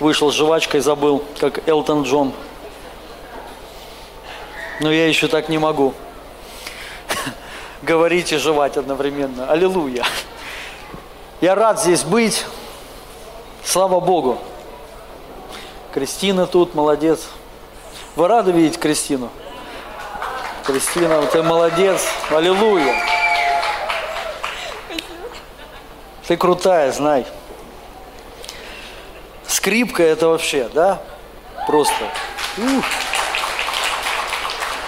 вышел с жвачкой, забыл, как Элтон Джон. Но я еще так не могу. Говорить и жевать одновременно. Аллилуйя. Я рад здесь быть. Слава Богу. Кристина тут, молодец. Вы рады видеть Кристину? Кристина, ты молодец. Аллилуйя. Ты крутая, знай. Скрипка это вообще, да? Просто. Ух.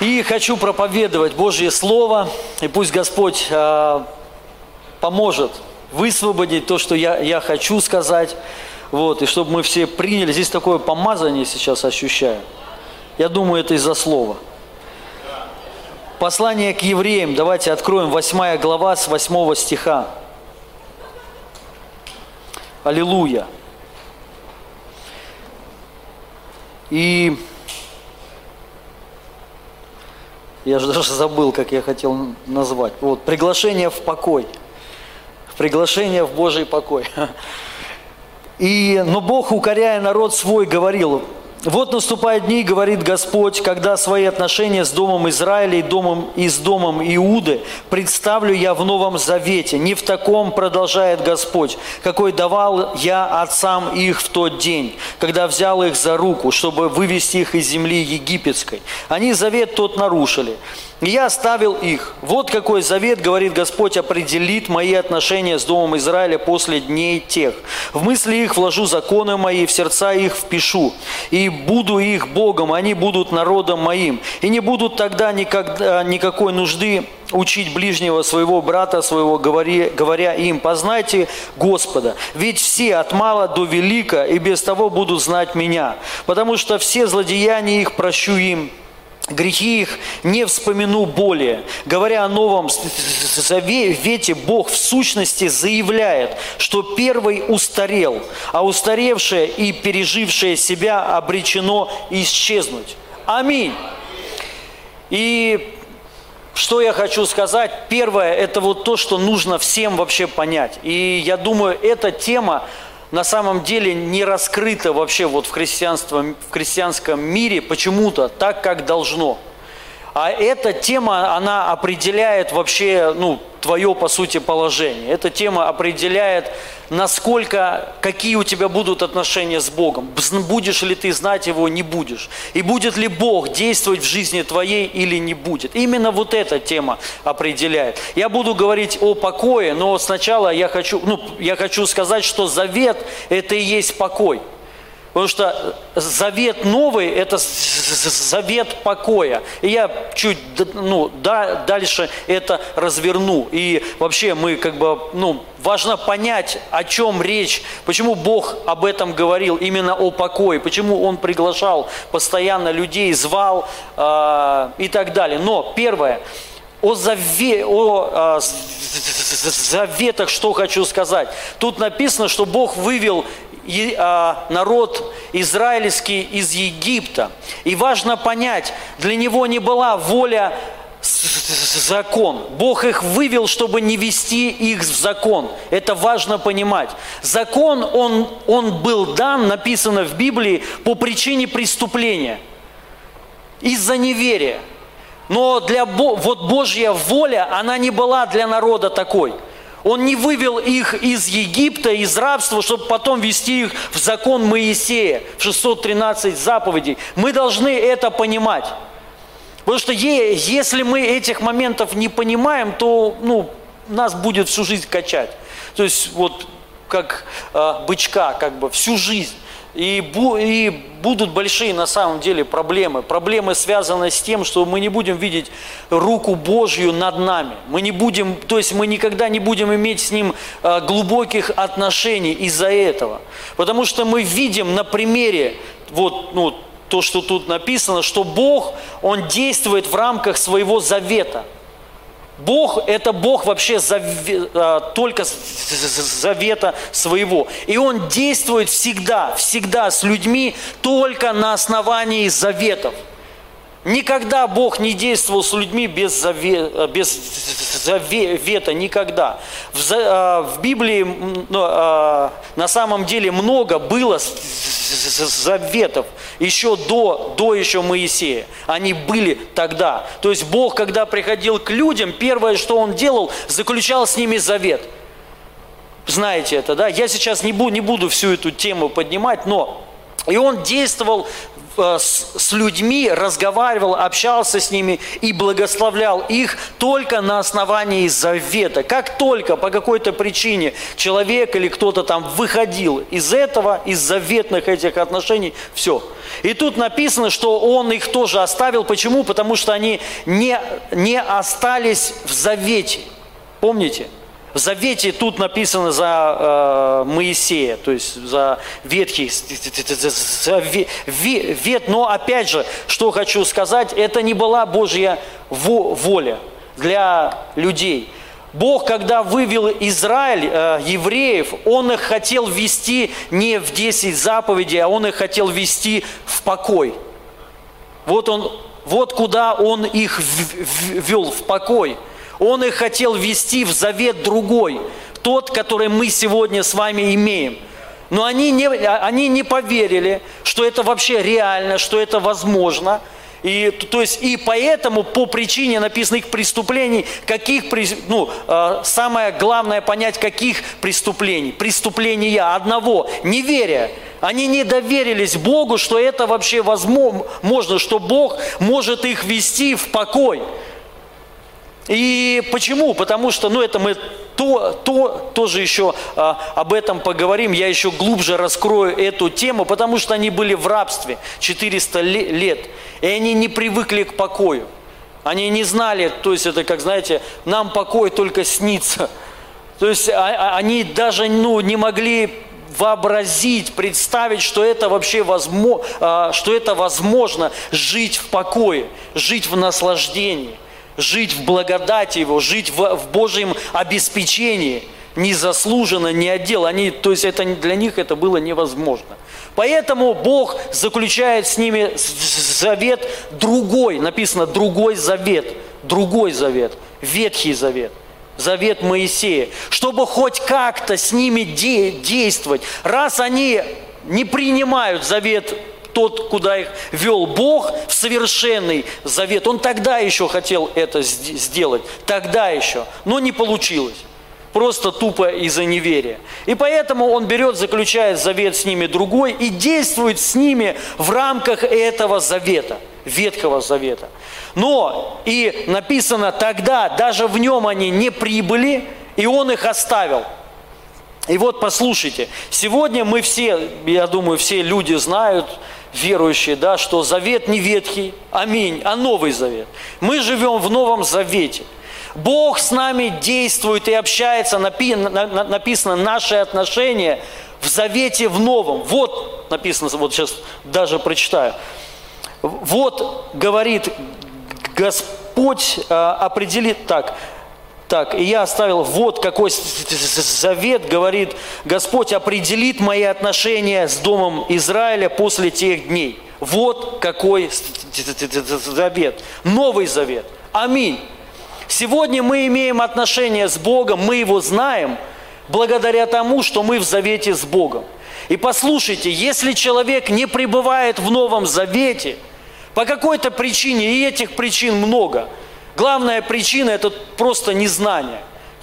И хочу проповедовать Божье Слово, и пусть Господь э, поможет высвободить то, что я, я хочу сказать, вот, и чтобы мы все приняли. Здесь такое помазание сейчас ощущаю. Я думаю, это из-за слова. Послание к евреям, давайте откроем 8 глава с 8 стиха. Аллилуйя. И я же даже забыл, как я хотел назвать. Вот, приглашение в покой. Приглашение в Божий покой. И, но Бог, укоряя народ свой, говорил, вот наступают дни, говорит Господь, когда свои отношения с Домом Израиля и, домом, и с Домом Иуды представлю я в Новом Завете. Не в таком, продолжает Господь, какой давал я отцам их в тот день, когда взял их за руку, чтобы вывести их из земли египетской. Они завет тот нарушили. Я оставил их. Вот какой завет, говорит Господь, определит мои отношения с Домом Израиля после дней тех. В мысли их вложу законы мои, в сердца их впишу. И буду их Богом, они будут народом моим. И не будут тогда никогда, никакой нужды учить ближнего своего брата своего, говоря, говоря им, познайте Господа, ведь все от мала до велика и без того будут знать меня, потому что все злодеяния их прощу им, Грехи их не вспомяну более. Говоря о Новом Завете, Бог в сущности заявляет, что первый устарел, а устаревшее и пережившее себя обречено исчезнуть. Аминь. И что я хочу сказать? Первое, это вот то, что нужно всем вообще понять. И я думаю, эта тема, на самом деле не раскрыто вообще вот в, христианстве, в христианском мире почему-то так, как должно. А эта тема, она определяет вообще, ну, твое, по сути, положение. Эта тема определяет, насколько, какие у тебя будут отношения с Богом. Будешь ли ты знать Его, не будешь. И будет ли Бог действовать в жизни твоей или не будет. Именно вот эта тема определяет. Я буду говорить о покое, но сначала я хочу, ну, я хочу сказать, что завет – это и есть покой – Потому что завет новый – это завет покоя. И я чуть ну, да, дальше это разверну. И вообще мы как бы, ну, важно понять, о чем речь, почему Бог об этом говорил, именно о покое, почему Он приглашал постоянно людей, звал э, и так далее. Но первое, о, заве, о э, заветах, что хочу сказать. Тут написано, что Бог вывел народ израильский из Египта. И важно понять, для него не была воля закон. Бог их вывел, чтобы не вести их в закон. Это важно понимать. Закон, он, он был дан, написано в Библии, по причине преступления. Из-за неверия. Но для, вот Божья воля, она не была для народа такой – он не вывел их из Египта, из рабства, чтобы потом вести их в закон Моисея, в 613 заповедей. Мы должны это понимать. Потому что если мы этих моментов не понимаем, то ну, нас будет всю жизнь качать. То есть вот как э, бычка, как бы всю жизнь. И, бу, и будут большие на самом деле проблемы. Проблемы связаны с тем, что мы не будем видеть руку Божью над нами. Мы не будем, то есть мы никогда не будем иметь с Ним а, глубоких отношений из-за этого. Потому что мы видим на примере, вот, ну, то, что тут написано, что Бог, Он действует в рамках своего завета – Бог – это Бог вообще заве, а, только завета своего. И Он действует всегда, всегда с людьми только на основании заветов. Никогда Бог не действовал с людьми без, заве, без завета, никогда. В, а, в Библии а, на самом деле много было заветов еще до, до еще Моисея. Они были тогда. То есть Бог, когда приходил к людям, первое, что Он делал, заключал с ними завет. Знаете это, да? Я сейчас не буду, не буду всю эту тему поднимать, но и он действовал Э, с людьми, разговаривал, общался с ними и благословлял их только на основании завета. Как только по какой-то причине человек или кто-то там выходил из этого, из заветных этих отношений, все. И тут написано, что он их тоже оставил. Почему? Потому что они не, не остались в завете. Помните? В Завете тут написано за э, Моисея, то есть за Ветхий вет. Но опять же, что хочу сказать, это не была Божья воля для людей. Бог, когда вывел Израиль, э, евреев, Он их хотел вести не в 10 заповедей, а Он их хотел вести в покой. Вот, он, вот куда Он их ввел в покой – он их хотел ввести в завет другой, тот, который мы сегодня с вами имеем. Но они не, они не поверили, что это вообще реально, что это возможно. И, то есть, и поэтому по причине написанных преступлений, каких, ну, э, самое главное понять, каких преступлений. Преступления одного, неверия. Они не доверились Богу, что это вообще возможно, что Бог может их вести в покой. И почему? Потому что, ну это мы то, то, тоже еще а, об этом поговорим, я еще глубже раскрою эту тему, потому что они были в рабстве 400 лет, и они не привыкли к покою. Они не знали, то есть это как, знаете, нам покой только снится. То есть а, а, они даже ну, не могли вообразить, представить, что это вообще возможно, а, что это возможно жить в покое, жить в наслаждении жить в благодати Его, жить в, в Божьем обеспечении, незаслуженно, не отдел. Они, то есть это, для них это было невозможно. Поэтому Бог заключает с ними завет другой, написано другой завет, другой завет, Ветхий завет завет Моисея, чтобы хоть как-то с ними де- действовать. Раз они не принимают завет тот, куда их вел Бог в совершенный завет. Он тогда еще хотел это сделать, тогда еще, но не получилось. Просто тупо из-за неверия. И поэтому он берет, заключает завет с ними другой и действует с ними в рамках этого завета, Ветхого Завета. Но и написано тогда, даже в нем они не прибыли, и он их оставил. И вот послушайте, сегодня мы все, я думаю, все люди знают, верующие, да, что завет не ветхий, аминь, а новый завет. Мы живем в новом завете. Бог с нами действует и общается, написано наши отношения в завете в новом. Вот написано, вот сейчас даже прочитаю. Вот говорит Господь а, определит так, так, и я оставил, вот какой завет, говорит Господь, определит мои отношения с Домом Израиля после тех дней. Вот какой завет, новый завет. Аминь. Сегодня мы имеем отношения с Богом, мы Его знаем, благодаря тому, что мы в завете с Богом. И послушайте, если человек не пребывает в Новом Завете, по какой-то причине, и этих причин много – Главная причина – это просто незнание.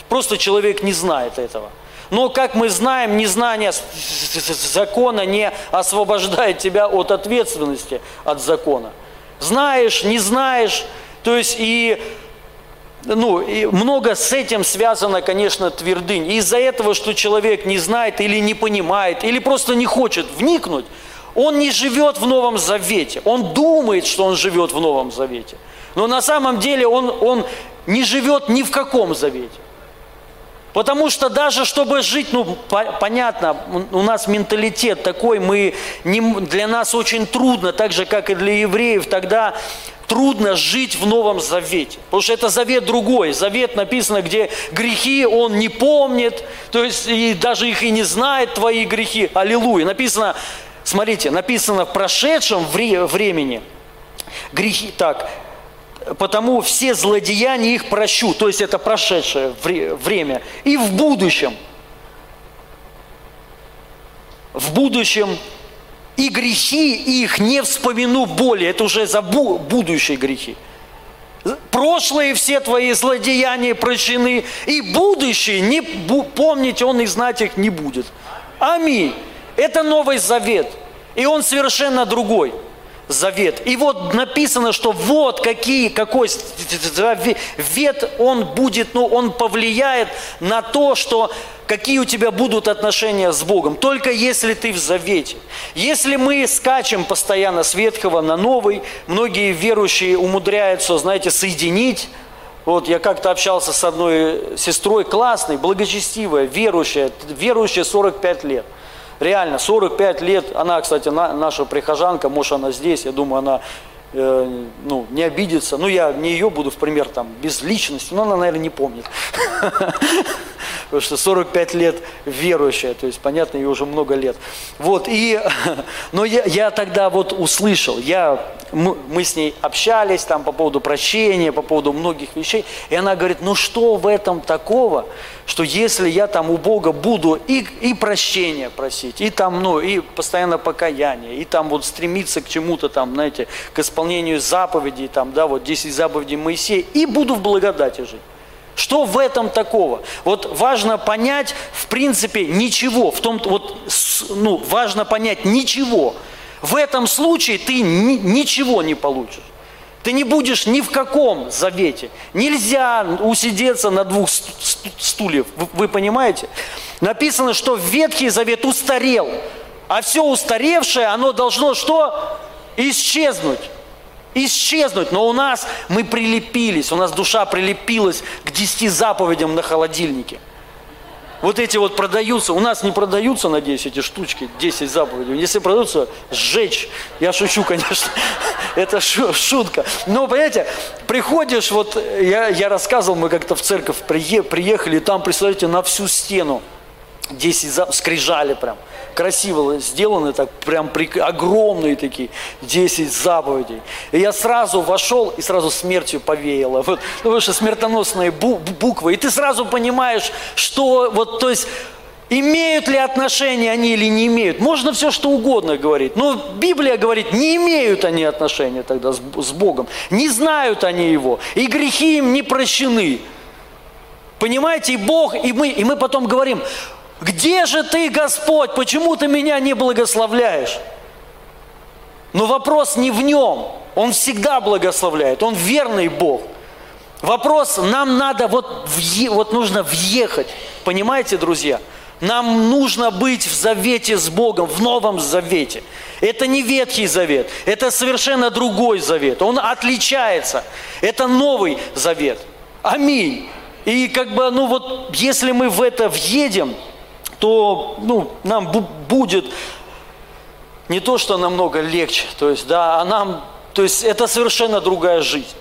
Просто человек не знает этого. Но, как мы знаем, незнание закона не освобождает тебя от ответственности от закона. Знаешь, не знаешь, то есть и, ну, и много с этим связано, конечно, твердынь. из-за этого, что человек не знает или не понимает, или просто не хочет вникнуть, он не живет в Новом Завете. Он думает, что он живет в Новом Завете – но на самом деле он, он не живет ни в каком завете. Потому что даже чтобы жить, ну, по, понятно, у нас менталитет такой, мы, не, для нас очень трудно, так же, как и для евреев, тогда трудно жить в Новом Завете. Потому что это завет другой. Завет написано, где грехи он не помнит, то есть и даже их и не знает, твои грехи. Аллилуйя. Написано, смотрите, написано в прошедшем времени, грехи, так, потому все злодеяния их прощу, то есть это прошедшее время, и в будущем. В будущем и грехи их не вспомину более. Это уже за бу- будущие грехи. Прошлые все твои злодеяния прощены, и будущие, не помнить он и знать их не будет. Аминь. Это Новый Завет, и он совершенно другой завет. И вот написано, что вот какие, какой завет он будет, ну, он повлияет на то, что какие у тебя будут отношения с Богом. Только если ты в завете. Если мы скачем постоянно с ветхого на новый, многие верующие умудряются, знаете, соединить вот я как-то общался с одной сестрой, классной, благочестивая, верующая, верующая 45 лет – Реально, 45 лет, она, кстати, на, наша прихожанка, может, она здесь, я думаю, она э, ну, не обидится. Ну, я не ее буду в пример там, без личности, но она, наверное, не помнит. Потому что 45 лет верующая, то есть, понятно, ей уже много лет. Вот, и, но я, я тогда вот услышал, я, мы, мы с ней общались там по поводу прощения, по поводу многих вещей, и она говорит, ну что в этом такого, что если я там у Бога буду и, и прощения просить, и там, ну, и постоянно покаяние, и там вот стремиться к чему-то там, знаете, к исполнению заповедей, там, да, вот 10 заповедей Моисея, и буду в благодати жить. Что в этом такого? Вот важно понять, в принципе, ничего, в том, вот, ну, важно понять ничего. В этом случае ты ни, ничего не получишь. Ты не будешь ни в каком завете. Нельзя усидеться на двух стульев. Вы, вы понимаете? Написано, что Ветхий Завет устарел. А все устаревшее, оно должно что? Исчезнуть. Исчезнуть. Но у нас мы прилепились, у нас душа прилепилась к десяти заповедям на холодильнике – вот эти вот продаются, у нас не продаются, надеюсь, эти штучки, 10 заповедей. Если продаются, сжечь. Я шучу, конечно, это шутка. Но, понимаете, приходишь, вот я, я рассказывал, мы как-то в церковь приехали, и там, представляете, на всю стену 10 заповедей, скрижали прям красиво сделаны, так прям огромные такие, 10 заповедей. И я сразу вошел и сразу смертью повеяло. Вот, ну, потому что смертоносные буквы. И ты сразу понимаешь, что вот, то есть, имеют ли отношения они или не имеют. Можно все что угодно говорить. Но Библия говорит, не имеют они отношения тогда с Богом. Не знают они Его. И грехи им не прощены. Понимаете, и Бог, и мы, и мы потом говорим, где же ты, Господь? Почему ты меня не благословляешь? Но вопрос не в нем. Он всегда благословляет. Он верный Бог. Вопрос, нам надо, вот, вот нужно въехать. Понимаете, друзья? Нам нужно быть в завете с Богом, в новом завете. Это не Ветхий Завет, это совершенно другой завет. Он отличается. Это новый завет. Аминь. И как бы, ну вот, если мы в это въедем, то ну, нам будет не то, что намного легче, то есть, да, а нам, то есть это совершенно другая жизнь.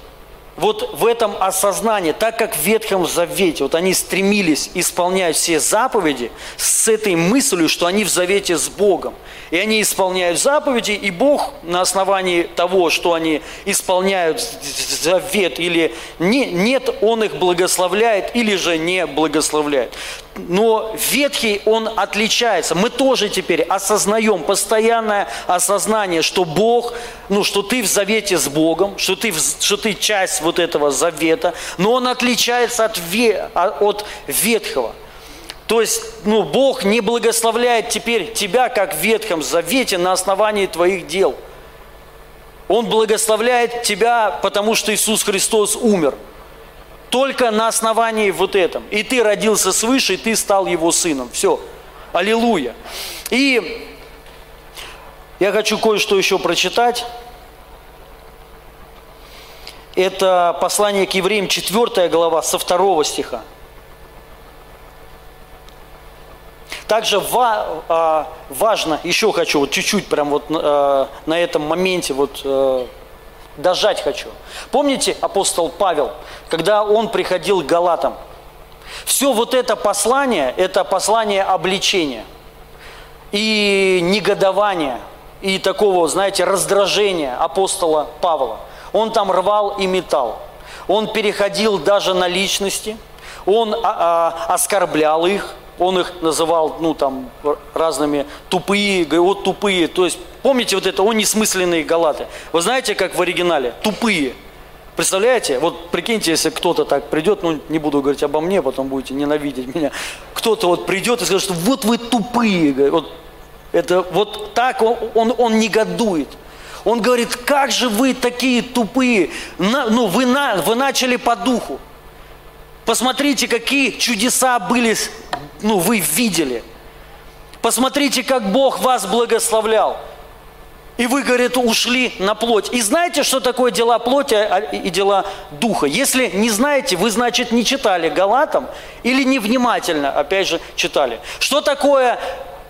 Вот в этом осознании, так как в Ветхом Завете, вот они стремились исполнять все заповеди с этой мыслью, что они в завете с Богом. И они исполняют заповеди, и Бог на основании того, что они исполняют завет или не, нет, Он их благословляет или же не благословляет но ветхий он отличается. Мы тоже теперь осознаем, постоянное осознание, что Бог, ну, что ты в завете с Богом, что ты, что ты часть вот этого завета, но он отличается от, от ветхого. То есть, ну, Бог не благословляет теперь тебя, как в Ветхом Завете, на основании твоих дел. Он благословляет тебя, потому что Иисус Христос умер – только на основании вот этом. И ты родился свыше, и ты стал его сыном. Все. Аллилуйя. И я хочу кое-что еще прочитать. Это послание к евреям, 4 глава, со 2 стиха. Также а, важно, еще хочу, вот чуть-чуть прям вот а, на этом моменте вот а, дожать хочу. Помните апостол Павел, когда он приходил к Галатам? Все вот это послание, это послание обличения и негодования, и такого, знаете, раздражения апостола Павла. Он там рвал и метал. Он переходил даже на личности, он а, а, оскорблял их, он их называл, ну, там, разными тупые, вот тупые. То есть, помните вот это, он несмысленные галаты. Вы знаете, как в оригинале? Тупые. Представляете? Вот прикиньте, если кто-то так придет, ну, не буду говорить обо мне, потом будете ненавидеть меня. Кто-то вот придет и скажет, что вот вы тупые. Вот это вот так он, он, он негодует. Он говорит, как же вы такие тупые, на, ну вы, на, вы начали по духу. Посмотрите, какие чудеса были, ну вы видели. Посмотрите, как Бог вас благословлял. И вы, говорит, ушли на плоть. И знаете, что такое дела плоти а, и дела духа? Если не знаете, вы, значит, не читали Галатам или невнимательно, опять же, читали. Что такое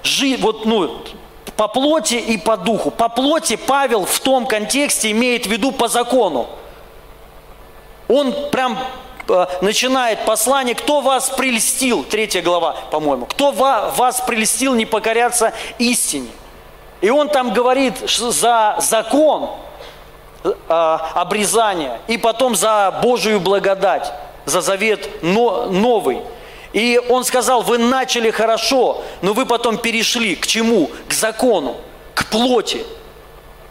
жить, вот, ну, по плоти и по духу. По плоти Павел в том контексте имеет в виду по закону. Он прям э, начинает послание, кто вас прельстил, третья глава, по-моему, кто вас прельстил не покоряться истине. И он там говорит за закон э, обрезания и потом за Божию благодать, за завет новый – и он сказал, вы начали хорошо, но вы потом перешли к чему? К закону, к плоти.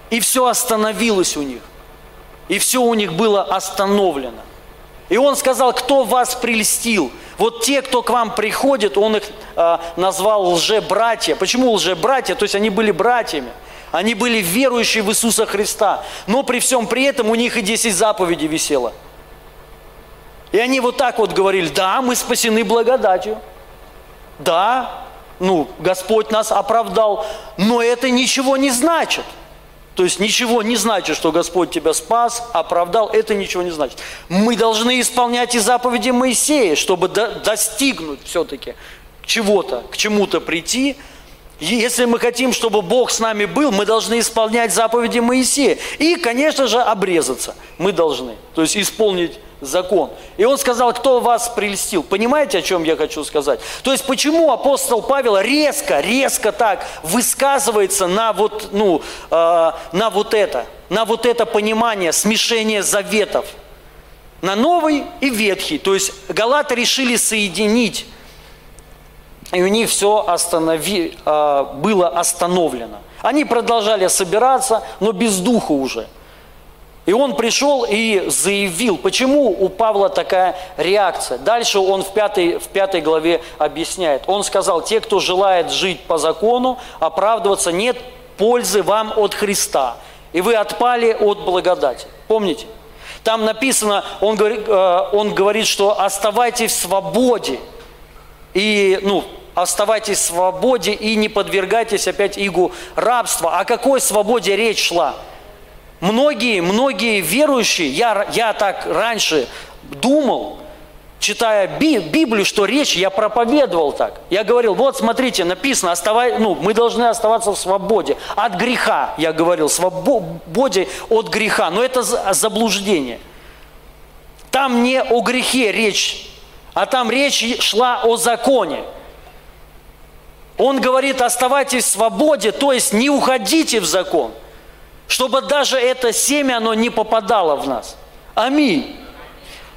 И все остановилось у них. И все у них было остановлено. И он сказал, кто вас прельстил? Вот те, кто к вам приходит, он их э, назвал лже-братья. Почему лже-братья? То есть они были братьями. Они были верующие в Иисуса Христа. Но при всем при этом у них и 10 заповедей висело – и они вот так вот говорили, да, мы спасены благодатью. Да, ну, Господь нас оправдал, но это ничего не значит. То есть ничего не значит, что Господь тебя спас, оправдал, это ничего не значит. Мы должны исполнять и заповеди Моисея, чтобы до, достигнуть все-таки чего-то, к чему-то прийти. Если мы хотим, чтобы Бог с нами был, мы должны исполнять заповеди Моисея. И, конечно же, обрезаться мы должны. То есть исполнить закон. И он сказал, кто вас прельстил. Понимаете, о чем я хочу сказать? То есть, почему апостол Павел резко, резко так высказывается на вот, ну, э, на вот это, на вот это понимание, смешение заветов, на новый и ветхий. То есть, галаты решили соединить, и у них все останови, э, было остановлено. Они продолжали собираться, но без духа уже – и он пришел и заявил, почему у Павла такая реакция. Дальше он в пятой, в пятой главе объясняет. Он сказал, те, кто желает жить по закону, оправдываться, нет пользы вам от Христа. И вы отпали от благодати. Помните? Там написано, он говорит, э, он говорит, что оставайтесь в свободе. И, ну, оставайтесь в свободе и не подвергайтесь опять игу рабства. О какой свободе речь шла? Многие, многие верующие, я, я так раньше думал, читая Библию, что речь, я проповедовал так. Я говорил, вот смотрите, написано, оставай, ну, мы должны оставаться в свободе от греха, я говорил, свободе от греха. Но это заблуждение. Там не о грехе речь, а там речь шла о законе. Он говорит, оставайтесь в свободе, то есть не уходите в закон – чтобы даже это семя, оно не попадало в нас. Аминь.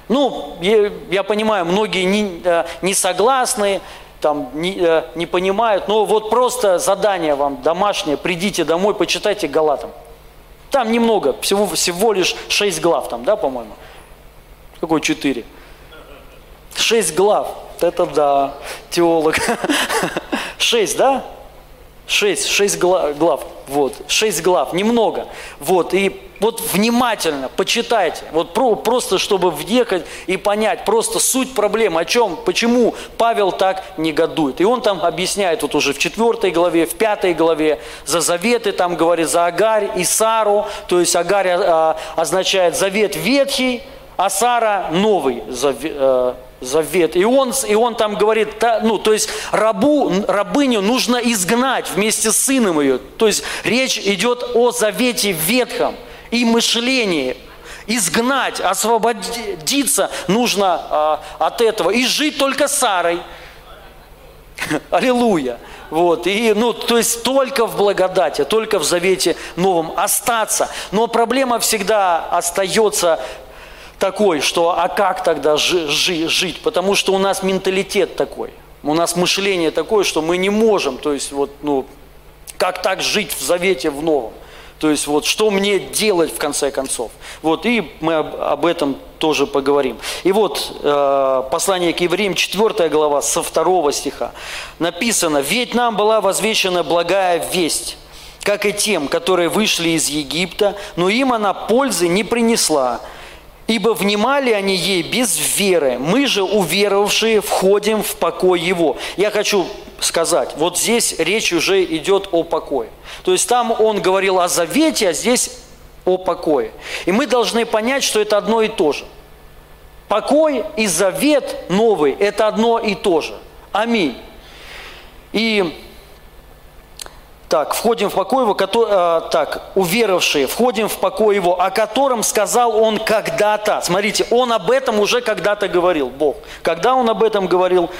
Ну, я, я понимаю, многие не, э, не согласны, там, не, э, не понимают, но вот просто задание вам домашнее, придите домой, почитайте Галатам. Там немного, всего, всего лишь шесть глав там, да, по-моему? Какой четыре? Шесть глав. Это да, теолог. Шесть, да? Шесть, шесть глав, вот, шесть глав, немного, вот, и вот внимательно почитайте, вот про, просто чтобы въехать и понять, просто суть проблемы, о чем, почему Павел так негодует. И он там объясняет вот уже в четвертой главе, в пятой главе, за заветы там говорит, за Агарь и Сару, то есть Агарь а, означает завет ветхий, а Сара новый завет, а, завет. И он, и он там говорит, ну, то есть рабу, рабыню нужно изгнать вместе с сыном ее. То есть речь идет о завете ветхом и мышлении. Изгнать, освободиться нужно а, от этого. И жить только Сарой. Аллилуйя. Вот, и, ну, то есть только в благодати, только в завете новом остаться. Но проблема всегда остается такой, что а как тогда жи, жи, жить? Потому что у нас менталитет такой. У нас мышление такое, что мы не можем, то есть вот, ну, как так жить в завете в новом. То есть вот что мне делать в конце концов. Вот и мы об, об этом тоже поговорим. И вот э, послание к евреям, 4 глава, со 2 стиха написано, «Ведь нам была возвещена благая весть, как и тем, которые вышли из Египта, но им она пользы не принесла, ибо внимали они ей без веры. Мы же, уверовавшие, входим в покой Его». Я хочу сказать, вот здесь речь уже идет о покое. То есть там он говорил о завете, а здесь о покое. И мы должны понять, что это одно и то же. Покой и завет новый – это одно и то же. Аминь. И так, входим в покой его, который, э, так, уверовавшие, входим в покой его, о котором сказал он когда-то. Смотрите, он об этом уже когда-то говорил, Бог. Когда он об этом говорил?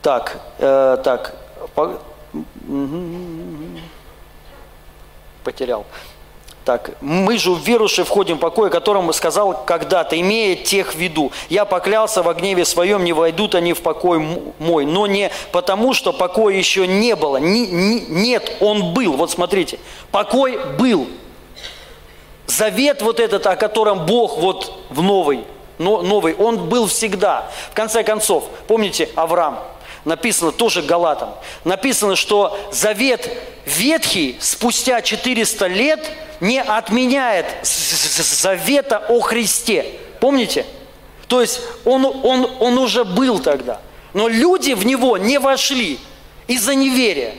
Так, э, так, по, потерял. Так, мы же верующие входим в покой, о котором сказал когда-то, имея тех в виду. Я поклялся во гневе своем, не войдут они в покой мой. Но не потому, что покоя еще не было. Не, не, нет, он был. Вот смотрите, покой был. Завет вот этот, о котором Бог вот в новый, новый, он был всегда. В конце концов, помните Авраам? Написано тоже Галатам, написано, что завет ветхий спустя 400 лет не отменяет завета о Христе. Помните? То есть он, он, он уже был тогда. Но люди в него не вошли из-за неверия.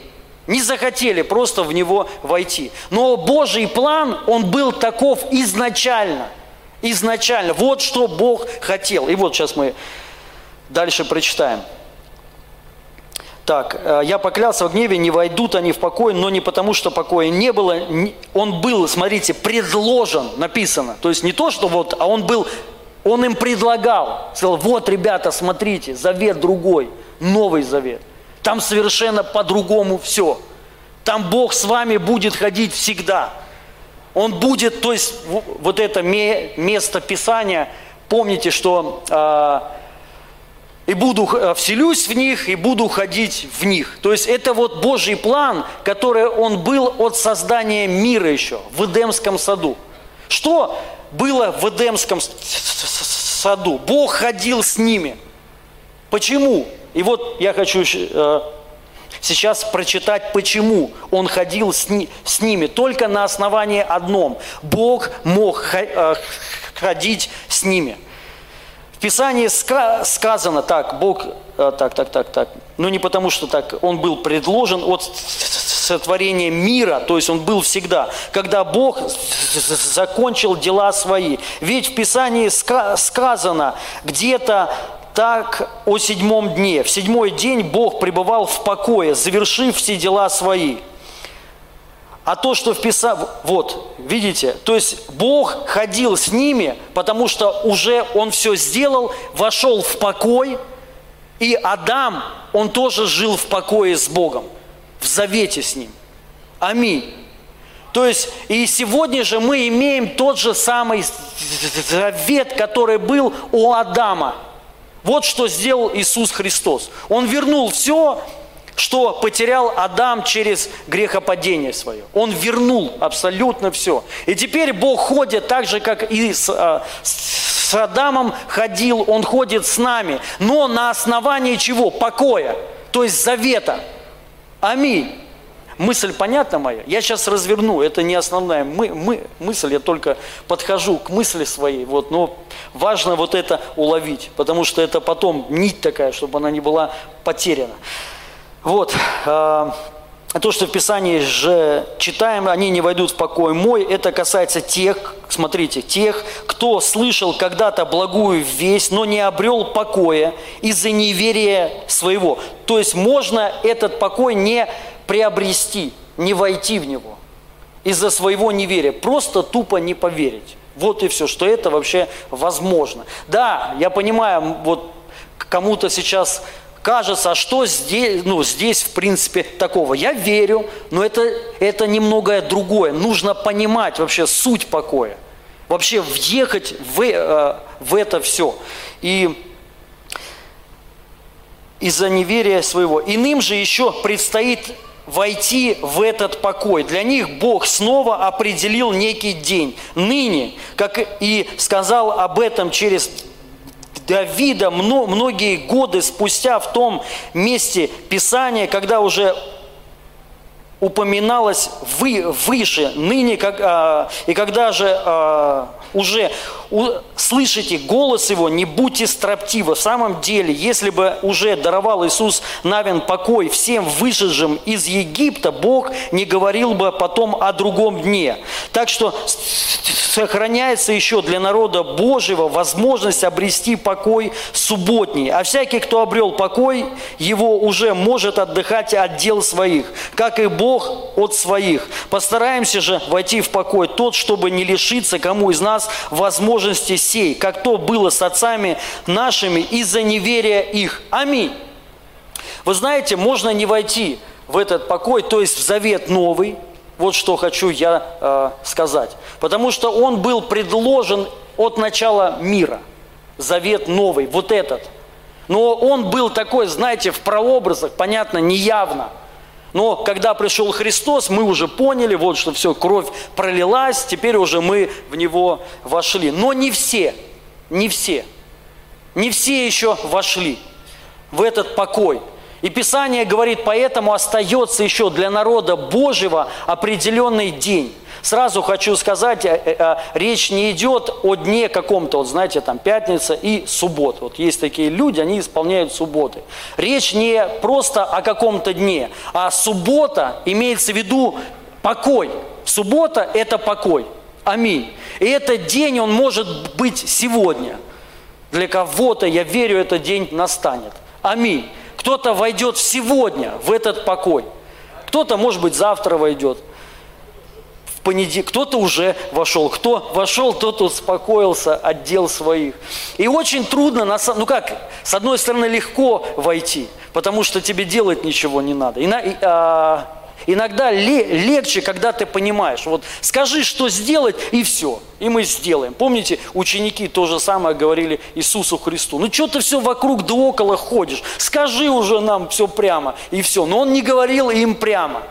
Не захотели просто в него войти. Но Божий план, он был таков изначально. Изначально. Вот что Бог хотел. И вот сейчас мы дальше прочитаем. Так, э, я поклялся в гневе, не войдут они в покой, но не потому, что покоя не было. Он был, смотрите, предложен, написано. То есть не то, что вот, а он был, он им предлагал. Сказал, вот, ребята, смотрите, завет другой, новый завет. Там совершенно по-другому все. Там Бог с вами будет ходить всегда. Он будет, то есть вот это место Писания, помните, что а, и буду, э, вселюсь в них, и буду ходить в них. То есть это вот Божий план, который он был от создания мира еще, в Эдемском саду. Что было в Эдемском саду? Бог ходил с ними. Почему? И вот я хочу э, сейчас прочитать, почему он ходил с, ними. Только на основании одном. Бог мог э, ходить с ними. Писании сказано так, Бог, э, так, так, так, так, ну не потому что так, Он был предложен от сотворения мира, то есть Он был всегда, когда Бог закончил дела свои. Ведь в Писании сказано где-то так о седьмом дне. В седьмой день Бог пребывал в покое, завершив все дела свои. А то, что вписал, вот, видите, то есть Бог ходил с ними, потому что уже Он все сделал, вошел в покой, и Адам, он тоже жил в покое с Богом, в завете с Ним. Аминь. То есть и сегодня же мы имеем тот же самый завет, который был у Адама. Вот что сделал Иисус Христос. Он вернул все, что потерял Адам через грехопадение свое. Он вернул абсолютно все. И теперь Бог ходит так же, как и с, а, с Адамом ходил, Он ходит с нами. Но на основании чего? Покоя, то есть завета. Аминь. Мысль понятна моя? Я сейчас разверну, это не основная мы, мы, мысль, я только подхожу к мысли своей, вот, но важно вот это уловить, потому что это потом нить такая, чтобы она не была потеряна. Вот. А, то, что в Писании же читаем, они не войдут в покой мой, это касается тех, смотрите, тех, кто слышал когда-то благую весть, но не обрел покоя из-за неверия своего. То есть можно этот покой не приобрести, не войти в него из-за своего неверия, просто тупо не поверить. Вот и все, что это вообще возможно. Да, я понимаю, вот кому-то сейчас кажется, а что здесь, ну, здесь в принципе такого? Я верю, но это, это немного другое. Нужно понимать вообще суть покоя. Вообще въехать в, э, в это все. И, из-за неверия своего. Иным же еще предстоит войти в этот покой. Для них Бог снова определил некий день. Ныне, как и сказал об этом через Давида многие годы спустя в том месте Писания, когда уже упоминалось вы, выше, ныне, как, а, и когда же а, уже слышите голос Его, не будьте строптивы. В самом деле, если бы уже даровал Иисус Навин покой всем вышедшим из Египта, Бог не говорил бы потом о другом дне. Так что сохраняется еще для народа Божьего возможность обрести покой субботний. А всякий, кто обрел покой, его уже может отдыхать от дел своих, как и Бог от своих. Постараемся же войти в покой тот, чтобы не лишиться кому из нас возможности сей, как то было с отцами нашими из-за неверия их. Аминь. Вы знаете, можно не войти в этот покой, то есть в завет новый, вот что хочу я э, сказать. Потому что он был предложен от начала мира. Завет новый, вот этот. Но он был такой, знаете, в прообразах, понятно, неявно. Но когда пришел Христос, мы уже поняли, вот что все, кровь пролилась, теперь уже мы в него вошли. Но не все, не все, не все еще вошли в этот покой – и Писание говорит, поэтому остается еще для народа Божьего определенный день. Сразу хочу сказать, э, э, э, речь не идет о дне каком-то, вот знаете, там пятница и суббота. Вот есть такие люди, они исполняют субботы. Речь не просто о каком-то дне, а суббота имеется в виду покой. Суббота – это покой. Аминь. И этот день, он может быть сегодня. Для кого-то, я верю, этот день настанет. Аминь. Кто-то войдет сегодня в этот покой. Кто-то, может быть, завтра войдет. Понедельник. Кто-то уже вошел. Кто вошел, тот успокоился от дел своих. И очень трудно, ну как, с одной стороны легко войти, потому что тебе делать ничего не надо. И, на, а, Иногда легче, когда ты понимаешь, вот скажи, что сделать, и все, и мы сделаем. Помните, ученики то же самое говорили Иисусу Христу. Ну что ты все вокруг да около ходишь, скажи уже нам все прямо, и все. Но он не говорил им прямо.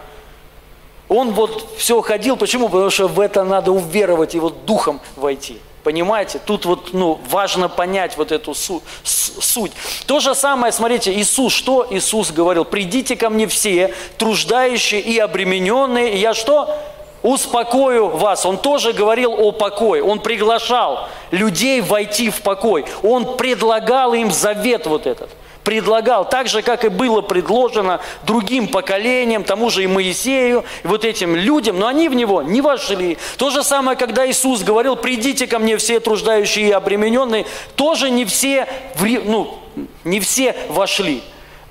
Он вот все ходил, почему? Потому что в это надо уверовать и вот духом войти. Понимаете? Тут вот ну, важно понять вот эту су- суть. То же самое, смотрите, Иисус, что Иисус говорил? «Придите ко мне все, труждающие и обремененные, и я что? Успокою вас». Он тоже говорил о покое. Он приглашал людей войти в покой. Он предлагал им завет вот этот предлагал, так же, как и было предложено другим поколениям, тому же и Моисею, и вот этим людям, но они в него не вошли. То же самое, когда Иисус говорил, придите ко мне все труждающие и обремененные, тоже не все, ну, не все вошли.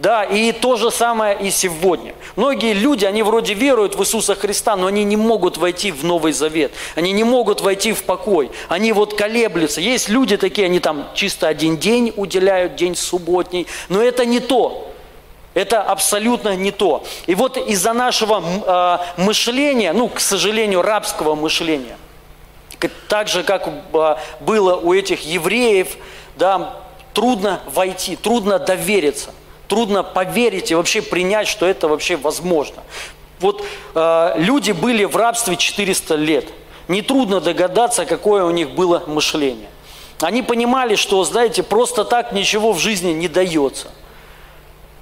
Да, и то же самое и сегодня. Многие люди, они вроде веруют в Иисуса Христа, но они не могут войти в Новый Завет. Они не могут войти в покой. Они вот колеблются. Есть люди такие, они там чисто один день уделяют, день субботний. Но это не то. Это абсолютно не то. И вот из-за нашего э, мышления, ну, к сожалению, рабского мышления, так же, как э, было у этих евреев, да, трудно войти, трудно довериться трудно поверить и вообще принять, что это вообще возможно. Вот э, люди были в рабстве 400 лет. Нетрудно догадаться, какое у них было мышление. Они понимали, что, знаете, просто так ничего в жизни не дается.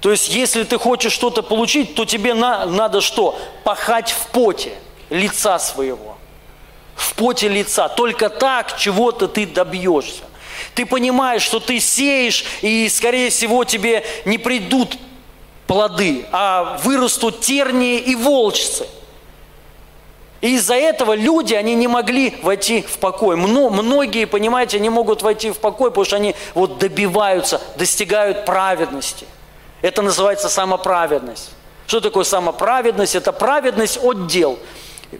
То есть, если ты хочешь что-то получить, то тебе на, надо что? Пахать в поте лица своего. В поте лица. Только так чего-то ты добьешься. Ты понимаешь, что ты сеешь, и, скорее всего, тебе не придут плоды, а вырастут тернии и волчцы. И из-за этого люди, они не могли войти в покой. Многие, понимаете, не могут войти в покой, потому что они вот добиваются, достигают праведности. Это называется самоправедность. Что такое самоправедность? Это праведность от дел.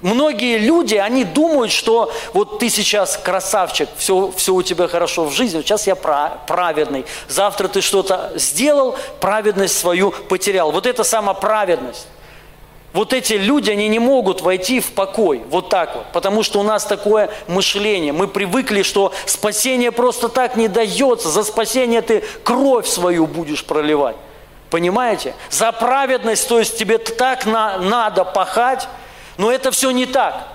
Многие люди, они думают, что вот ты сейчас красавчик, все, все у тебя хорошо в жизни, сейчас я праведный. Завтра ты что-то сделал, праведность свою потерял. Вот это сама праведность. Вот эти люди, они не могут войти в покой, вот так вот, потому что у нас такое мышление. Мы привыкли, что спасение просто так не дается, за спасение ты кровь свою будешь проливать. Понимаете? За праведность, то есть тебе так на, надо пахать, но это все не так.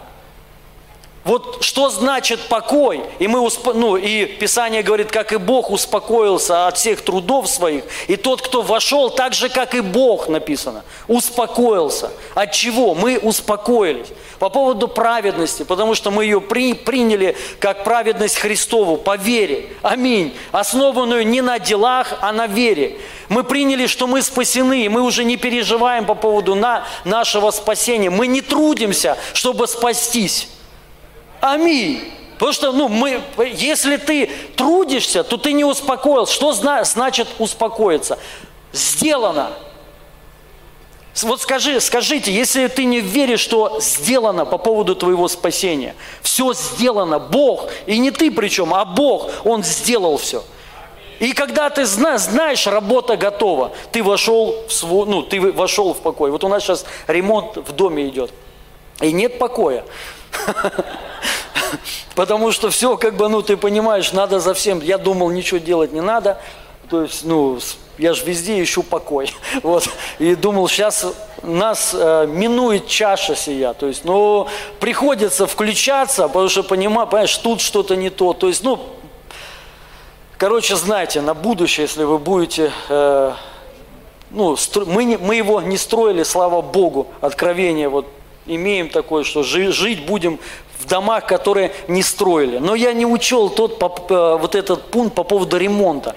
Вот что значит покой? И, мы усп... ну, и Писание говорит, как и Бог успокоился от всех трудов своих. И тот, кто вошел, так же, как и Бог написано, успокоился. От чего? Мы успокоились. По поводу праведности, потому что мы ее при... приняли как праведность Христову по вере. Аминь. Основанную не на делах, а на вере. Мы приняли, что мы спасены, и мы уже не переживаем по поводу на... нашего спасения. Мы не трудимся, чтобы спастись. Аминь. Потому что, ну, мы, если ты трудишься, то ты не успокоился. Что значит успокоиться? Сделано. Вот скажи, скажите, если ты не веришь, что сделано по поводу твоего спасения, все сделано, Бог, и не ты причем, а Бог, Он сделал все. И когда ты знаешь, знаешь, работа готова, ты вошел в свой, ну, ты вошел в покой. Вот у нас сейчас ремонт в доме идет, и нет покоя. Потому что все, как бы, ну, ты понимаешь, надо за всем. Я думал, ничего делать не надо. То есть, ну, я же везде ищу покой. Вот. И думал, сейчас нас э, минует чаша сия. То есть, ну, приходится включаться, потому что, понимаешь, понимаешь тут что-то не то. То есть, ну, короче, знайте, на будущее, если вы будете... Э, ну, мы, не, мы его не строили, слава Богу, откровение вот имеем такое, что жить будем в домах, которые не строили. Но я не учел тот, э, вот этот пункт по поводу ремонта.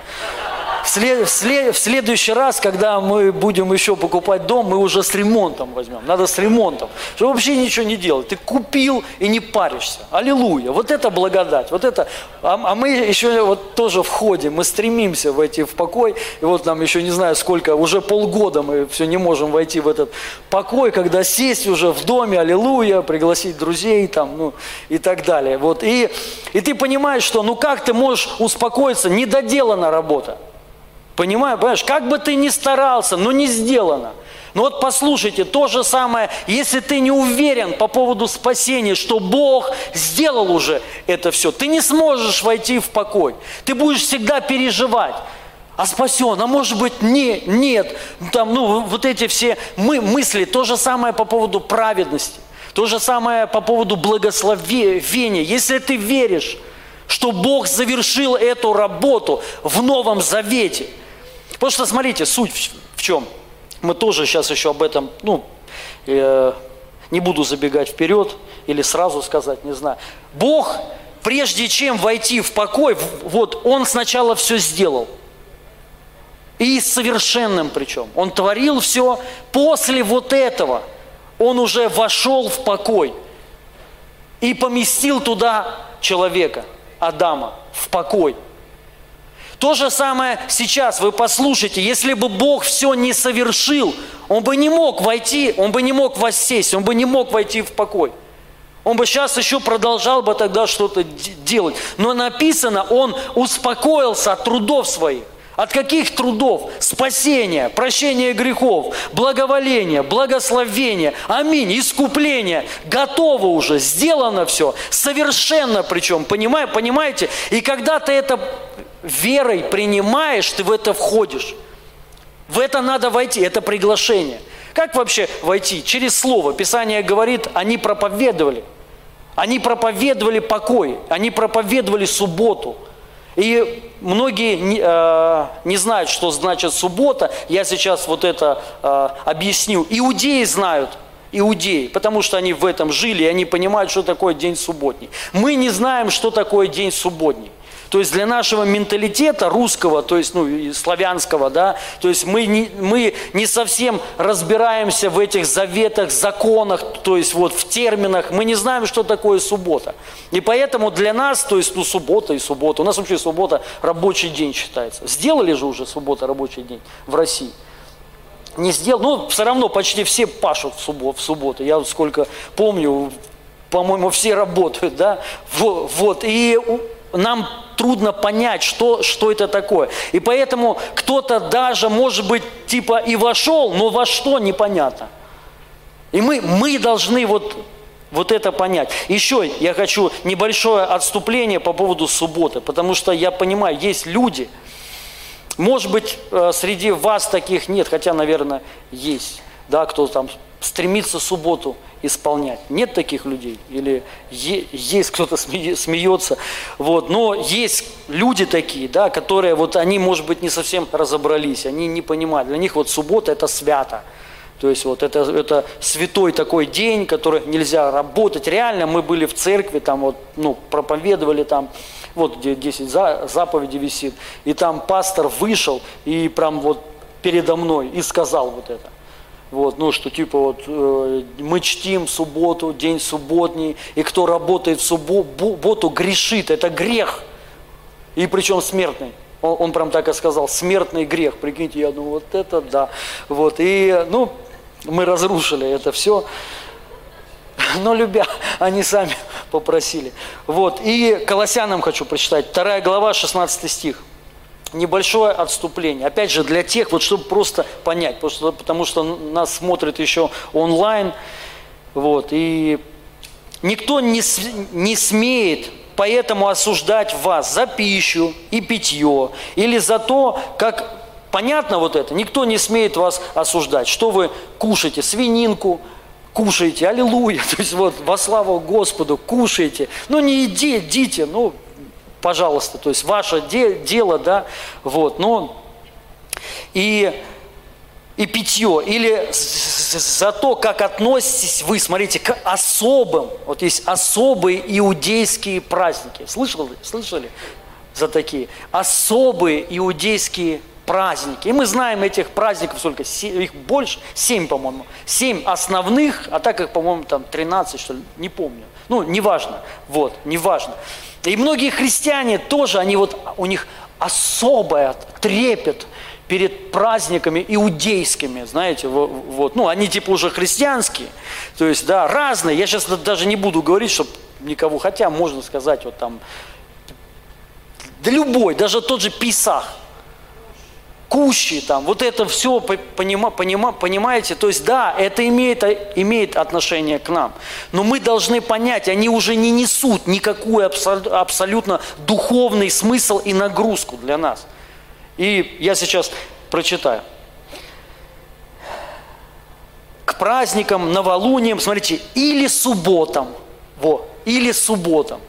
В, след, в, след, в следующий раз, когда мы будем еще покупать дом, мы уже с ремонтом возьмем. Надо с ремонтом. Чтобы вообще ничего не делать. Ты купил и не паришься. Аллилуйя. Вот это благодать. Вот это. А, а мы еще вот тоже входим. Мы стремимся войти в покой. И вот нам еще не знаю сколько, уже полгода мы все не можем войти в этот покой, когда сесть уже в доме, аллилуйя, пригласить друзей там, ну и так далее. Вот. И, и ты понимаешь, что ну как ты можешь успокоиться, недоделана работа. Понимаю, понимаешь, как бы ты ни старался, но не сделано. Но вот послушайте, то же самое, если ты не уверен по поводу спасения, что Бог сделал уже это все, ты не сможешь войти в покой. Ты будешь всегда переживать. А спасен, а может быть не, нет. Там, ну, вот эти все мы, мысли, то же самое по поводу праведности, то же самое по поводу благословения. Если ты веришь, что Бог завершил эту работу в Новом Завете – Потому что, смотрите, суть в, в чем. Мы тоже сейчас еще об этом, ну, э, не буду забегать вперед или сразу сказать, не знаю. Бог, прежде чем войти в покой, вот Он сначала все сделал. И совершенным причем. Он творил все. После вот этого Он уже вошел в покой и поместил туда человека, Адама, в покой – то же самое сейчас, вы послушайте, если бы Бог все не совершил, Он бы не мог войти, Он бы не мог воссесть, Он бы не мог войти в покой. Он бы сейчас еще продолжал бы тогда что-то делать. Но написано, Он успокоился от трудов своих. От каких трудов? Спасения, прощения грехов, благоволения, благословения, аминь, искупления. Готово уже, сделано все, совершенно причем, понимаете? понимаете? И когда ты это верой принимаешь, ты в это входишь. В это надо войти, это приглашение. Как вообще войти? Через слово. Писание говорит, они проповедовали. Они проповедовали покой, они проповедовали субботу. И многие э, не знают, что значит суббота. Я сейчас вот это э, объясню. Иудеи знают, иудеи, потому что они в этом жили, и они понимают, что такое день субботний. Мы не знаем, что такое день субботний. То есть для нашего менталитета русского, то есть ну, и славянского, да, то есть мы не, мы не совсем разбираемся в этих заветах, законах, то есть вот в терминах, мы не знаем, что такое суббота. И поэтому для нас, то есть ну суббота и суббота, у нас вообще суббота рабочий день считается. Сделали же уже суббота рабочий день в России не сделал, ну, все равно почти все пашут в субботу. В субботу. Я вот сколько помню, по-моему, все работают, да, вот, и нам трудно понять, что, что это такое. И поэтому кто-то даже, может быть, типа и вошел, но во что непонятно. И мы, мы должны вот, вот это понять. Еще я хочу небольшое отступление по поводу субботы, потому что я понимаю, есть люди, Может быть, э, среди вас таких нет, хотя, наверное, есть, да, кто там стремится субботу исполнять. Нет таких людей? Или есть кто-то смеется? Вот. Но есть люди такие, да, которые вот они, может быть, не совсем разобрались, они не понимают. Для них вот суббота – это свято. То есть вот это, это святой такой день, который нельзя работать. Реально мы были в церкви, там вот, ну, проповедовали там, вот где 10 заповедей висит, и там пастор вышел и прям вот передо мной и сказал вот это. Вот, ну, что типа вот э, мы чтим субботу, день субботний, и кто работает в субботу, грешит, это грех. И причем смертный. Он, он прям так и сказал, смертный грех. Прикиньте, я думаю, вот это да. Вот, и, ну, мы разрушили это все. Но любя, они сами попросили. Вот, и Колоссянам хочу прочитать, 2 глава, 16 стих. Небольшое отступление. Опять же, для тех, вот чтобы просто понять, потому что, потому что нас смотрят еще онлайн. Вот, и никто не, не смеет поэтому осуждать вас за пищу и питье, или за то, как Понятно вот это? Никто не смеет вас осуждать. Что вы кушаете? Свининку, кушаете, аллилуйя, то есть вот во славу Господу, кушаете. Ну не иди, идите, ну, пожалуйста, то есть ваше де, дело, да, вот, но и, и питье, или за то, как относитесь вы, смотрите, к особым, вот есть особые иудейские праздники, слышали, слышали за такие? Особые иудейские праздники. И мы знаем этих праздников сколько? Их больше? Семь, по-моему. Семь основных, а так их, по-моему, там 13, что ли, не помню. Ну, неважно. Вот, неважно. И многие христиане тоже, они вот, у них особое трепет перед праздниками иудейскими, знаете, вот, ну, они типа уже христианские, то есть, да, разные, я сейчас даже не буду говорить, чтобы никого, хотя можно сказать, вот там, да любой, даже тот же Писах, кущи, там, вот это все, понима, понима, понимаете? То есть да, это имеет, имеет отношение к нам, но мы должны понять, они уже не несут никакую абсолютно духовный смысл и нагрузку для нас. И я сейчас прочитаю. К праздникам, новолуниям, смотрите, или субботам, во, или субботам.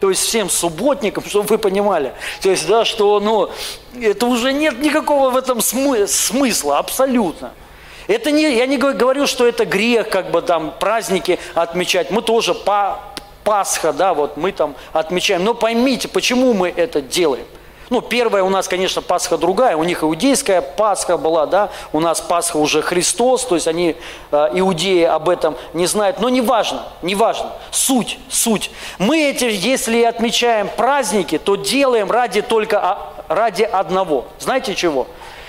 То есть всем субботникам, чтобы вы понимали. То есть, да, что, ну, это уже нет никакого в этом смы- смысла, абсолютно. Это не, я не говорю, что это грех, как бы там праздники отмечать. Мы тоже по Пасха, да, вот мы там отмечаем. Но поймите, почему мы это делаем. Ну, первая у нас, конечно, Пасха другая, у них иудейская Пасха была, да, у нас Пасха уже Христос, то есть они, э, иудеи, об этом не знают, но не важно, не важно, суть, суть. Мы эти, если отмечаем праздники, то делаем ради только, ради одного, знаете чего?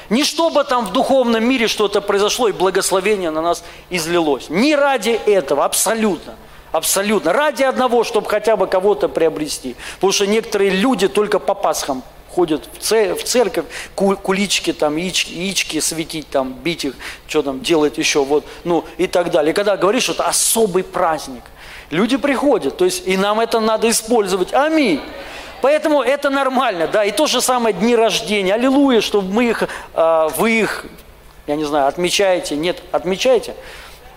Не чтобы там в духовном мире что-то произошло и благословение на нас излилось, не ради этого, абсолютно. Абсолютно. Ради одного, чтобы хотя бы кого-то приобрести. Потому что некоторые люди только по Пасхам ходят в церковь, кулички там, яички, яички светить там, бить их, что там делать еще, вот, ну и так далее. Когда говоришь, что это особый праздник, люди приходят, то есть и нам это надо использовать. Аминь. Поэтому это нормально, да, и то же самое дни рождения, аллилуйя, чтобы мы их, а, вы их, я не знаю, отмечаете, нет, отмечаете,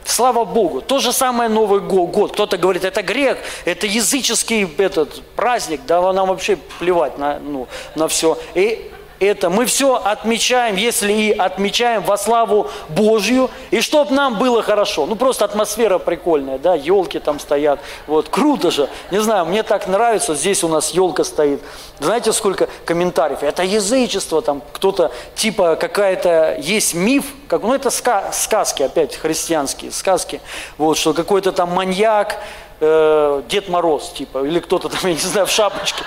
Слава Богу. То же самое Новый год. Кто-то говорит, это грех, это языческий этот праздник, да нам вообще плевать на, ну, на все. И это мы все отмечаем, если и отмечаем во славу Божью, и чтобы нам было хорошо. Ну, просто атмосфера прикольная, да, елки там стоят, вот, круто же. Не знаю, мне так нравится, здесь у нас елка стоит. Знаете, сколько комментариев? Это язычество, там, кто-то, типа, какая-то, есть миф, как, ну, это ска сказки, опять, христианские сказки, вот, что какой-то там маньяк, э, Дед Мороз, типа, или кто-то там, я не знаю, в шапочке,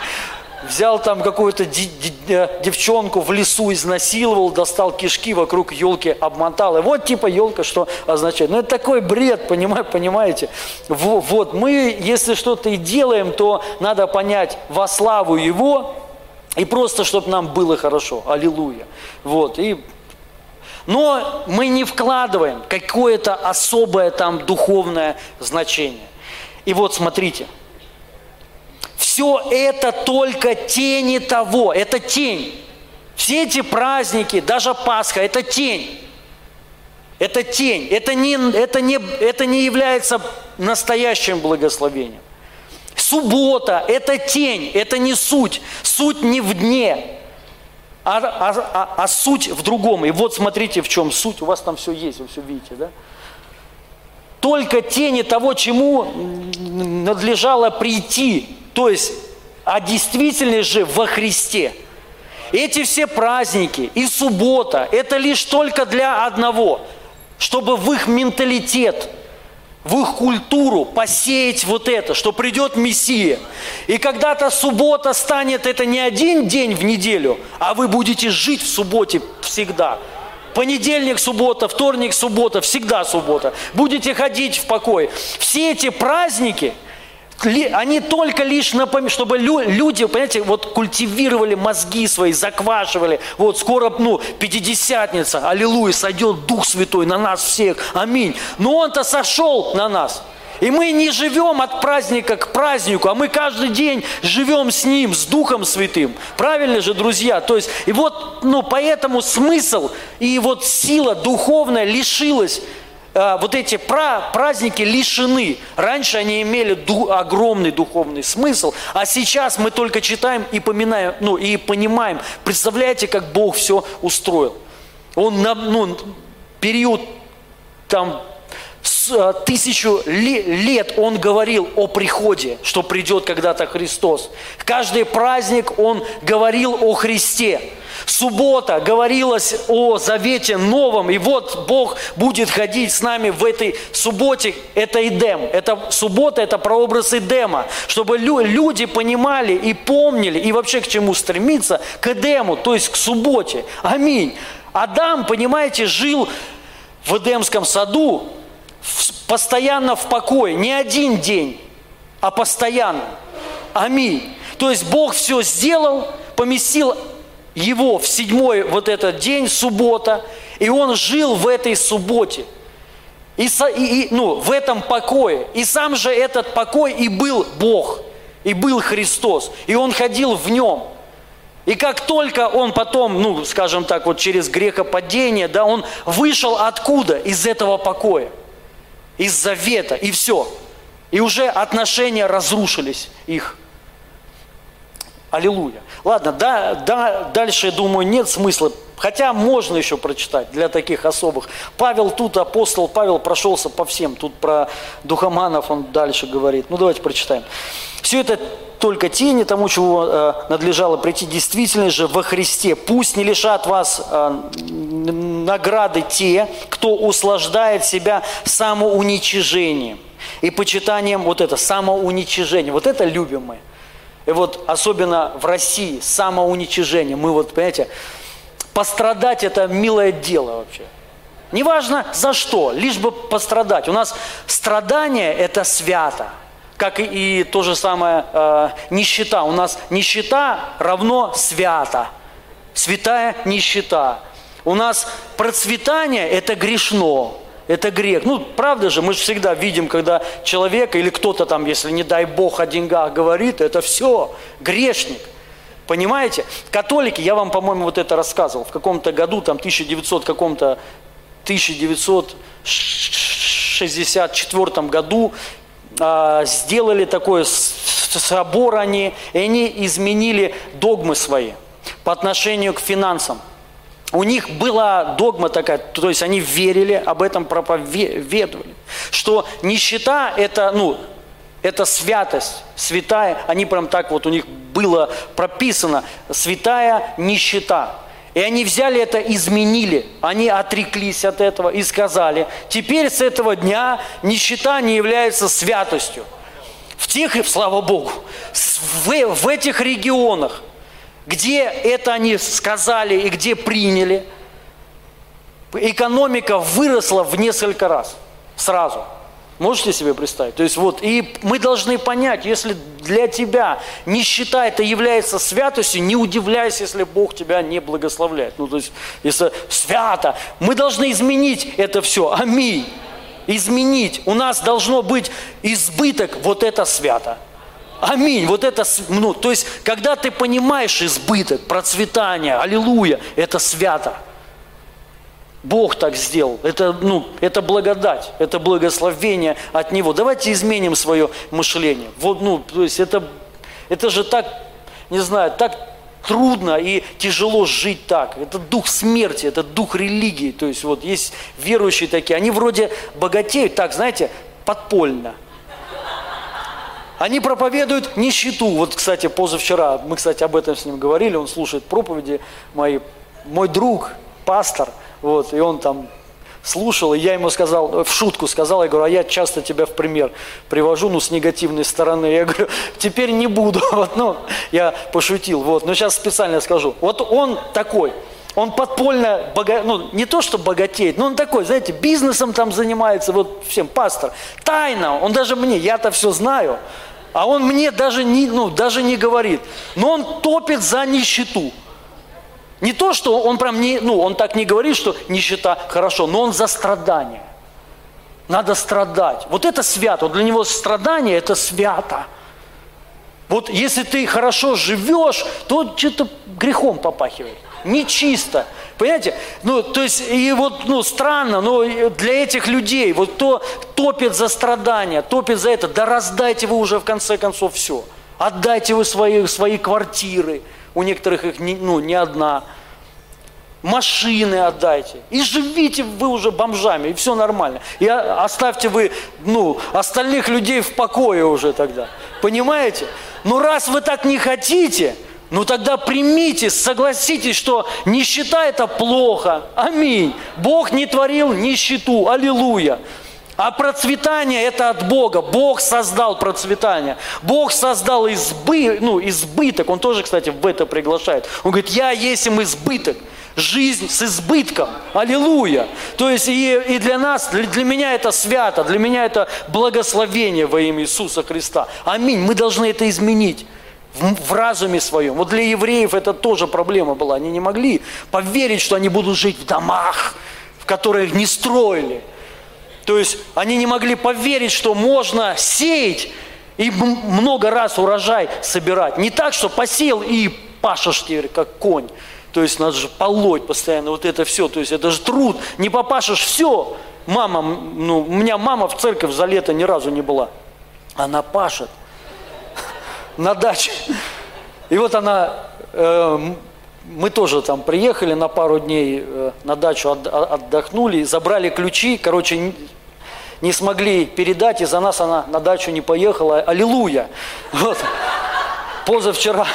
взял там какую-то э, девчонку в лесу, изнасиловал, достал кишки вокруг елки, обмотал. И вот типа елка что означает. Ну это такой бред, понимаете? понимаете? Вот, мы, если что-то и делаем, то надо понять во славу Его, и просто, чтобы нам было хорошо. Аллилуйя. Вот, и но мы не вкладываем какое-то особое там духовное значение. И вот смотрите – все это только тени того, это тень. Все эти праздники, даже Пасха, это тень. Это тень. Это не, это не, это не является настоящим благословением. Суббота – это тень, это не суть. Суть не в дне, а, а, а, а суть в другом. И вот смотрите, в чем суть. У вас там все есть, вы все видите, да? Только тени того, чему надлежало прийти. То есть, а действительность же во Христе. Эти все праздники и суббота – это лишь только для одного, чтобы в их менталитет – в их культуру посеять вот это, что придет Мессия. И когда-то суббота станет это не один день в неделю, а вы будете жить в субботе всегда. Понедельник, суббота, вторник, суббота, всегда суббота. Будете ходить в покой. Все эти праздники – они только лишь напоминают, чтобы люди, понимаете, вот культивировали мозги свои, заквашивали. Вот скоро, ну, Пятидесятница, аллилуйя, сойдет Дух Святой на нас всех, аминь. Но Он-то сошел на нас. И мы не живем от праздника к празднику, а мы каждый день живем с Ним, с Духом Святым. Правильно же, друзья? То есть, и вот, ну, поэтому смысл и вот сила духовная лишилась вот эти праздники лишены. Раньше они имели огромный духовный смысл, а сейчас мы только читаем и поминаем, ну и понимаем. Представляете, как Бог все устроил? Он на ну, период там э, тысячу лет он говорил о приходе, что придет когда-то Христос. Каждый праздник он говорил о Христе. Суббота говорилось о завете новом, и вот Бог будет ходить с нами в этой субботе. Это Эдем. Это суббота, это прообраз Эдема. Чтобы люди понимали и помнили, и вообще к чему стремиться, к Эдему, то есть к субботе. Аминь. Адам, понимаете, жил в Эдемском саду постоянно в покое, не один день, а постоянно. Аминь. То есть Бог все сделал, поместил его в седьмой вот этот день, суббота, и он жил в этой субботе. И, и, ну, в этом покое. И сам же этот покой и был Бог, и был Христос. И он ходил в нем. И как только он потом, ну, скажем так, вот через грехопадение, да, он вышел откуда? Из этого покоя. Из завета. И все. И уже отношения разрушились их. Аллилуйя. Ладно, да, да, дальше, думаю, нет смысла. Хотя можно еще прочитать для таких особых. Павел тут, апостол Павел прошелся по всем. Тут про духоманов он дальше говорит. Ну, давайте прочитаем. Все это только тени тому, чего э, надлежало прийти действительно же во Христе. Пусть не лишат вас э, награды те, кто услаждает себя самоуничижением и почитанием вот это, самоуничижение. Вот это любим мы. И вот особенно в России самоуничижение. Мы вот, понимаете, пострадать это милое дело вообще. Неважно за что, лишь бы пострадать. У нас страдание это свято, как и, то же самое э, нищета. У нас нищета равно свято, святая нищета. У нас процветание это грешно. Это грех. Ну, правда же, мы же всегда видим, когда человек или кто-то там, если не дай Бог о деньгах говорит, это все, грешник. Понимаете? Католики, я вам, по-моему, вот это рассказывал, в каком-то году, там, 1900, каком-то 1964 году а, сделали такой собор они, и они изменили догмы свои по отношению к финансам. У них была догма такая, то есть они верили, об этом проповедовали, что нищета – это, ну, это святость, святая, они прям так вот у них было прописано, святая нищета. И они взяли это, изменили, они отреклись от этого и сказали, теперь с этого дня нищета не является святостью. В тех, слава Богу, в, в этих регионах – где это они сказали и где приняли, экономика выросла в несколько раз сразу. Можете себе представить? То есть вот, и мы должны понять, если для тебя нищета это является святостью, не удивляйся, если Бог тебя не благословляет. Ну, то есть, если свято, мы должны изменить это все. Аминь. Изменить. У нас должно быть избыток, вот это свято. Аминь. Вот это, ну, то есть, когда ты понимаешь избыток, процветание, аллилуйя, это свято. Бог так сделал. Это, ну, это благодать, это благословение от Него. Давайте изменим свое мышление. Вот, ну, то есть это, это же так, не знаю, так трудно и тяжело жить так. Это дух смерти, это дух религии. То есть вот есть верующие такие, они вроде богатеют, так, знаете, подпольно. Они проповедуют нищету. Вот, кстати, позавчера, мы, кстати, об этом с ним говорили, он слушает проповеди мои. Мой друг, пастор, вот, и он там слушал, и я ему сказал, в шутку сказал, я говорю, а я часто тебя в пример привожу, ну, с негативной стороны. Я говорю, теперь не буду. Вот, ну, я пошутил, вот, но сейчас специально скажу. Вот он такой, он подпольно, бога... ну, не то, что богатеет, но он такой, знаете, бизнесом там занимается, вот всем, пастор. Тайно, он даже мне, я-то все знаю, а он мне даже не, ну, даже не говорит. Но он топит за нищету. Не то, что он прям не, ну, он так не говорит, что нищета хорошо, но он за страдание. Надо страдать. Вот это свято. Для него страдание – это свято. Вот если ты хорошо живешь, то что-то грехом попахивает нечисто. Понимаете? Ну, то есть, и вот, ну, странно, но для этих людей, вот кто топит за страдания, топит за это, да раздайте вы уже в конце концов все. Отдайте вы свои, свои квартиры, у некоторых их не, ну, не одна. Машины отдайте. И живите вы уже бомжами, и все нормально. И оставьте вы, ну, остальных людей в покое уже тогда. Понимаете? Но раз вы так не хотите, ну тогда примите, согласитесь, что нищета это плохо. Аминь. Бог не творил нищету. Аллилуйя. А процветание это от Бога. Бог создал процветание. Бог создал избы, ну, избыток. Он тоже, кстати, в это приглашает. Он говорит, я есть им избыток. Жизнь с избытком. Аллилуйя. То есть и, и для нас, для, меня это свято, для меня это благословение во имя Иисуса Христа. Аминь. Мы должны это изменить в, в разуме своем. Вот для евреев это тоже проблема была. Они не могли поверить, что они будут жить в домах, в которых не строили. То есть они не могли поверить, что можно сеять и много раз урожай собирать. Не так, что посеял и пашешь теперь, как конь. То есть надо же полоть постоянно, вот это все. То есть это же труд. Не попашешь, все. Мама, ну, у меня мама в церковь за лето ни разу не была. Она пашет на даче. И вот она, э, мы тоже там приехали на пару дней э, на дачу, от, отдохнули, забрали ключи, короче, не, смогли передать, из-за нас она на дачу не поехала. Аллилуйя! Вот. Позавчера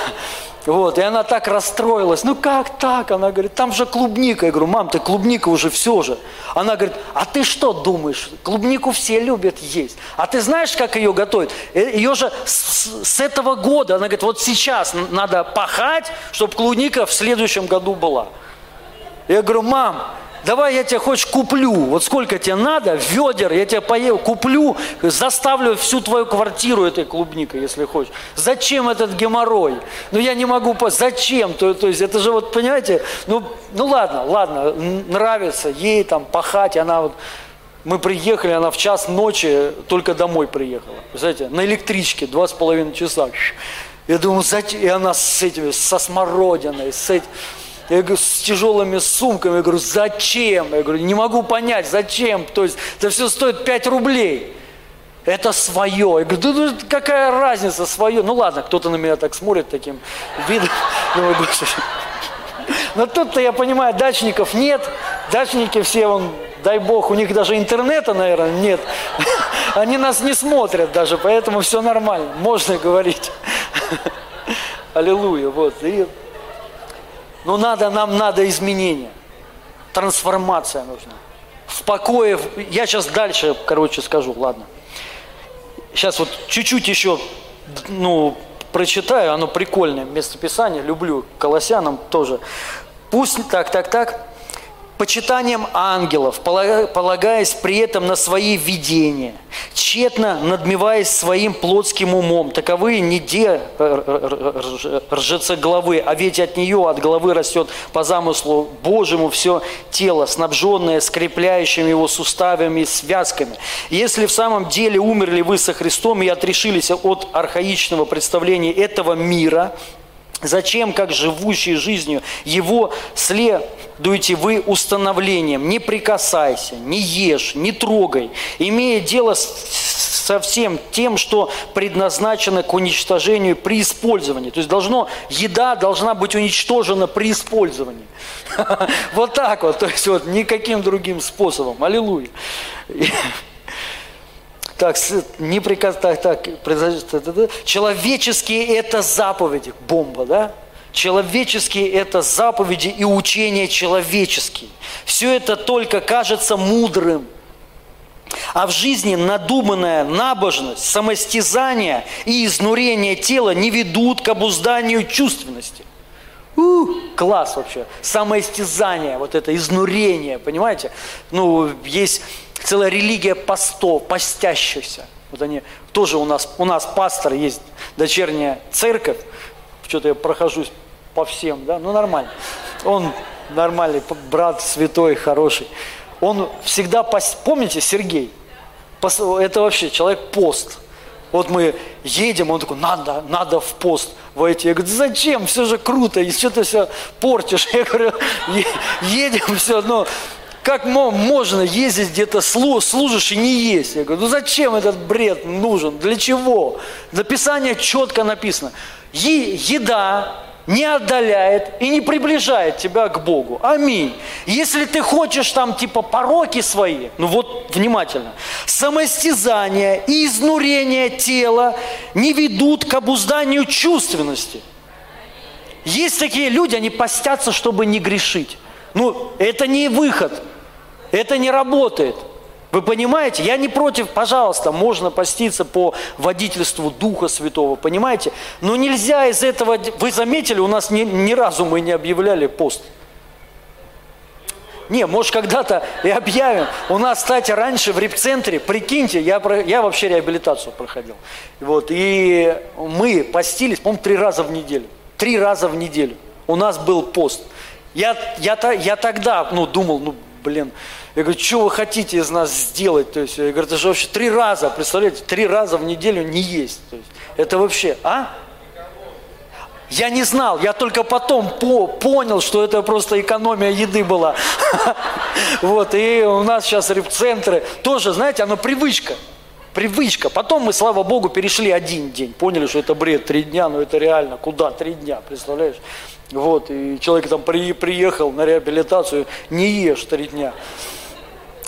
вот, и она так расстроилась. Ну как так? Она говорит, там же клубника. Я говорю, мам, ты клубника уже все же. Она говорит, а ты что думаешь? Клубнику все любят есть. А ты знаешь, как ее готовят? Э, ее же с, с этого года, она говорит, вот сейчас надо пахать, чтобы клубника в следующем году была. Я говорю, мам, давай я тебе хочешь куплю, вот сколько тебе надо, ведер, я тебе поел, куплю, заставлю всю твою квартиру этой клубникой, если хочешь. Зачем этот геморрой? Ну я не могу, зачем? То, то есть это же вот, понимаете, ну, ну ладно, ладно, нравится ей там пахать, она вот, мы приехали, она в час ночи только домой приехала. Знаете, на электричке два с половиной часа. Я думаю, зачем? И она с этими, со смородиной, с этим я говорю, с тяжелыми сумками. Я говорю, зачем? Я говорю, не могу понять, зачем? То есть это все стоит 5 рублей. Это свое. Я говорю, да, ну, какая разница, свое. Ну ладно, кто-то на меня так смотрит таким видом. Но тут-то я понимаю, дачников нет. Дачники все, вон, дай бог, у них даже интернета, наверное, нет. Они нас не смотрят даже, поэтому все нормально. Можно говорить. Аллилуйя. Вот. И но надо, нам надо изменения. Трансформация нужна. В покое, я сейчас дальше, короче, скажу, ладно. Сейчас вот чуть-чуть еще, ну, прочитаю, оно прикольное местописание, люблю, Колоссянам тоже. Пусть, так, так, так, почитанием ангелов, полагаясь при этом на свои видения, тщетно надмеваясь своим плотским умом. Таковы не де ржеца головы, а ведь от нее, от головы растет по замыслу Божьему все тело, снабженное скрепляющими его суставами и связками. Если в самом деле умерли вы со Христом и отрешились от архаичного представления этого мира – Зачем, как живущий жизнью, его следуете вы установлением? Не прикасайся, не ешь, не трогай, имея дело со всем тем, что предназначено к уничтожению при использовании. То есть должно, еда должна быть уничтожена при использовании. Вот так вот, то есть вот никаким другим способом. Аллилуйя. Так, не приказ, так, так, человеческие это заповеди, бомба, да? Человеческие это заповеди и учения человеческие. Все это только кажется мудрым. А в жизни надуманная набожность, самостязание и изнурение тела не ведут к обузданию чувственности. У, класс вообще. Самоистязание, вот это изнурение, понимаете? Ну, есть целая религия постов, постящихся. Вот они тоже у нас, у нас пастор есть, дочерняя церковь, что-то я прохожусь по всем, да, ну нормально. Он нормальный, брат святой, хороший. Он всегда, пост... помните Сергей? Это вообще человек пост. Вот мы едем, он такой, надо, надо в пост войти. Я говорю, зачем? Все же круто, и что ты все портишь. Я говорю, едем, все, но как можно ездить где-то, служишь и не есть? Я говорю, ну зачем этот бред нужен? Для чего? Написание четко написано. Еда не отдаляет и не приближает тебя к Богу. Аминь. Если ты хочешь там типа пороки свои, ну вот внимательно, самостязание и изнурение тела не ведут к обузданию чувственности. Есть такие люди, они постятся, чтобы не грешить. Ну, это не выход. Это не работает. Вы понимаете? Я не против, пожалуйста, можно поститься по водительству Духа Святого, понимаете? Но нельзя из этого... Вы заметили, у нас ни, ни разу мы не объявляли пост. Не, может, когда-то и объявим. У нас, кстати, раньше в репцентре, прикиньте, я, я вообще реабилитацию проходил. Вот, и мы постились, по-моему, три раза в неделю. Три раза в неделю. У нас был пост. Я, я, я тогда ну, думал, ну, блин, я говорю, что вы хотите из нас сделать? То есть, я говорю, это же вообще три раза, представляете, три раза в неделю не есть. То есть, это вообще, а? Я не знал, я только потом по, понял, что это просто экономия еды была. Вот, и у нас сейчас репцентры тоже, знаете, оно привычка. Привычка. Потом мы, слава Богу, перешли один день. Поняли, что это бред, три дня, но это реально. Куда три дня, представляешь? Вот, и человек там при, приехал на реабилитацию, не ешь три дня.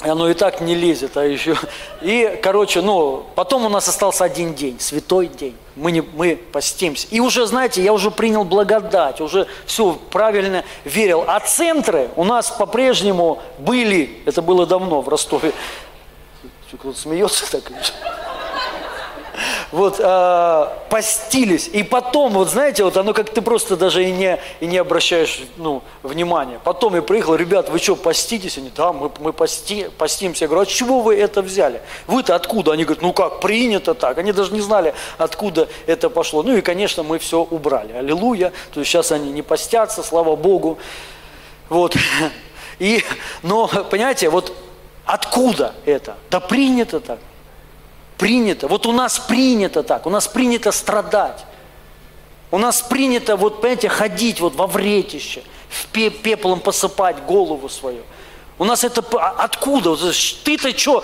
Оно и так не лезет, а еще... И, короче, ну, потом у нас остался один день, святой день. Мы, не, мы постимся. И уже, знаете, я уже принял благодать, уже все правильно верил. А центры у нас по-прежнему были, это было давно в Ростове. Кто-то смеется так вот, э, постились. И потом, вот знаете, вот оно как ты просто даже и не, и не обращаешь ну, внимания. Потом я приехал, ребят, вы что, поститесь? Они, да, мы, мы пости, постимся. Я говорю, а чего вы это взяли? Вы-то откуда? Они говорят, ну как, принято так. Они даже не знали, откуда это пошло. Ну и, конечно, мы все убрали. Аллилуйя. То есть сейчас они не постятся, слава Богу. Вот. И, но, понимаете, вот откуда это? Да принято так. Принято. Вот у нас принято так. У нас принято страдать. У нас принято, вот, понимаете, ходить вот во вретище, в пеплом посыпать голову свою. У нас это а откуда? Ты-то что?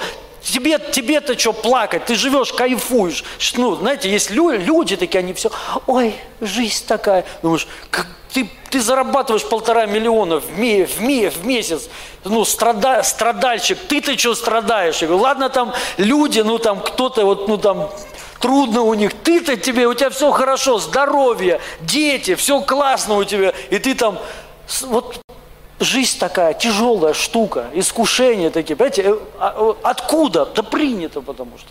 Тебе, тебе-то что плакать? Ты живешь, кайфуешь. Ну, знаете, есть люди такие, они все, ой, жизнь такая. Думаешь, как, ты, ты зарабатываешь полтора миллиона в, ме, в, ме, в месяц, ну, страда, страдальщик, ты-то что страдаешь? Я говорю, ладно, там люди, ну, там кто-то, вот, ну, там, трудно у них, ты-то тебе, у тебя все хорошо, здоровье, дети, все классно у тебя, и ты там, вот жизнь такая тяжелая штука, искушения такие, понимаете, э, а, откуда? Да принято, потому что.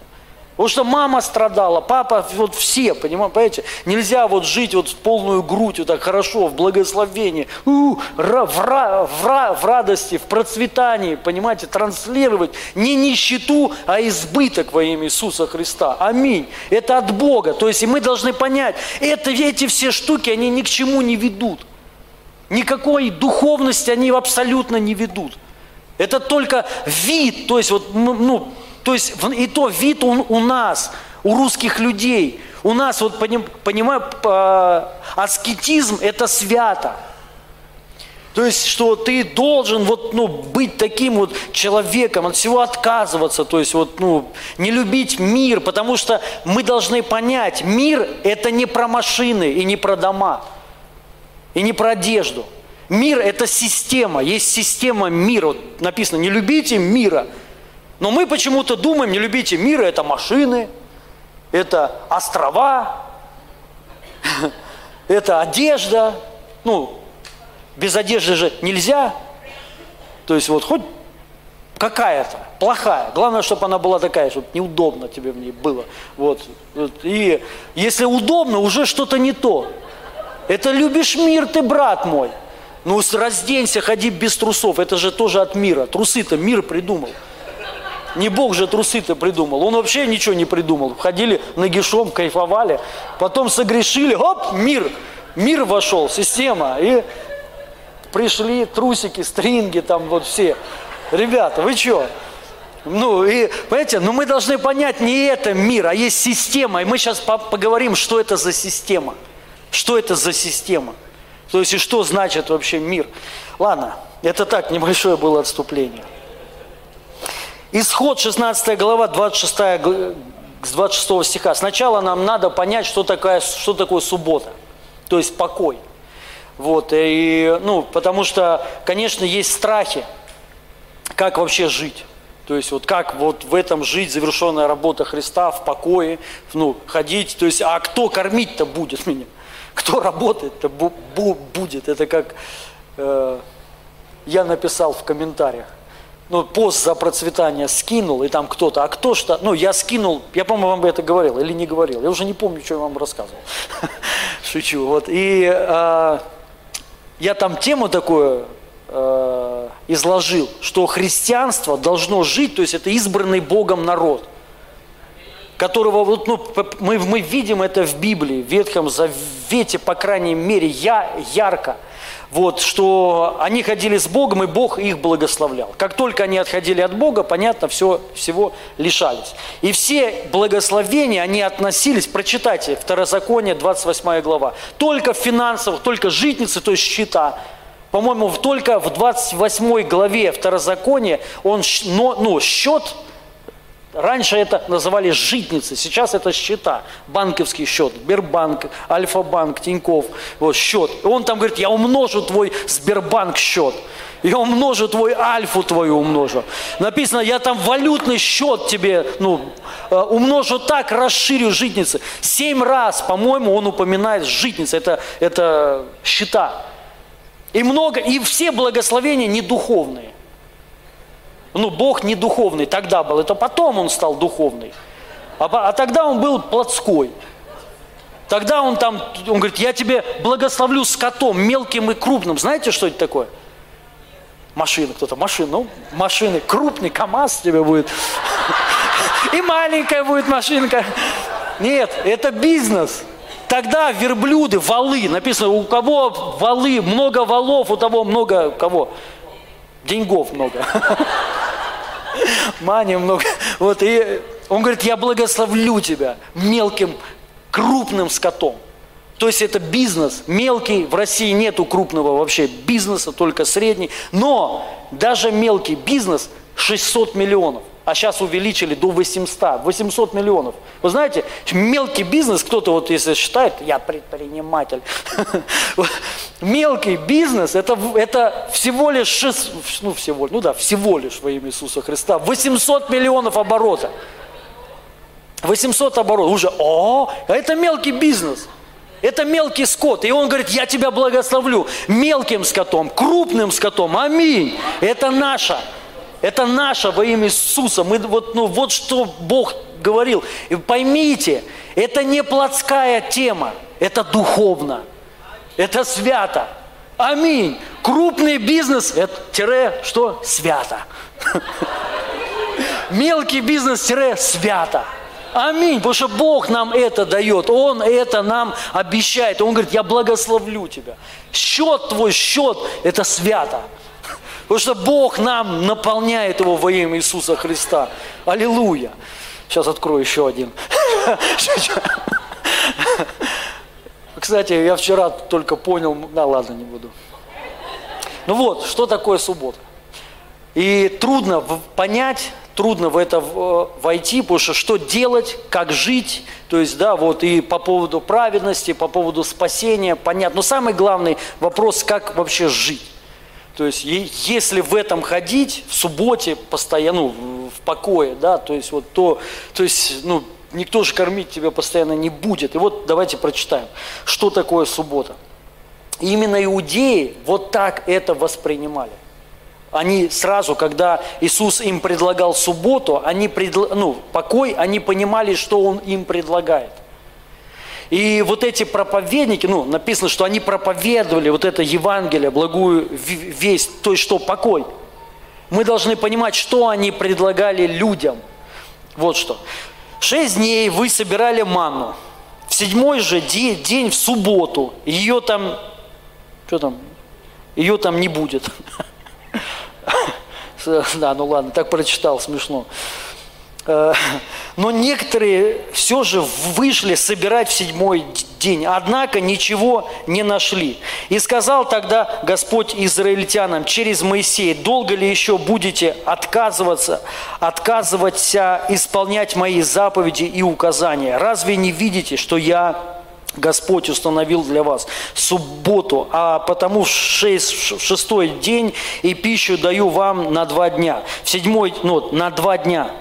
Потому что мама страдала, папа, вот все, понимаете? Нельзя вот жить вот в полную грудь, вот так хорошо, в благословении, у, ра, в, ра, в, ра, в радости, в процветании, понимаете, транслировать не нищету, а избыток во имя Иисуса Христа. Аминь. Это от Бога. То есть и мы должны понять, это, эти все штуки, они ни к чему не ведут. Никакой духовности они абсолютно не ведут. Это только вид, то есть вот, ну, то есть и то вид у, у нас, у русских людей. У нас, вот понимаю, аскетизм – это свято. То есть, что ты должен вот, ну, быть таким вот человеком, от всего отказываться, то есть вот, ну, не любить мир, потому что мы должны понять, мир – это не про машины и не про дома, и не про одежду. Мир – это система, есть система мира. Вот написано, не любите мира – но мы почему-то думаем, не любите мира, это машины, это острова, это одежда. Ну, без одежды же нельзя. То есть вот хоть какая-то, плохая. Главное, чтобы она была такая, чтобы неудобно тебе в ней было. Вот. И если удобно, уже что-то не то. Это любишь мир ты, брат мой. Ну, разденься, ходи без трусов. Это же тоже от мира. Трусы-то мир придумал. Не Бог же трусы-то придумал. Он вообще ничего не придумал. Ходили нагишом, кайфовали. Потом согрешили. Оп, мир. Мир вошел, система. И пришли трусики, стринги, там вот все. Ребята, вы что? Ну, и, понимаете, но мы должны понять, не это мир, а есть система. И мы сейчас поговорим, что это за система. Что это за система. То есть, и что значит вообще мир. Ладно, это так, небольшое было отступление. Исход 16 глава, 26, с 26 стиха. Сначала нам надо понять, что, такое, что такое суббота, то есть покой. Вот, и, ну, потому что, конечно, есть страхи, как вообще жить. То есть вот как вот в этом жить, завершенная работа Христа в покое, ну, ходить. То есть, а кто кормить-то будет меня? Кто работать-то бу- бу- будет? Это как э, я написал в комментариях. Ну, пост за процветание скинул, и там кто-то, а кто что, ну, я скинул, я, по-моему, вам это говорил или не говорил, я уже не помню, что я вам рассказывал, шучу, вот, и э, я там тему такую э, изложил, что христианство должно жить, то есть это избранный Богом народ, которого вот, ну, мы, мы видим это в Библии, в Ветхом Завете, по крайней мере, я, ярко, вот, что они ходили с Богом, и Бог их благословлял. Как только они отходили от Бога, понятно, все, всего лишались. И все благословения, они относились, прочитайте, Второзаконие, 28 глава, только в финансовых, только житницы, то есть счета, по-моему, только в 28 главе Второзакония он, ну, счет Раньше это называли житницы, сейчас это счета, банковский счет, Сбербанк, Альфа-банк, Тиньков, вот счет. И он там говорит, я умножу твой Сбербанк счет, я умножу твой Альфу твою умножу. Написано, я там валютный счет тебе, ну, э, умножу так, расширю житницы. Семь раз, по-моему, он упоминает житницы, это, это счета. И много, и все благословения не духовные. Ну, Бог не духовный тогда был, это потом он стал духовный. А, а тогда он был плотской. Тогда он там, он говорит, я тебе благословлю скотом, мелким и крупным. Знаете, что это такое? Машина, кто-то, машина, ну, машины, крупный КАМАЗ тебе будет. И маленькая будет машинка. Нет, это бизнес. Тогда верблюды, валы, написано, у кого валы, много валов, у того много кого? Деньгов много. Мани много. Вот, и он говорит, я благословлю тебя мелким, крупным скотом. То есть это бизнес, мелкий, в России нету крупного вообще бизнеса, только средний. Но даже мелкий бизнес 600 миллионов а сейчас увеличили до 800, 800 миллионов. Вы знаете, мелкий бизнес, кто-то вот если считает, я предприниматель, мелкий бизнес, это, это всего лишь, 6, ну всего, ну да, всего лишь во имя Иисуса Христа, 800 миллионов оборота. 800 оборотов, уже, о, это мелкий бизнес. Это мелкий скот. И он говорит, я тебя благословлю мелким скотом, крупным скотом. Аминь. Это наше. Это наше во имя Иисуса. Мы, вот, ну, вот что Бог говорил. И поймите, это не плотская тема, это духовно. Это свято. Аминь. Крупный бизнес – это тире, что? Свято. Мелкий бизнес – тире, свято. Аминь. Потому что Бог нам это дает. Он это нам обещает. Он говорит, я благословлю тебя. Счет твой, счет – это свято. Потому что Бог нам наполняет его во имя Иисуса Христа. Аллилуйя. Сейчас открою еще один. Кстати, я вчера только понял, да ладно, не буду. Ну вот, что такое суббота? И трудно понять, трудно в это войти, потому что что делать, как жить, то есть, да, вот и по поводу праведности, по поводу спасения, понятно. Но самый главный вопрос, как вообще жить. То есть, если в этом ходить, в субботе постоянно, ну, в покое, да, то есть, вот то, то есть, ну, никто же кормить тебя постоянно не будет. И вот давайте прочитаем, что такое суббота. именно иудеи вот так это воспринимали. Они сразу, когда Иисус им предлагал субботу, они предла... ну, покой, они понимали, что Он им предлагает. И вот эти проповедники, ну, написано, что они проповедовали вот это Евангелие, благую весть, то есть что, покой. Мы должны понимать, что они предлагали людям. Вот что. Шесть дней вы собирали манну. В седьмой же день, день в субботу, ее там, что там, ее там не будет. Да, ну ладно, так прочитал, смешно. Э, но некоторые все же вышли собирать в седьмой день, однако ничего не нашли. И сказал тогда Господь израильтянам через Моисея, долго ли еще будете отказываться, отказываться исполнять мои заповеди и указания? Разве не видите, что я Господь установил для вас субботу, а потому в, шесть, в шестой день и пищу даю вам на два дня. В седьмой, ну, на два дня.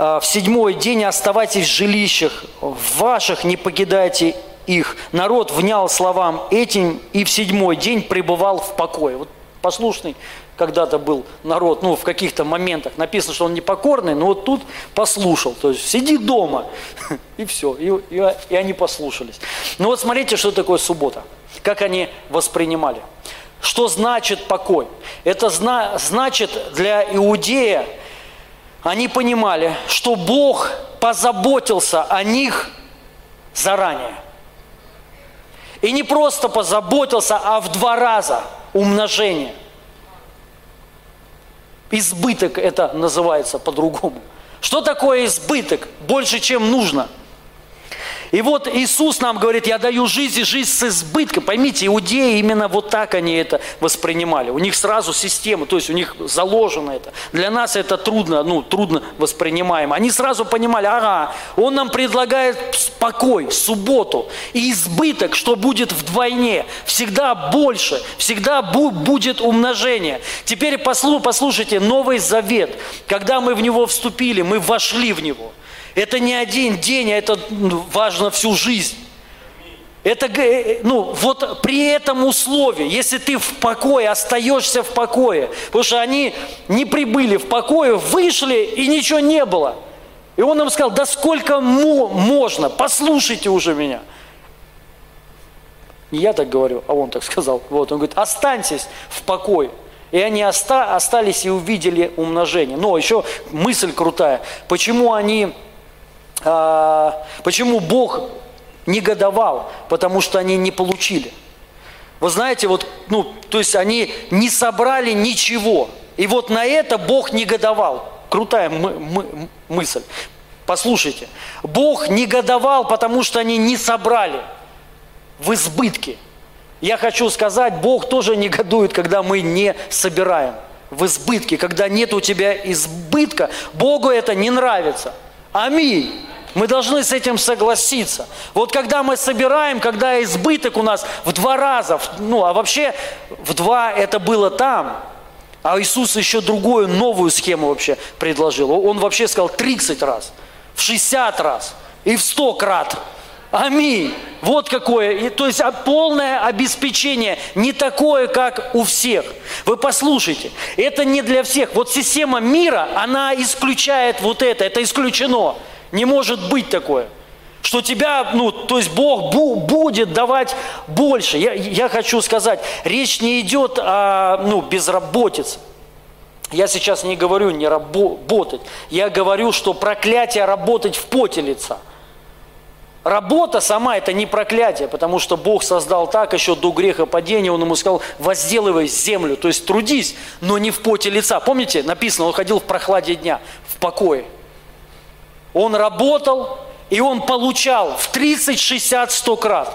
А, в седьмой день оставайтесь в жилищах ваших, не покидайте их. Народ внял словам этим и в седьмой день пребывал в покое. Вот послушный когда-то был народ, ну, в каких-то моментах. Написано, что он непокорный, но вот тут послушал. То есть сиди дома, и все, и, и, и они послушались. Ну вот смотрите, что такое суббота. Как они воспринимали. Что значит покой? Это зна, значит для иудея они понимали, что Бог позаботился о них заранее. И не просто позаботился, а в два раза умножение. Избыток это называется по-другому. Что такое избыток? Больше, чем нужно – и вот Иисус нам говорит, я даю жизнь и жизнь с избытком. Поймите, иудеи именно вот так они это воспринимали. У них сразу система, то есть у них заложено это. Для нас это трудно, ну, трудно воспринимаемо. Они сразу понимали, ага, он нам предлагает покой, субботу и избыток, что будет вдвойне, всегда больше, всегда будет умножение. Теперь послушайте, Новый Завет, когда мы в него вступили, мы вошли в него – это не один день, а это ну, важно всю жизнь. Это, э, ну, вот при этом условии, если ты в покое, остаешься в покое, потому что они не прибыли в покое, вышли и ничего не было. И он им сказал, да сколько можно, послушайте уже меня. Не я так говорю, а он так сказал. Вот, он говорит, останьтесь в покое. И они оста остались и увидели умножение. Но еще мысль крутая. Почему они почему Бог негодовал? Потому что они не получили. Вы знаете, вот, ну, то есть они не собрали ничего. И вот на это Бог негодовал. Крутая мы, мы, мысль. Послушайте. Бог негодовал, потому что они не собрали в избытке. Я хочу сказать, Бог тоже негодует, когда мы не собираем в избытке, когда нет у тебя избытка. Богу это не нравится. Аминь. Мы должны с этим согласиться. Вот когда мы собираем, когда избыток у нас в два раза, ну а вообще в два это было там, а Иисус еще другую, новую схему вообще предложил. Он вообще сказал 30 раз, в 60 раз и в 100 крат. Аминь. Вот какое. То есть а, полное обеспечение, не такое, как у всех. Вы послушайте, это не для всех. Вот система мира, она исключает вот это, это исключено. Не может быть такое. Что тебя, ну, то есть Бог бу будет давать больше. Я, я хочу сказать, речь не идет о ну, безработице. Я сейчас не говорю не работать. Я говорю, что проклятие работать в поте лица. Работа сама это не проклятие, потому что Бог создал так еще до греха падения, Он ему сказал, возделывай землю, то есть трудись, но не в поте лица. Помните, написано, он ходил в прохладе дня, в покое. Он работал, и он получал в 30, 60, 100 крат.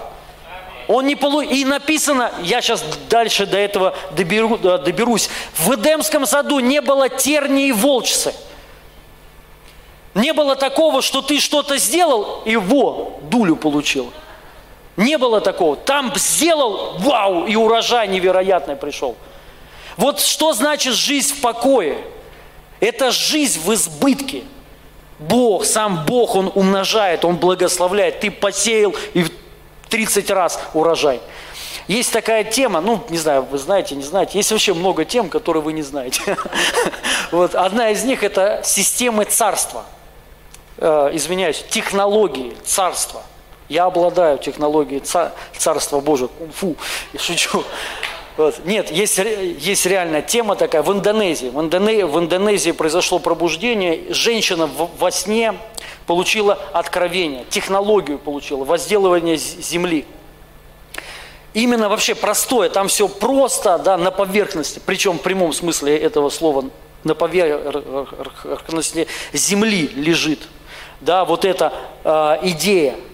Он не полу... И написано, я сейчас дальше до этого доберу, доберусь, в Эдемском саду не было тернии и волчцы. Не было такого, что ты что-то сделал, и во, дулю получил. Не было такого. Там сделал, вау, и урожай невероятный пришел. Вот что значит жизнь в покое? Это жизнь в избытке. Бог, сам Бог, Он умножает, Он благословляет. Ты посеял и 30 раз урожай. Есть такая тема, ну, не знаю, вы знаете, не знаете, есть вообще много тем, которые вы не знаете. Вот одна из них – это системы царства. Э, извиняюсь, технологии царства. Я обладаю технологией царства Божьего, кунг-фу, я шучу. Вот. Нет, есть, есть реальная тема такая в Индонезии. В Индонезии, в Индонезии произошло пробуждение. Женщина в, во сне получила откровение, технологию получила, возделывание земли. Именно вообще простое, там все просто, да, на поверхности, причем в прямом смысле этого слова, на поверхности земли лежит. Да, вот эта э, идея –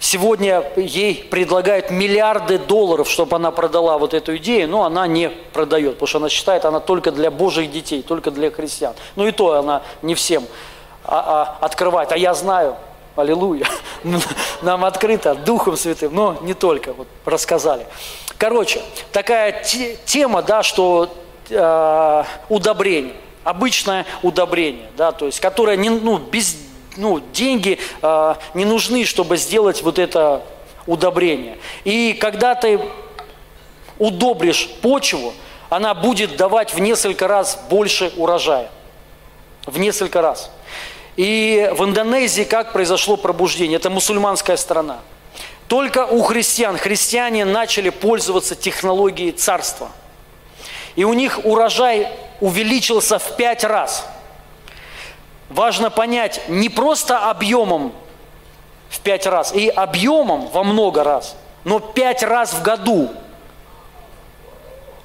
Сегодня ей предлагают миллиарды долларов, чтобы она продала вот эту идею, но она не продает, потому что она считает, она только для Божьих детей, только для христиан. Ну и то она не всем а, а, открывает. А я знаю, аллилуйя, нам открыто Духом Святым, но не только, вот рассказали. Короче, такая тема, да, что э, удобрение, обычное удобрение, да, то есть, которое не, ну, без ну, деньги э, не нужны, чтобы сделать вот это удобрение. И когда ты удобришь почву, она будет давать в несколько раз больше урожая. В несколько раз. И в Индонезии как произошло пробуждение? Это мусульманская страна. Только у христиан, христиане начали пользоваться технологией царства. И у них урожай увеличился в пять раз – важно понять не просто объемом в пять раз, и объемом во много раз, но пять раз в году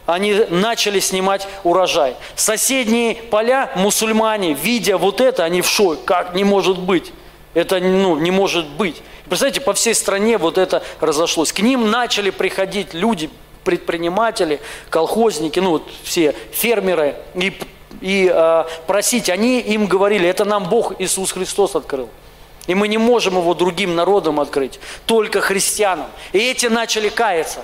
они начали снимать урожай. Соседние поля, мусульмане, видя вот это, они в шоке. Как не может быть? Это ну, не может быть. Представляете, по всей стране вот это разошлось. К ним начали приходить люди, предприниматели, колхозники, ну вот все фермеры, и и э, просить. Они им говорили, это нам Бог Иисус Христос открыл. И мы не можем его другим народам открыть, только христианам. И эти начали каяться,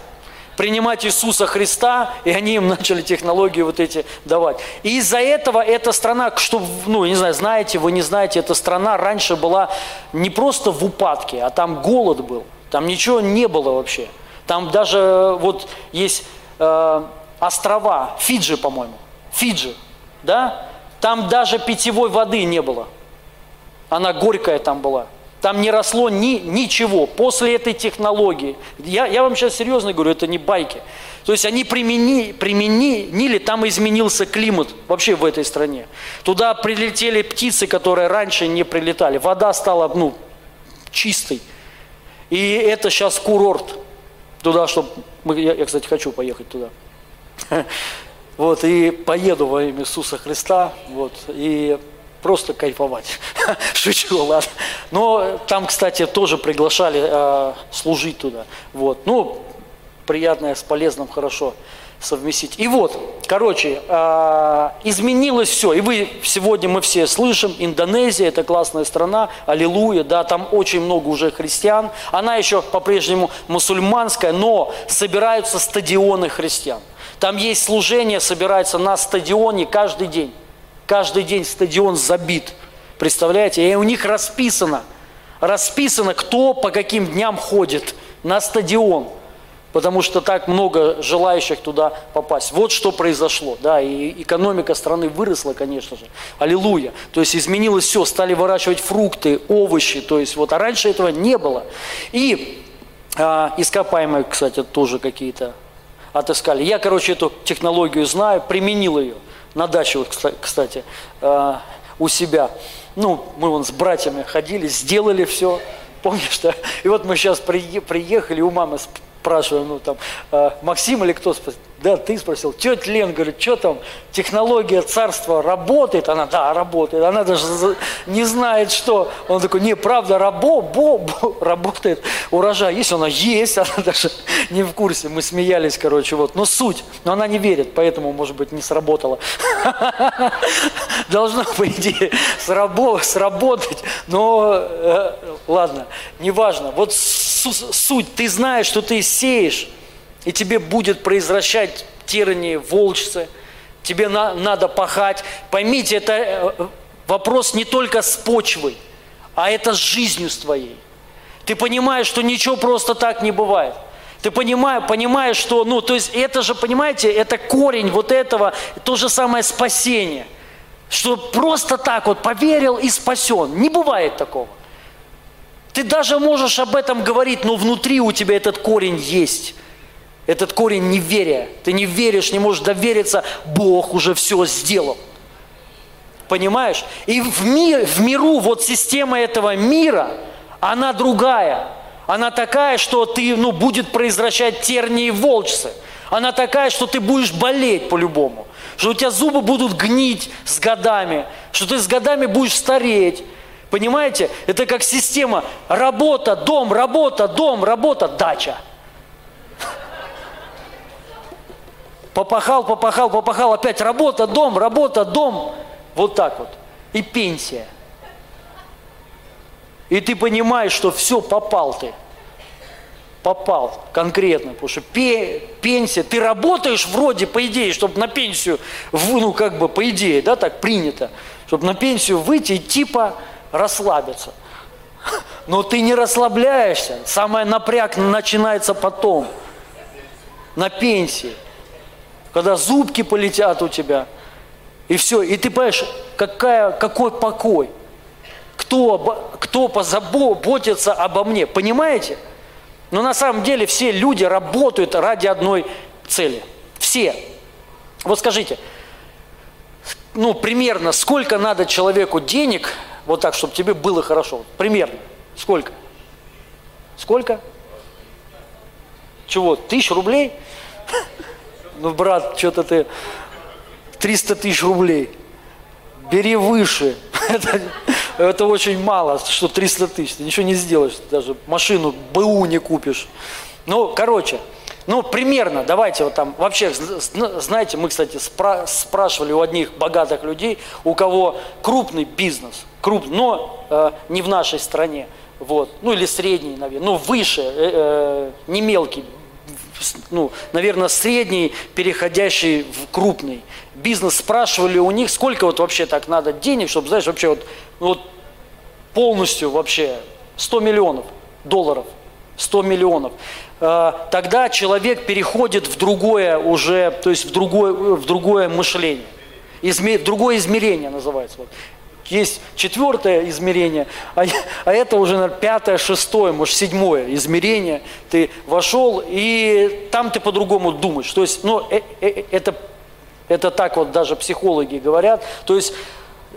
принимать Иисуса Христа, и они им начали технологии вот эти давать. И из-за этого эта страна, что, ну, не знаю, знаете вы, не знаете, эта страна раньше была не просто в упадке, а там голод был. Там ничего не было вообще. Там даже вот есть э, острова, Фиджи, по-моему, Фиджи – да, там даже питьевой воды не было. Она горькая там была. Там не росло ни, ничего после этой технологии. Я, я вам сейчас серьезно говорю, это не байки. То есть они примени, применили, там изменился климат вообще в этой стране. Туда прилетели птицы, которые раньше не прилетали. Вода стала ну, чистой. И это сейчас курорт. Туда, чтобы... Я, я, кстати, хочу поехать туда. Вот, и поеду во имя Иисуса Христа, вот, и просто кайфовать. Шучу, ладно. Но там, кстати, тоже приглашали э, служить туда. Вот. Ну, приятное с полезным хорошо совместить. И вот, короче, э, изменилось все. И вы сегодня мы все слышим, Индонезия, это классная страна, аллилуйя, да, там очень много уже христиан. Она еще по-прежнему мусульманская, но собираются стадионы христиан. Там есть служение, собирается на стадионе каждый день. Каждый день стадион забит. Представляете? И у них расписано. Расписано, кто по каким дням ходит на стадион – потому что так много желающих туда попасть. Вот что произошло, да, и экономика страны выросла, конечно же, аллилуйя. То есть изменилось все, стали выращивать фрукты, овощи, то есть вот, а раньше этого не было. И а, ископаемые, кстати, тоже какие-то отыскали. Я, короче, эту технологию знаю, применил ее на даче, вот, кстати, а, у себя. Ну, мы вон с братьями ходили, сделали все, помнишь, да? И вот мы сейчас приехали, у мамы спрашиваю, ну там, э, Максим или кто спросил? Да, ты спросил. Тетя Лен, говорит, что там, технология царства работает? Она, да, работает. Она даже не знает, что. Он такой, не, правда, рабо, бо, бо, работает урожай. Есть она? Есть. Она даже не в курсе. Мы смеялись, короче, вот. Но суть. Но она не верит, поэтому, может быть, не сработало. Должно, по идее, сработать. Но, э, ладно, неважно. Вот суть. Ты знаешь, что ты сеешь, и тебе будет произвращать тирани, волчцы. Тебе на, надо пахать. Поймите, это э, вопрос не только с почвой, а это с жизнью твоей. Ты понимаешь, что ничего просто так не бывает. Ты понимаешь, понимаешь, что, ну, то есть это же, понимаете, это корень вот этого, то же самое спасение. Что просто так вот поверил и спасен. Не бывает такого. Ты даже можешь об этом говорить, но внутри у тебя этот корень есть. Этот корень неверия. Ты не веришь, не можешь довериться, Бог уже все сделал. Понимаешь? И в, мир, в миру, вот система этого мира, она другая. Она такая, что ты, ну, будет произвращать тернии и волчцы. Она такая, что ты будешь болеть по-любому. Что у тебя зубы будут гнить с годами. Что ты с годами будешь стареть Понимаете? Это как система работа, дом, работа, дом, работа, дача. Попахал, попахал, попахал, опять работа, дом, работа, дом. Вот так вот. И пенсия. И ты понимаешь, что все, попал ты. Попал конкретно, потому что пенсия, ты работаешь вроде, по идее, чтобы на пенсию, ну как бы по идее, да, так принято, чтобы на пенсию выйти и типа расслабиться. Но ты не расслабляешься. Самое напряг начинается потом. На пенсии. Когда зубки полетят у тебя. И все. И ты понимаешь, какая, какой покой. Кто, кто позаботится обо мне. Понимаете? Но на самом деле все люди работают ради одной цели. Все. Вот скажите, ну, примерно сколько надо человеку денег, вот так, чтобы тебе было хорошо. Примерно. Сколько? Сколько? Чего? Тысяч рублей? Ну, брат, что-то ты... 300 тысяч рублей. Бери выше. Это, это очень мало, что 300 тысяч. Ты ничего не сделаешь. Даже машину БУ не купишь. Ну, короче, ну, примерно, давайте вот там, вообще, знаете, мы, кстати, спра спрашивали у одних богатых людей, у кого крупный бизнес, крупный, но э, не в нашей стране, вот, ну или средний, наверное, ну выше, э, э, не мелкий, ну, наверное, средний, переходящий в крупный бизнес. Спрашивали у них, сколько вот вообще так надо денег, чтобы, знаешь, вообще вот, вот полностью вообще 100 миллионов долларов, 100 миллионов. Э, тогда человек переходит в другое уже, то есть в другое, в другое мышление. Изме, другое измерение называется. Есть четвертое измерение, а, а это уже наверное, пятое, шестое, может седьмое измерение. Ты вошел, и там ты по-другому думаешь. То есть, ну, э, э, это, это так вот даже психологи говорят. То есть,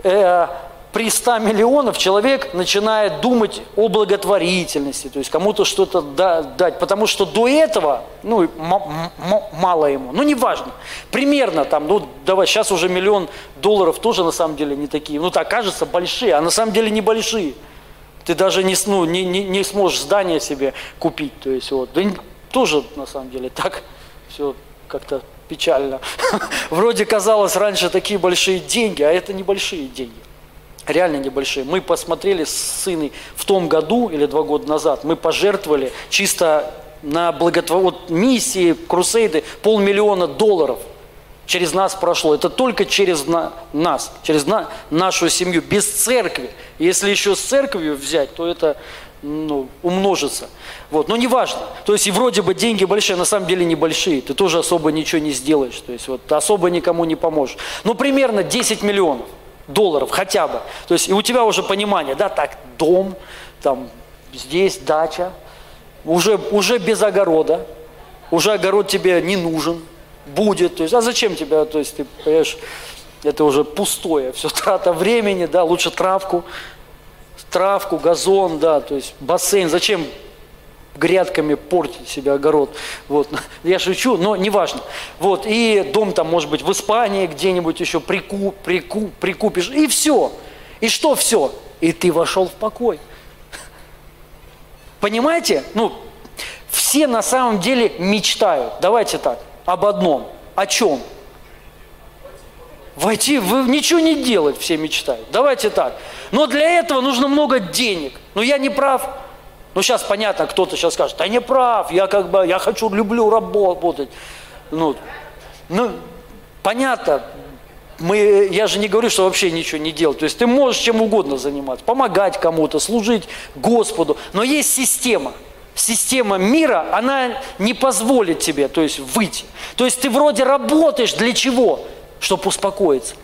э, при 100 миллионов человек начинает думать о благотворительности, то есть кому-то что-то дать, потому что до этого, ну, мало ему, ну, неважно, примерно там, ну, давай, сейчас уже миллион долларов тоже на самом деле не такие, ну, так кажется, большие, а на самом деле небольшие. Ты даже не, ну, не, не, не сможешь здание себе купить, то есть вот, да тоже на самом деле так все как-то печально. Вроде казалось раньше такие большие деньги, а это небольшие деньги реально небольшие. Мы посмотрели с сыной в том году или два года назад, мы пожертвовали чисто на благотвор... вот, миссии, крусейды полмиллиона долларов. через нас прошло. Это только через на, нас, через на, нашу семью, без церкви. Если еще с церковью взять, то это ну, умножится. Вот. Но неважно. То есть и вроде бы деньги большие, а на самом деле небольшие. Ты тоже особо ничего не сделаешь. То есть вот особо никому не поможешь. Ну, примерно 10 миллионов долларов хотя бы. То есть и у тебя уже понимание, да, так, дом, там, здесь дача, уже, уже без огорода, уже огород тебе не нужен, будет. То есть, а зачем тебе, то есть ты, понимаешь, это уже пустое, все трата времени, да, лучше травку, травку, газон, да, то есть бассейн. Зачем грядками портить себе огород. Вот. Я шучу, но неважно. Вот. И дом там, может быть, в Испании где-нибудь еще прику, прику, прикупишь. И все. И что все? И ты вошел в покой. Понимаете? Ну, все на самом деле мечтают. Давайте так, об одном. О чем? Войти, вы ничего не делать все мечтают. Давайте так. Но для этого нужно много денег. Но я не прав. Ну, сейчас понятно, кто-то сейчас скажет, да не прав, я как бы, я хочу, люблю работать. Ну, ну понятно, мы, я же не говорю, что вообще ничего не делать. То есть ты можешь чем угодно заниматься, помогать кому-то, служить Господу. Но есть система. Система мира, она не позволит тебе, то есть, выйти. То есть ты вроде работаешь для чего? Чтобы успокоиться.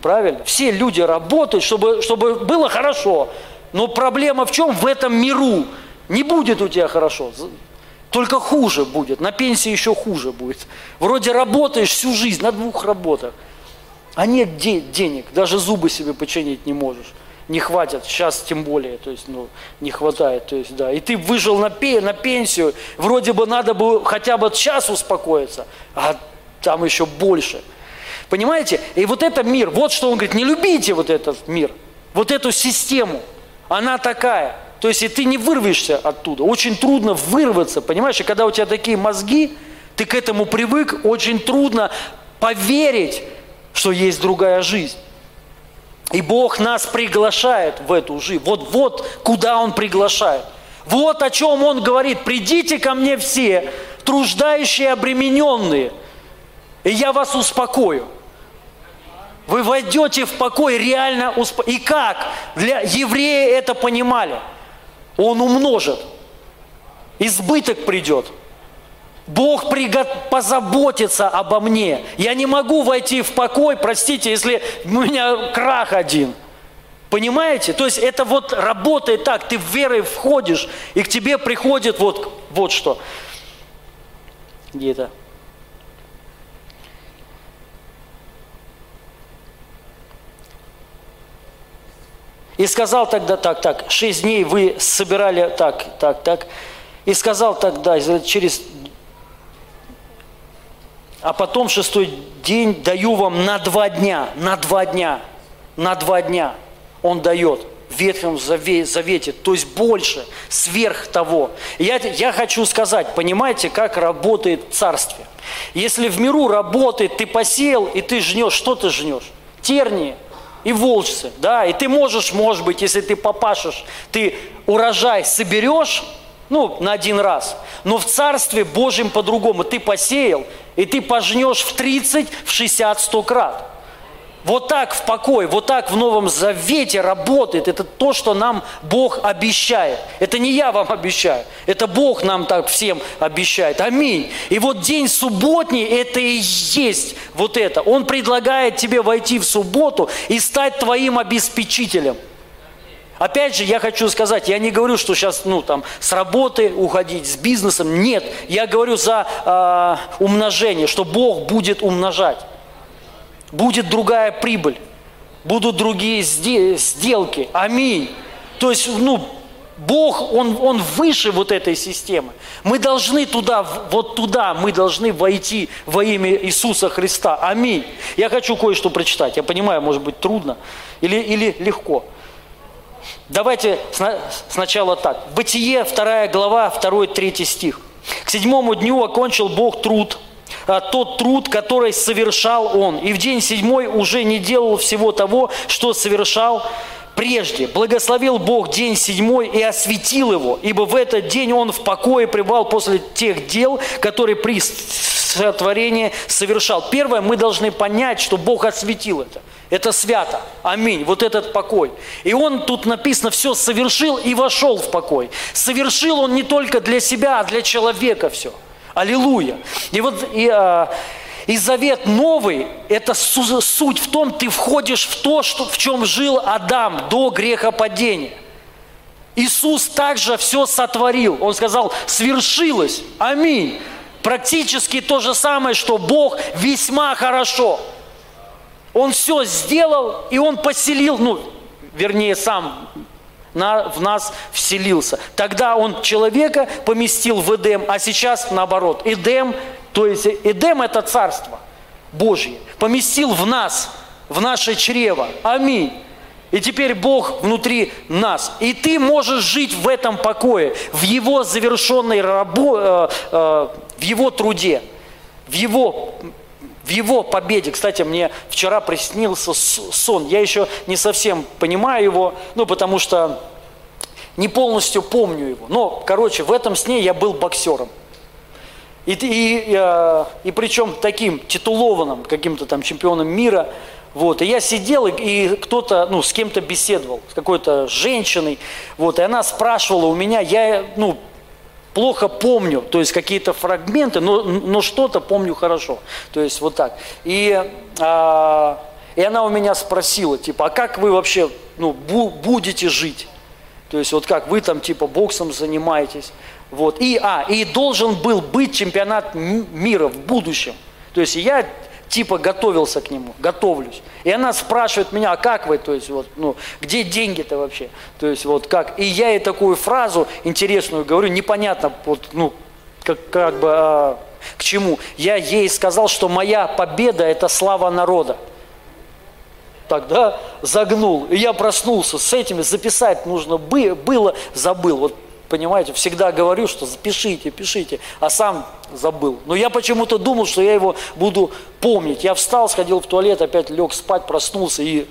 Правильно? Все люди работают, чтобы, чтобы было хорошо. Но проблема в чем? В этом миру не будет у тебя хорошо. Только хуже будет. На пенсии еще хуже будет. Вроде работаешь всю жизнь на двух работах. А нет де- денег. Даже зубы себе починить не можешь. Не хватит. Сейчас тем более. То есть, ну, не хватает. То есть, да. И ты выжил на, пе- на пенсию. Вроде бы надо было хотя бы час успокоиться. А там еще больше. Понимаете? И вот это мир. Вот что он говорит. Не любите вот этот мир. Вот эту систему. Она такая. То есть и ты не вырвешься оттуда. Очень трудно вырваться, понимаешь? И когда у тебя такие мозги, ты к этому привык, очень трудно поверить, что есть другая жизнь. И Бог нас приглашает в эту жизнь. Вот, вот куда Он приглашает. Вот о чем Он говорит. Придите ко мне все, труждающие, обремененные, и я вас успокою. Вы войдете в покой реально. Усп... И как? Для евреи это понимали. Он умножит. Избыток придет. Бог пригот... позаботится обо мне. Я не могу войти в покой, простите, если у меня крах один. Понимаете? То есть это вот работает так. Ты в верой входишь, и к тебе приходит вот, вот что. Где это? И сказал тогда так, так, шесть дней вы собирали так, так, так. И сказал тогда, через... А потом шестой день даю вам на два дня, на два дня, на два дня. Он дает в Ветхом Завете, то есть больше, сверх того. Я, я хочу сказать, понимаете, как работает царствие. Если в миру работает, ты посеял, и ты жнешь, что ты жнешь? Тернии, и волчцы, да, и ты можешь, может быть, если ты попашешь, ты урожай соберешь, ну, на один раз, но в Царстве Божьем по-другому. Ты посеял, и ты пожнешь в 30, в 60, 100 крат. Вот так в покой, вот так в Новом Завете работает. Это то, что нам Бог обещает. Это не я вам обещаю, это Бог нам так всем обещает. Аминь. И вот день субботний, это и есть вот это. Он предлагает тебе войти в субботу и стать твоим обеспечителем. Опять же, я хочу сказать, я не говорю, что сейчас, ну, там, с работы уходить, с бизнесом. Нет, я говорю за э, умножение, что Бог будет умножать будет другая прибыль, будут другие сделки. Аминь. То есть, ну, Бог, он, он выше вот этой системы. Мы должны туда, вот туда, мы должны войти во имя Иисуса Христа. Аминь. Я хочу кое-что прочитать. Я понимаю, может быть, трудно или, или легко. Давайте сначала так. Бытие, вторая глава, второй, третий стих. К седьмому дню окончил Бог труд – а, тот труд, который совершал он. И в день седьмой уже не делал всего того, что совершал прежде. Благословил Бог день седьмой и осветил его, ибо в этот день он в покое пребывал после тех дел, которые при сотворения совершал. Первое, мы должны понять, что Бог осветил это. Это свято. Аминь. Вот этот покой. И он тут написано, все совершил и вошел в покой. Совершил он не только для себя, а для человека все. Аллилуйя. И вот и, а, и завет новый, это суть в том, ты входишь в то, что, в чем жил Адам до грехопадения. Иисус также все сотворил. Он сказал, свершилось. Аминь. Практически то же самое, что Бог весьма хорошо. Он все сделал, и Он поселил, ну, вернее, сам на, в нас вселился. Тогда Он человека поместил в Эдем, а сейчас наоборот. Эдем, то есть Эдем – это царство Божье, поместил в нас, в наше чрево. Аминь. И теперь Бог внутри нас. И ты можешь жить в этом покое, в Его завершенной рабо, э, э, в Его труде, в Его, в Его победе. Кстати, мне вчера приснился сон. Я еще не совсем понимаю его, ну, потому что не полностью помню его. Но, короче, в этом сне я был боксером. И, и, и, э, и причем таким титулованным, каким-то там чемпионом мира – вот, и я сидел, и, и кто-то, ну, с кем-то беседовал, с какой-то женщиной, вот, и она спрашивала у меня, я, ну, плохо помню, то есть какие-то фрагменты, но, но что-то помню хорошо, то есть вот так. И, а, и она у меня спросила, типа, а как вы вообще, ну, бу будете жить? То есть вот как вы там типа боксом занимаетесь. Вот. И, а, и должен был быть чемпионат мира в будущем. То есть я типа готовился к нему, готовлюсь. И она спрашивает меня, а как вы, то есть вот, ну, где деньги-то вообще? То есть вот как? И я ей такую фразу интересную говорю, непонятно, вот, ну, как, как бы, а, к чему. Я ей сказал, что моя победа – это слава народа. Тогда загнул. И я проснулся с этими, записать нужно было, забыл. Вот понимаете, всегда говорю, что запишите, пишите, а сам забыл. Но я почему-то думал, что я его буду помнить. Я встал, сходил в туалет, опять лег спать, проснулся и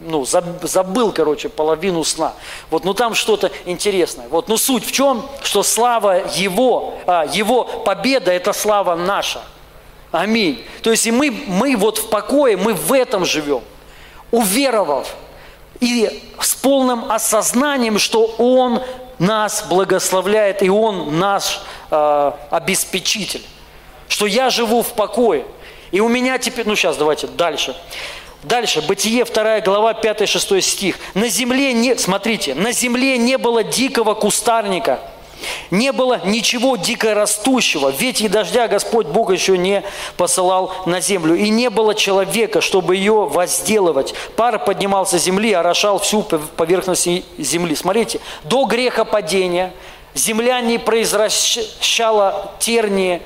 ну, забыл, короче, половину сна. Вот, ну там что-то интересное. Вот, ну суть в чем, что слава Его, а, Его победа – это слава наша. Аминь. То есть и мы, мы вот в покое, мы в этом живем. Уверовав и с полным осознанием, что Он нас благословляет, и Он наш э, обеспечитель. Что я живу в покое. И у меня теперь, ну сейчас давайте дальше. Дальше, Бытие, 2 глава, 5-6 стих. На земле не, смотрите, на земле не было дикого кустарника – не было ничего дикорастущего, ведь и дождя Господь Бог еще не посылал на землю. И не было человека, чтобы ее возделывать. Пар поднимался с земли, орошал всю поверхность земли. Смотрите, до греха падения земля не произвращала тернии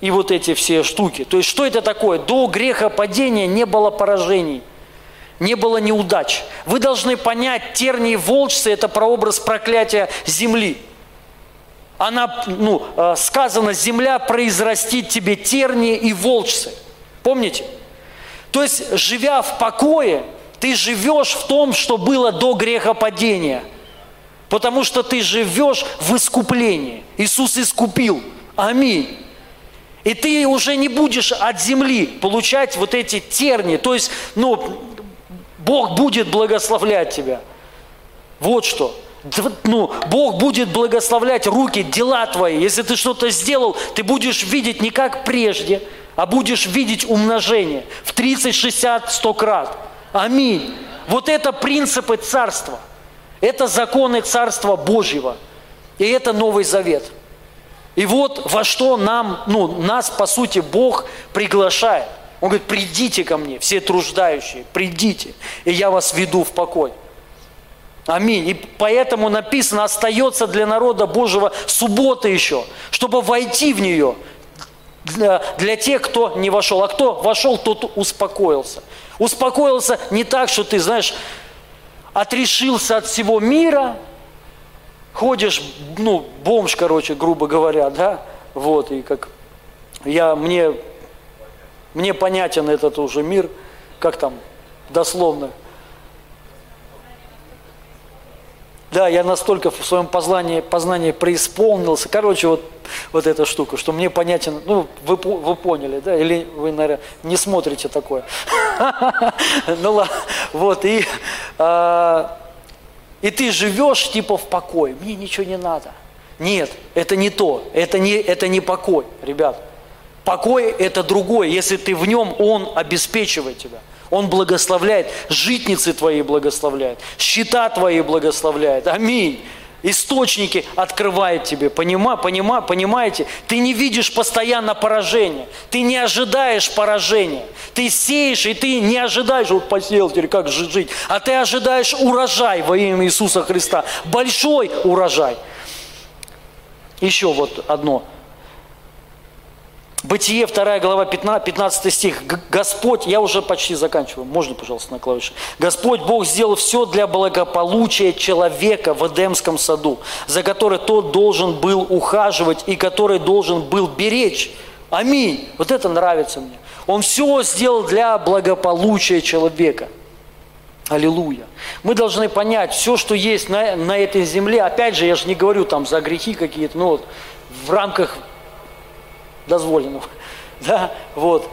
и вот эти все штуки. То есть что это такое? До греха падения не было поражений не было неудач. Вы должны понять, тернии волчцы – это прообраз проклятия земли она, ну, э, сказано, земля произрастит тебе тернии и волчцы. Помните? То есть, живя в покое, ты живешь в том, что было до грехопадения. Потому что ты живешь в искуплении. Иисус искупил. Аминь. И ты уже не будешь от земли получать вот эти терни. То есть, ну, Бог будет благословлять тебя. Вот что ну, Бог будет благословлять руки, дела твои. Если ты что-то сделал, ты будешь видеть не как прежде, а будешь видеть умножение в 30, 60, 100 крат. Аминь. Вот это принципы царства. Это законы царства Божьего. И это Новый Завет. И вот во что нам, ну, нас, по сути, Бог приглашает. Он говорит, придите ко мне, все труждающие, придите, и я вас веду в покой. Аминь. И поэтому написано, остается для народа Божьего суббота еще, чтобы войти в нее для, для тех, кто не вошел. А кто вошел, тот успокоился. Успокоился не так, что ты, знаешь, отрешился от всего мира, ходишь, ну, бомж, короче, грубо говоря, да, вот, и как я, мне, мне понятен этот уже мир, как там, дословно, Да, я настолько в своем познании, познании преисполнился. Короче, вот, вот эта штука, что мне понятен, ну, вы, вы поняли, да, или вы, наверное, не смотрите такое. Ну ладно, вот, и, а, и ты живешь типа в покое, мне ничего не надо. Нет, это не то, это не, это не покой, ребят. Покой – это другой, если ты в нем, он обеспечивает тебя. Он благословляет, житницы твои благословляет, счета твои благословляет. Аминь. Источники открывает тебе, понима, понима, понимаете? Ты не видишь постоянно поражения, ты не ожидаешь поражения. Ты сеешь, и ты не ожидаешь, вот посеял теперь, как жить, а ты ожидаешь урожай во имя Иисуса Христа, большой урожай. Еще вот одно – Бытие, 2 глава, 15, 15 стих. Господь, я уже почти заканчиваю, можно, пожалуйста, на клавише. Господь Бог сделал все для благополучия человека в Эдемском саду, за который тот должен был ухаживать и который должен был беречь. Аминь. Вот это нравится мне. Он все сделал для благополучия человека. Аллилуйя. Мы должны понять, все, что есть на, на этой земле, опять же, я же не говорю там за грехи какие-то, но вот в рамках дозволенного. Да, вот.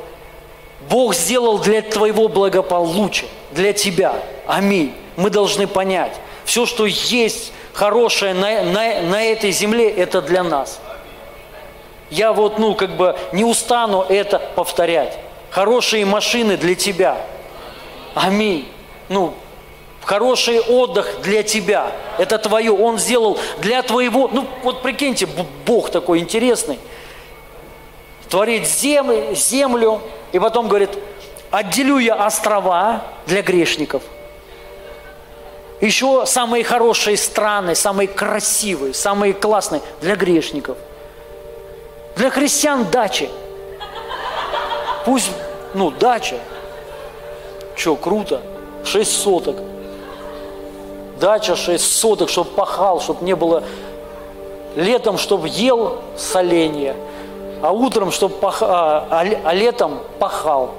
Бог сделал для твоего благополучия, для тебя. Аминь. Мы должны понять, все, что есть хорошее на, на, на этой земле, это для нас. Я вот, ну, как бы не устану это повторять. Хорошие машины для тебя. Аминь. Ну, хороший отдых для тебя. Это твое. Он сделал для твоего. Ну, вот прикиньте, Бог такой интересный творит землю, землю, и потом говорит, отделю я острова для грешников. Еще самые хорошие страны, самые красивые, самые классные для грешников. Для христиан дачи. Пусть, ну, дача. Че, круто. Шесть соток. Дача шесть соток, чтобы пахал, чтобы не было летом, чтобы ел соленья, а утром, чтобы пах... а, а, а летом пахал.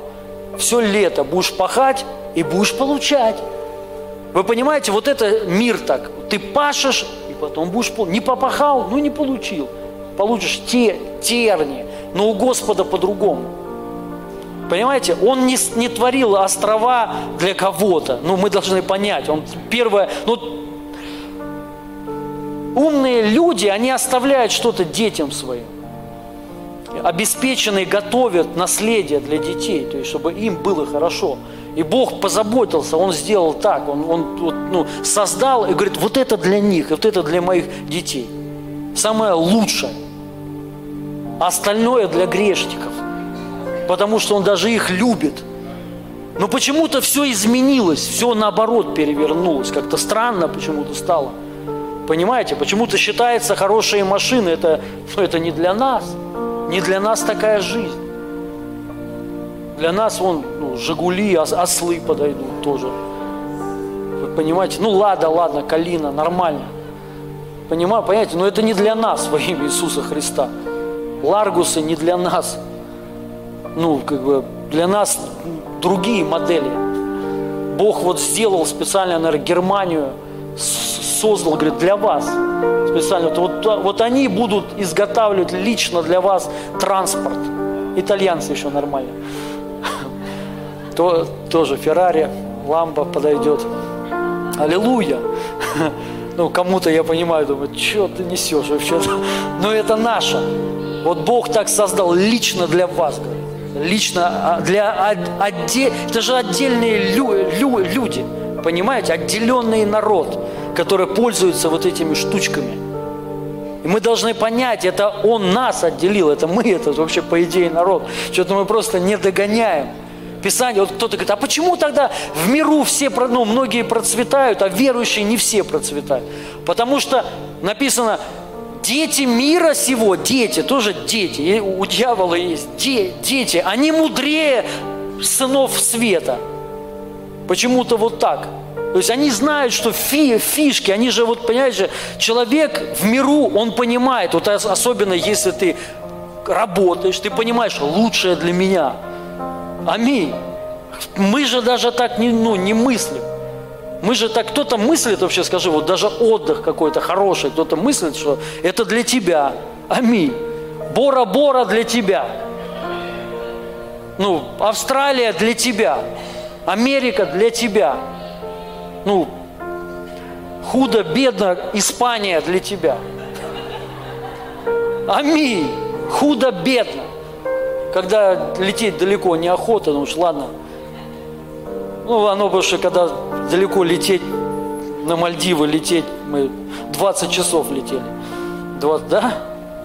Все лето будешь пахать и будешь получать. Вы понимаете, вот это мир так. Ты пашешь, и потом будешь... Не попахал, ну не получил. Получишь те, терни. Но у Господа по-другому. Понимаете, Он не, не творил острова для кого-то. Ну, мы должны понять. Он первое... Ну, умные люди, они оставляют что-то детям своим обеспеченные готовят наследие для детей, то есть чтобы им было хорошо. И Бог позаботился, Он сделал так, Он, он вот, ну, создал и говорит, вот это для них, вот это для моих детей. Самое лучшее. Остальное для грешников. Потому что Он даже их любит. Но почему-то все изменилось, все наоборот перевернулось. Как-то странно почему-то стало. Понимаете, почему-то считается хорошие машины, это, ну, это не для нас – не для нас такая жизнь. Для нас вон ну, Жигули, ослы подойдут тоже. Вы понимаете? Ну ладно, ладно, Калина, нормально. Понимаю, понимаете? Но это не для нас во имя Иисуса Христа. Ларгусы не для нас. Ну, как бы для нас другие модели. Бог вот сделал специально, наверное, Германию, создал, говорит, для вас специально. Вот, вот они будут изготавливать лично для вас транспорт. Итальянцы еще нормально. То, тоже Феррари, Ламба подойдет. Аллилуйя. Ну, кому-то, я понимаю, думаю, что ты несешь вообще? Но это наше. Вот Бог так создал лично для вас. Лично а, для отдель... Это же отдельные лю... Лю... люди. Понимаете? Отделенный народ, который пользуется вот этими штучками. И мы должны понять, это Он нас отделил, это мы, это вообще по идее народ. Что-то мы просто не догоняем. Писание, вот кто-то говорит, а почему тогда в миру все, ну, многие процветают, а верующие не все процветают? Потому что написано, дети мира сего, дети, тоже дети, и у дьявола есть де, дети, они мудрее сынов света. Почему-то вот так. То есть они знают, что фи, фишки, они же, вот понимаете, человек в миру, он понимает, вот особенно если ты работаешь, ты понимаешь, лучшее для меня. Аминь. Мы же даже так не, ну, не мыслим. Мы же так, кто-то мыслит вообще, скажи, вот даже отдых какой-то хороший, кто-то мыслит, что это для тебя. Аминь. Бора-бора для тебя. Ну, Австралия для тебя. Америка для тебя. Ну, худо, бедно, Испания для тебя. Аминь. Худо, бедно. Когда лететь далеко неохота, ну уж ладно. Ну, оно что когда далеко лететь, на Мальдивы лететь, мы 20 часов летели. 20, да?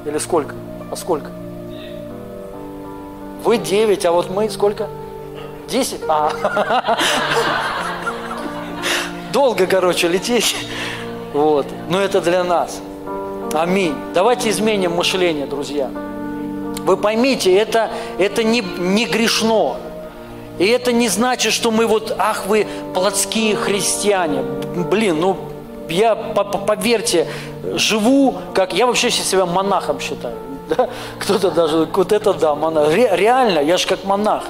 Или сколько? А сколько? Вы 9, а вот мы сколько? 10? А. Долго, короче, лететь. Вот. Но это для нас. Аминь. Давайте изменим мышление, друзья. Вы поймите, это, это не, не грешно. И это не значит, что мы вот, ах, вы плотские христиане. Блин, ну, я, поверьте, живу, как я вообще себя монахом считаю. Кто-то даже, вот это да, монах. Ре, реально, я же как монах.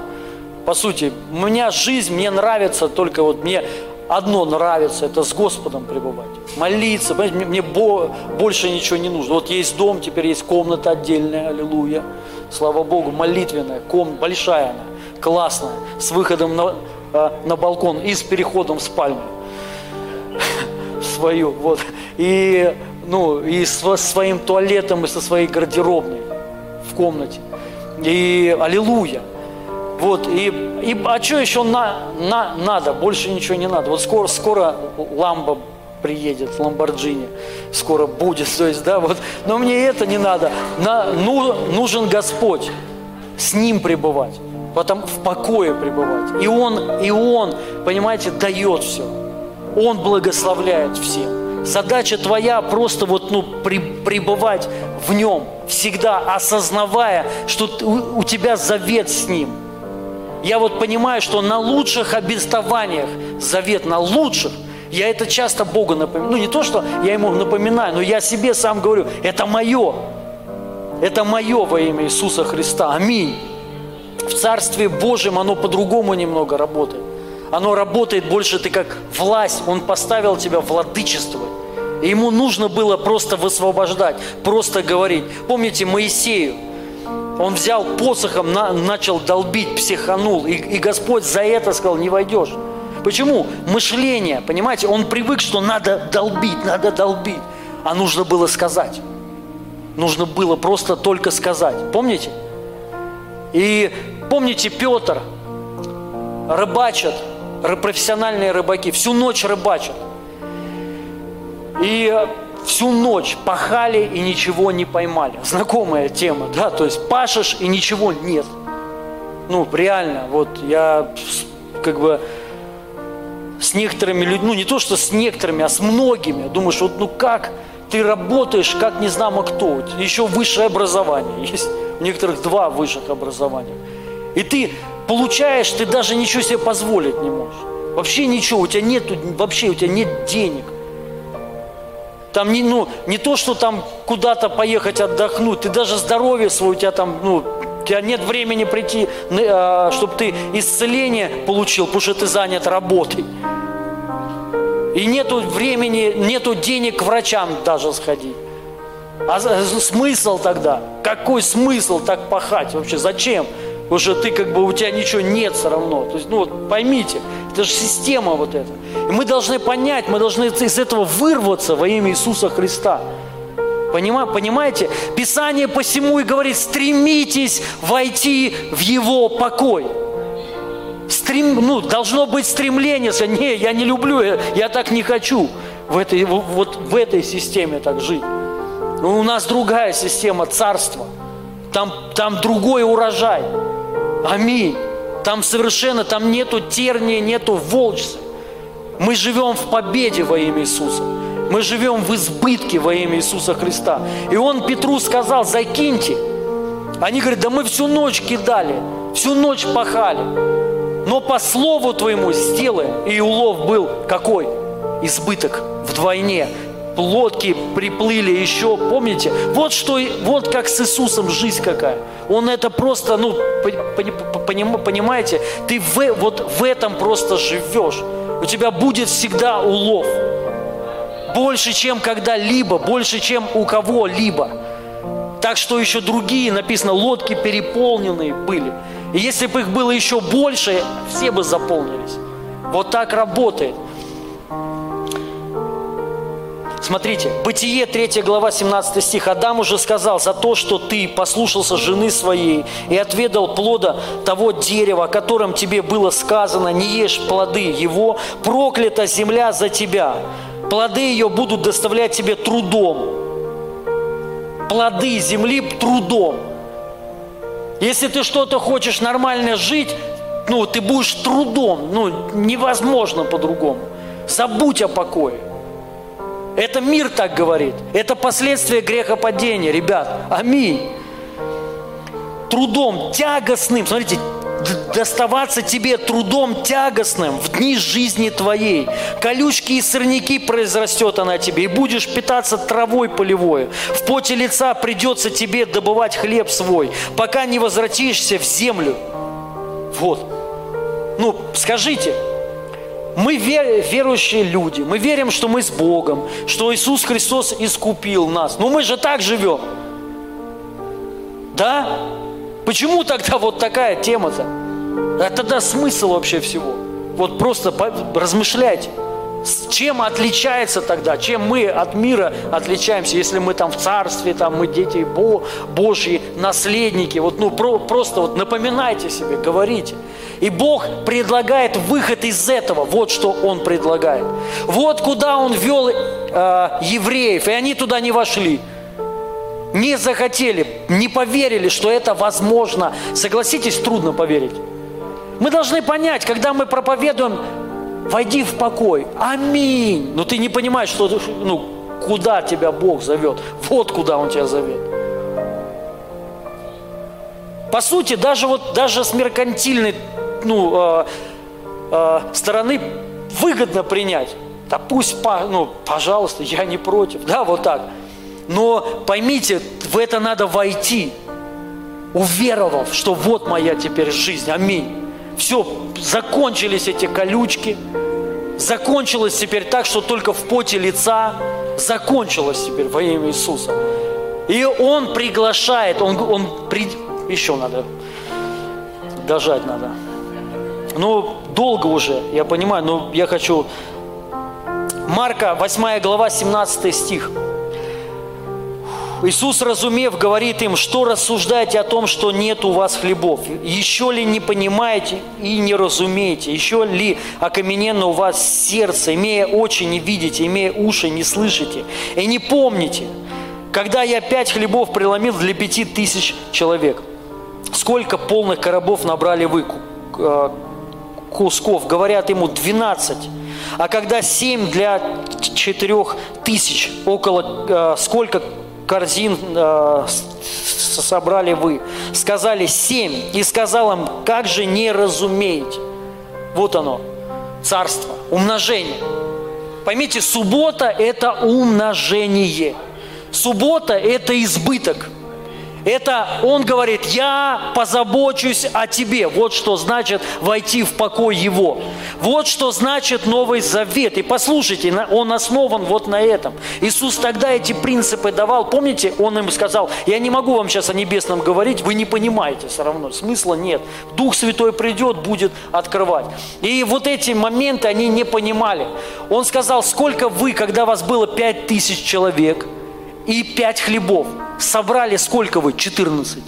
По сути, у меня жизнь, мне нравится только вот мне одно нравится, это с Господом пребывать. Молиться, понимаете, мне, бо, больше ничего не нужно. Вот есть дом, теперь есть комната отдельная, аллилуйя. Слава Богу, молитвенная, ком, большая она, классная, с выходом на, а, на балкон и с переходом в спальню свою. Вот. И, ну, и со своим туалетом, и со своей гардеробной в комнате. И аллилуйя. Вот, и, и а что еще на, на, надо? Больше ничего не надо. Вот скоро, скоро ламба приедет, Ламборджини скоро будет. То есть, да, вот, но мне это не надо. На, ну, нужен Господь, с Ним пребывать, потом в покое пребывать. И Он, и Он, понимаете, дает все. Он благословляет всем. Задача твоя просто вот, ну, при, пребывать в Нем, всегда осознавая, что у, у тебя завет с Ним – я вот понимаю, что на лучших обетованиях, завет на лучших, я это часто Богу напоминаю. Ну, не то, что я ему напоминаю, но я себе сам говорю, это мое. Это мое во имя Иисуса Христа. Аминь. В Царстве Божьем оно по-другому немного работает. Оно работает больше ты как власть. Он поставил тебя владычествовать. И ему нужно было просто высвобождать, просто говорить. Помните Моисею? Он взял посохом, на, начал долбить, психанул. И, и Господь за это сказал, не войдешь. Почему? Мышление, понимаете, он привык, что надо долбить, надо долбить. А нужно было сказать. Нужно было просто только сказать. Помните? И помните, Петр рыбачат, профессиональные рыбаки, всю ночь рыбачат. И всю ночь пахали и ничего не поймали. Знакомая тема, да, то есть пашешь и ничего нет. Ну, реально, вот я как бы с некоторыми людьми, ну не то, что с некоторыми, а с многими, думаешь, вот ну как ты работаешь, как не знамо кто, еще высшее образование есть, у некоторых два высших образования. И ты получаешь, ты даже ничего себе позволить не можешь. Вообще ничего, у тебя нет, вообще у тебя нет денег – там не, ну, не то, что там куда-то поехать отдохнуть, ты даже здоровье свое, у тебя там, ну, у тебя нет времени прийти, а, чтобы ты исцеление получил, потому что ты занят работой. И нету времени, нету денег к врачам даже сходить. А смысл тогда? Какой смысл так пахать вообще? Зачем? Потому что ты как бы, у тебя ничего нет все равно. То есть, ну вот поймите, это же система вот эта. И мы должны понять, мы должны из этого вырваться во имя Иисуса Христа. Понимаете? Писание посему и говорит, стремитесь войти в Его покой. Стрем, ну, должно быть стремление. Не, я не люблю, я, я так не хочу в этой, вот в этой системе так жить. Но у нас другая система царства. Там, там другой урожай. Аминь. Там совершенно, там нету терния, нету волчца. Мы живем в победе во имя Иисуса. Мы живем в избытке во имя Иисуса Христа. И он Петру сказал, закиньте. Они говорят, да мы всю ночь кидали, всю ночь пахали. Но по слову твоему сделаем. И улов был какой? Избыток вдвойне лодки приплыли еще, помните? Вот что, вот как с Иисусом жизнь какая. Он это просто, ну, понимаете, ты в, вот в этом просто живешь. У тебя будет всегда улов. Больше, чем когда-либо, больше, чем у кого-либо. Так что еще другие, написано, лодки переполненные были. И если бы их было еще больше, все бы заполнились. Вот так работает. Смотрите, Бытие 3 глава 17 стих. Адам уже сказал, за то, что ты послушался жены своей и отведал плода того дерева, о котором тебе было сказано, не ешь плоды его, проклята земля за тебя. Плоды ее будут доставлять тебе трудом. Плоды земли трудом. Если ты что-то хочешь нормально жить, ну, ты будешь трудом, ну, невозможно по-другому. Забудь о покое. Это мир так говорит. Это последствия грехопадения, ребят. Аминь. Трудом тягостным, смотрите, доставаться тебе трудом тягостным в дни жизни твоей. Колючки и сорняки произрастет она тебе, и будешь питаться травой полевой. В поте лица придется тебе добывать хлеб свой, пока не возвратишься в землю. Вот. Ну, скажите, мы верующие люди, мы верим, что мы с Богом, что Иисус Христос искупил нас. Но мы же так живем. Да? Почему тогда вот такая тема-то? А тогда смысл вообще всего? Вот просто размышляйте. С чем отличается тогда? Чем мы от мира отличаемся, если мы там в царстве, там мы дети Бо, Божьи, наследники? Вот ну про, просто вот напоминайте себе, говорите. И Бог предлагает выход из этого. Вот что Он предлагает. Вот куда Он вел э, евреев, и они туда не вошли. Не захотели, не поверили, что это возможно. Согласитесь, трудно поверить. Мы должны понять, когда мы проповедуем войди в покой. Аминь. Но ты не понимаешь, что, ну, куда тебя Бог зовет. Вот куда Он тебя зовет. По сути, даже вот даже с меркантильной ну, э, э, стороны выгодно принять. Да пусть, ну, пожалуйста, я не против. Да, вот так. Но поймите, в это надо войти, уверовав, что вот моя теперь жизнь. Аминь. Все, закончились эти колючки, закончилось теперь так, что только в поте лица закончилось теперь во имя Иисуса. И Он приглашает, Он, он при... еще надо, дожать надо. Ну, долго уже, я понимаю, но я хочу... Марка, 8 глава, 17 стих. Иисус, разумев, говорит им, что рассуждаете о том, что нет у вас хлебов? Еще ли не понимаете и не разумеете? Еще ли окамененно у вас сердце, имея очи не видите, имея уши не слышите? И не помните, когда я пять хлебов преломил для пяти тысяч человек, сколько полных коробов набрали вы э, кусков? Говорят ему, двенадцать. А когда семь для четырех тысяч, около э, сколько корзин э, собрали вы? Сказали семь. И сказал им, как же не разумеете? Вот оно, царство, умножение. Поймите, суббота – это умножение. Суббота – это избыток – это он говорит, я позабочусь о тебе. Вот что значит войти в покой его. Вот что значит Новый Завет. И послушайте, он основан вот на этом. Иисус тогда эти принципы давал. Помните, он им сказал, я не могу вам сейчас о небесном говорить, вы не понимаете все равно, смысла нет. Дух Святой придет, будет открывать. И вот эти моменты они не понимали. Он сказал, сколько вы, когда вас было пять тысяч человек – и пять хлебов. Собрали сколько вы? 14.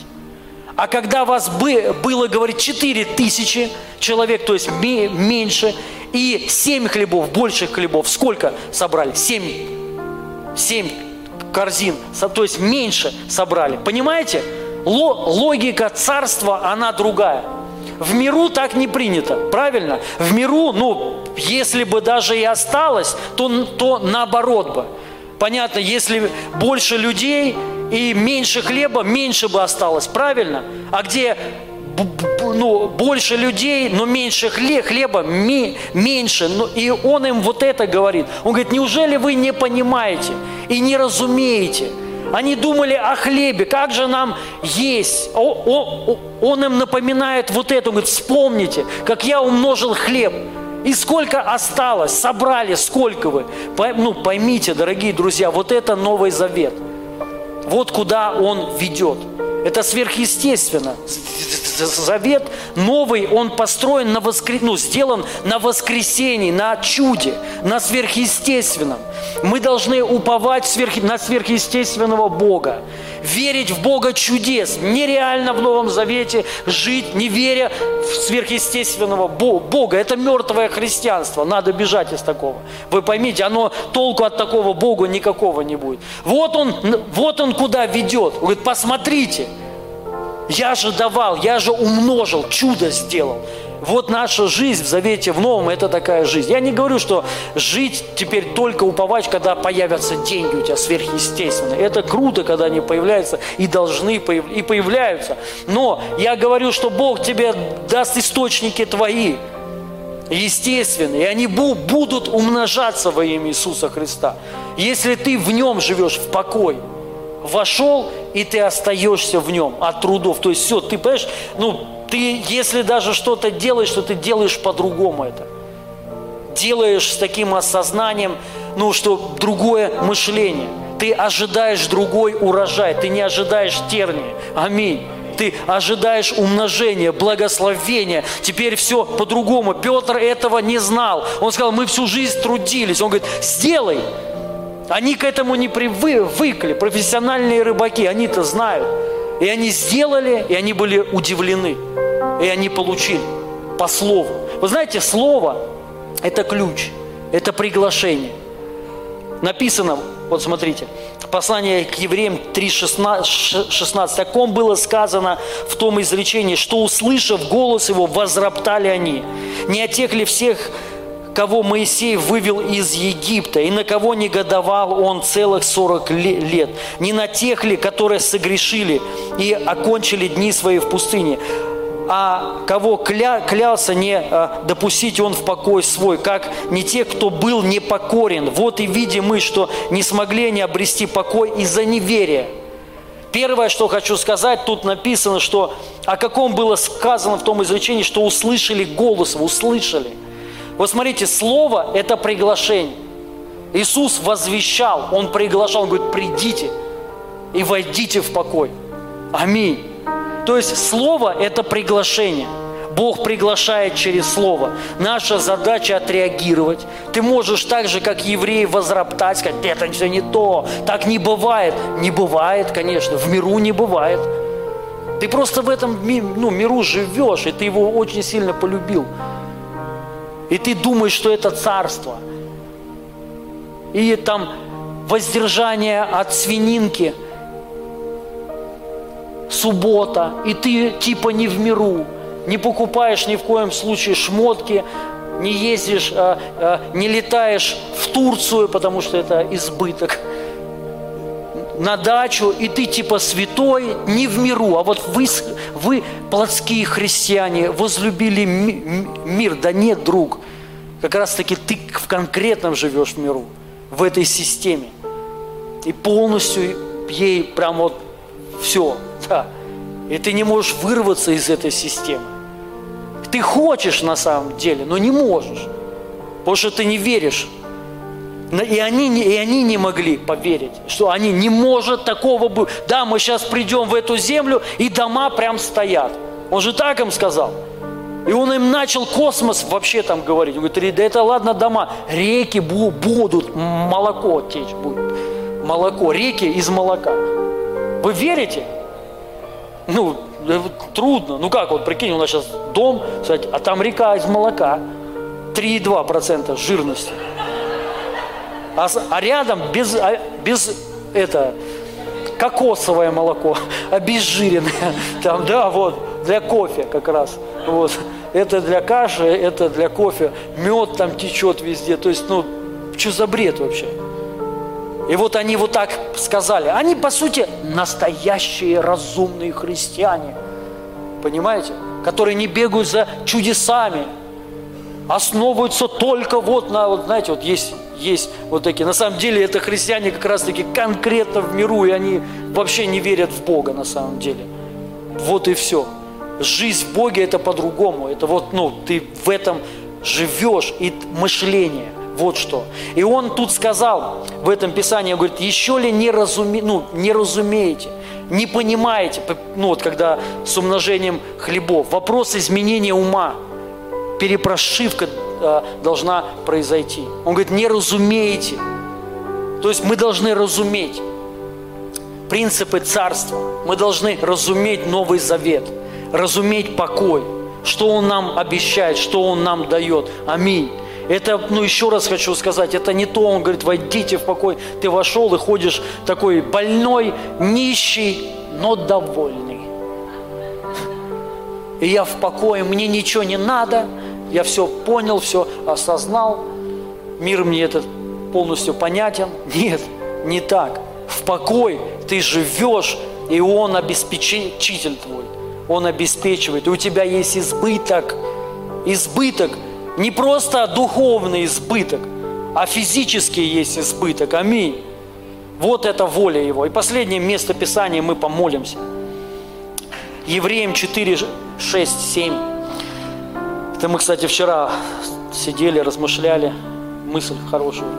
А когда вас было, говорит, 4 тысячи человек, то есть меньше, и 7 хлебов, больше хлебов, сколько собрали? 7. 7 корзин, то есть меньше собрали. Понимаете? Логика царства, она другая. В миру так не принято, правильно? В миру, ну, если бы даже и осталось, то, то наоборот бы. Понятно, если больше людей и меньше хлеба, меньше бы осталось, правильно? А где ну, больше людей, но меньше хлеба, меньше. Ну, и он им вот это говорит. Он говорит, неужели вы не понимаете и не разумеете? Они думали о хлебе, как же нам есть. Он им напоминает вот это, он говорит, вспомните, как я умножил хлеб. И сколько осталось, собрали, сколько вы. Ну, поймите, дорогие друзья, вот это Новый Завет. Вот куда он ведет. Это сверхъестественно. Завет новый, он построен на воскрес... ну, сделан на воскресении, на чуде, на сверхъестественном. Мы должны уповать сверх... на сверхъестественного Бога верить в Бога чудес. Нереально в Новом Завете жить, не веря в сверхъестественного Бога. Это мертвое христианство. Надо бежать из такого. Вы поймите, оно толку от такого Бога никакого не будет. Вот он, вот он куда ведет. Он говорит, посмотрите, я же давал, я же умножил, чудо сделал. Вот наша жизнь в Завете в Новом – это такая жизнь. Я не говорю, что жить теперь только уповать, когда появятся деньги у тебя сверхъестественные. Это круто, когда они появляются и должны и появляются. Но я говорю, что Бог тебе даст источники твои, естественные, и они будут умножаться во имя Иисуса Христа. Если ты в нем живешь в покой, вошел, и ты остаешься в нем от трудов. То есть все, ты понимаешь, ну, ты, если даже что-то делаешь, то ты делаешь по-другому это. Делаешь с таким осознанием, ну, что другое мышление. Ты ожидаешь другой урожай, ты не ожидаешь терни. Аминь ты ожидаешь умножения, благословения. Теперь все по-другому. Петр этого не знал. Он сказал, мы всю жизнь трудились. Он говорит, сделай. Они к этому не привыкли. Профессиональные рыбаки, они-то знают. И они сделали, и они были удивлены и они получили по слову. Вы знаете, слово – это ключ, это приглашение. Написано, вот смотрите, послание к евреям 3.16, о ком было сказано в том изречении, что, услышав голос его, возроптали они. Не о всех, кого Моисей вывел из Египта, и на кого негодовал он целых 40 лет, не на тех ли, которые согрешили и окончили дни свои в пустыне, а кого кля, клялся не а, допустить он в покой свой, как не те, кто был непокорен. Вот и видим мы, что не смогли они обрести покой из-за неверия. Первое, что хочу сказать, тут написано, что о каком было сказано в том изречении, что услышали голос, услышали. Вот смотрите, слово – это приглашение. Иисус возвещал, Он приглашал, Он говорит, придите и войдите в покой. Аминь. То есть Слово – это приглашение. Бог приглашает через Слово. Наша задача отреагировать. Ты можешь так же, как евреи, возроптать, сказать, это все не то, так не бывает. Не бывает, конечно, в миру не бывает. Ты просто в этом ну, миру живешь, и ты его очень сильно полюбил. И ты думаешь, что это царство. И там воздержание от свининки – суббота, и ты типа не в миру, не покупаешь ни в коем случае шмотки, не ездишь, а, а, не летаешь в Турцию, потому что это избыток, на дачу, и ты типа святой, не в миру, а вот вы, вы плотские христиане, возлюбили мир, да нет, друг, как раз таки ты в конкретном живешь в миру, в этой системе, и полностью ей прям вот все, да. И ты не можешь вырваться из этой системы. Ты хочешь на самом деле, но не можешь. Потому что ты не веришь. И они, и они не могли поверить, что они не может такого быть. Да, мы сейчас придем в эту землю, и дома прям стоят. Он же так им сказал. И он им начал космос вообще там говорить. Он говорит, да это ладно дома, реки будут, молоко течь будет. Молоко, реки из молока. Вы верите? Ну, э, трудно. Ну как, вот прикинь, у нас сейчас дом, кстати, а там река из молока. 3,2% жирности. А, а рядом без, а, без это, кокосовое молоко, обезжиренное. Там, да, вот, для кофе как раз. Вот. Это для каши, это для кофе. Мед там течет везде. То есть, ну, что за бред вообще? И вот они вот так сказали. Они, по сути, настоящие разумные христиане. Понимаете? Которые не бегают за чудесами. Основываются только вот на, вот знаете, вот есть, есть вот такие. На самом деле это христиане как раз таки конкретно в миру, и они вообще не верят в Бога на самом деле. Вот и все. Жизнь в Боге это по-другому. Это вот, ну, ты в этом живешь и мышление. Вот что. И он тут сказал в этом Писании, говорит, еще ли не, разуме, ну, не разумеете, не понимаете, ну вот когда с умножением хлебов, вопрос изменения ума, перепрошивка э, должна произойти. Он говорит, не разумеете. То есть мы должны разуметь принципы царства. Мы должны разуметь Новый Завет, разуметь покой, что Он нам обещает, что Он нам дает. Аминь. Это, ну еще раз хочу сказать, это не то, он говорит, войдите в покой. Ты вошел и ходишь такой больной, нищий, но довольный. И я в покое, мне ничего не надо, я все понял, все осознал, мир мне этот полностью понятен. Нет, не так. В покой ты живешь, и Он обеспечитель твой. Он обеспечивает. И у тебя есть избыток. Избыток. Не просто духовный избыток, а физический есть избыток. Аминь. Вот это воля Его. И последнее место Писания мы помолимся. Евреям 4, 6, 7. Это мы, кстати, вчера сидели, размышляли, мысль хорошую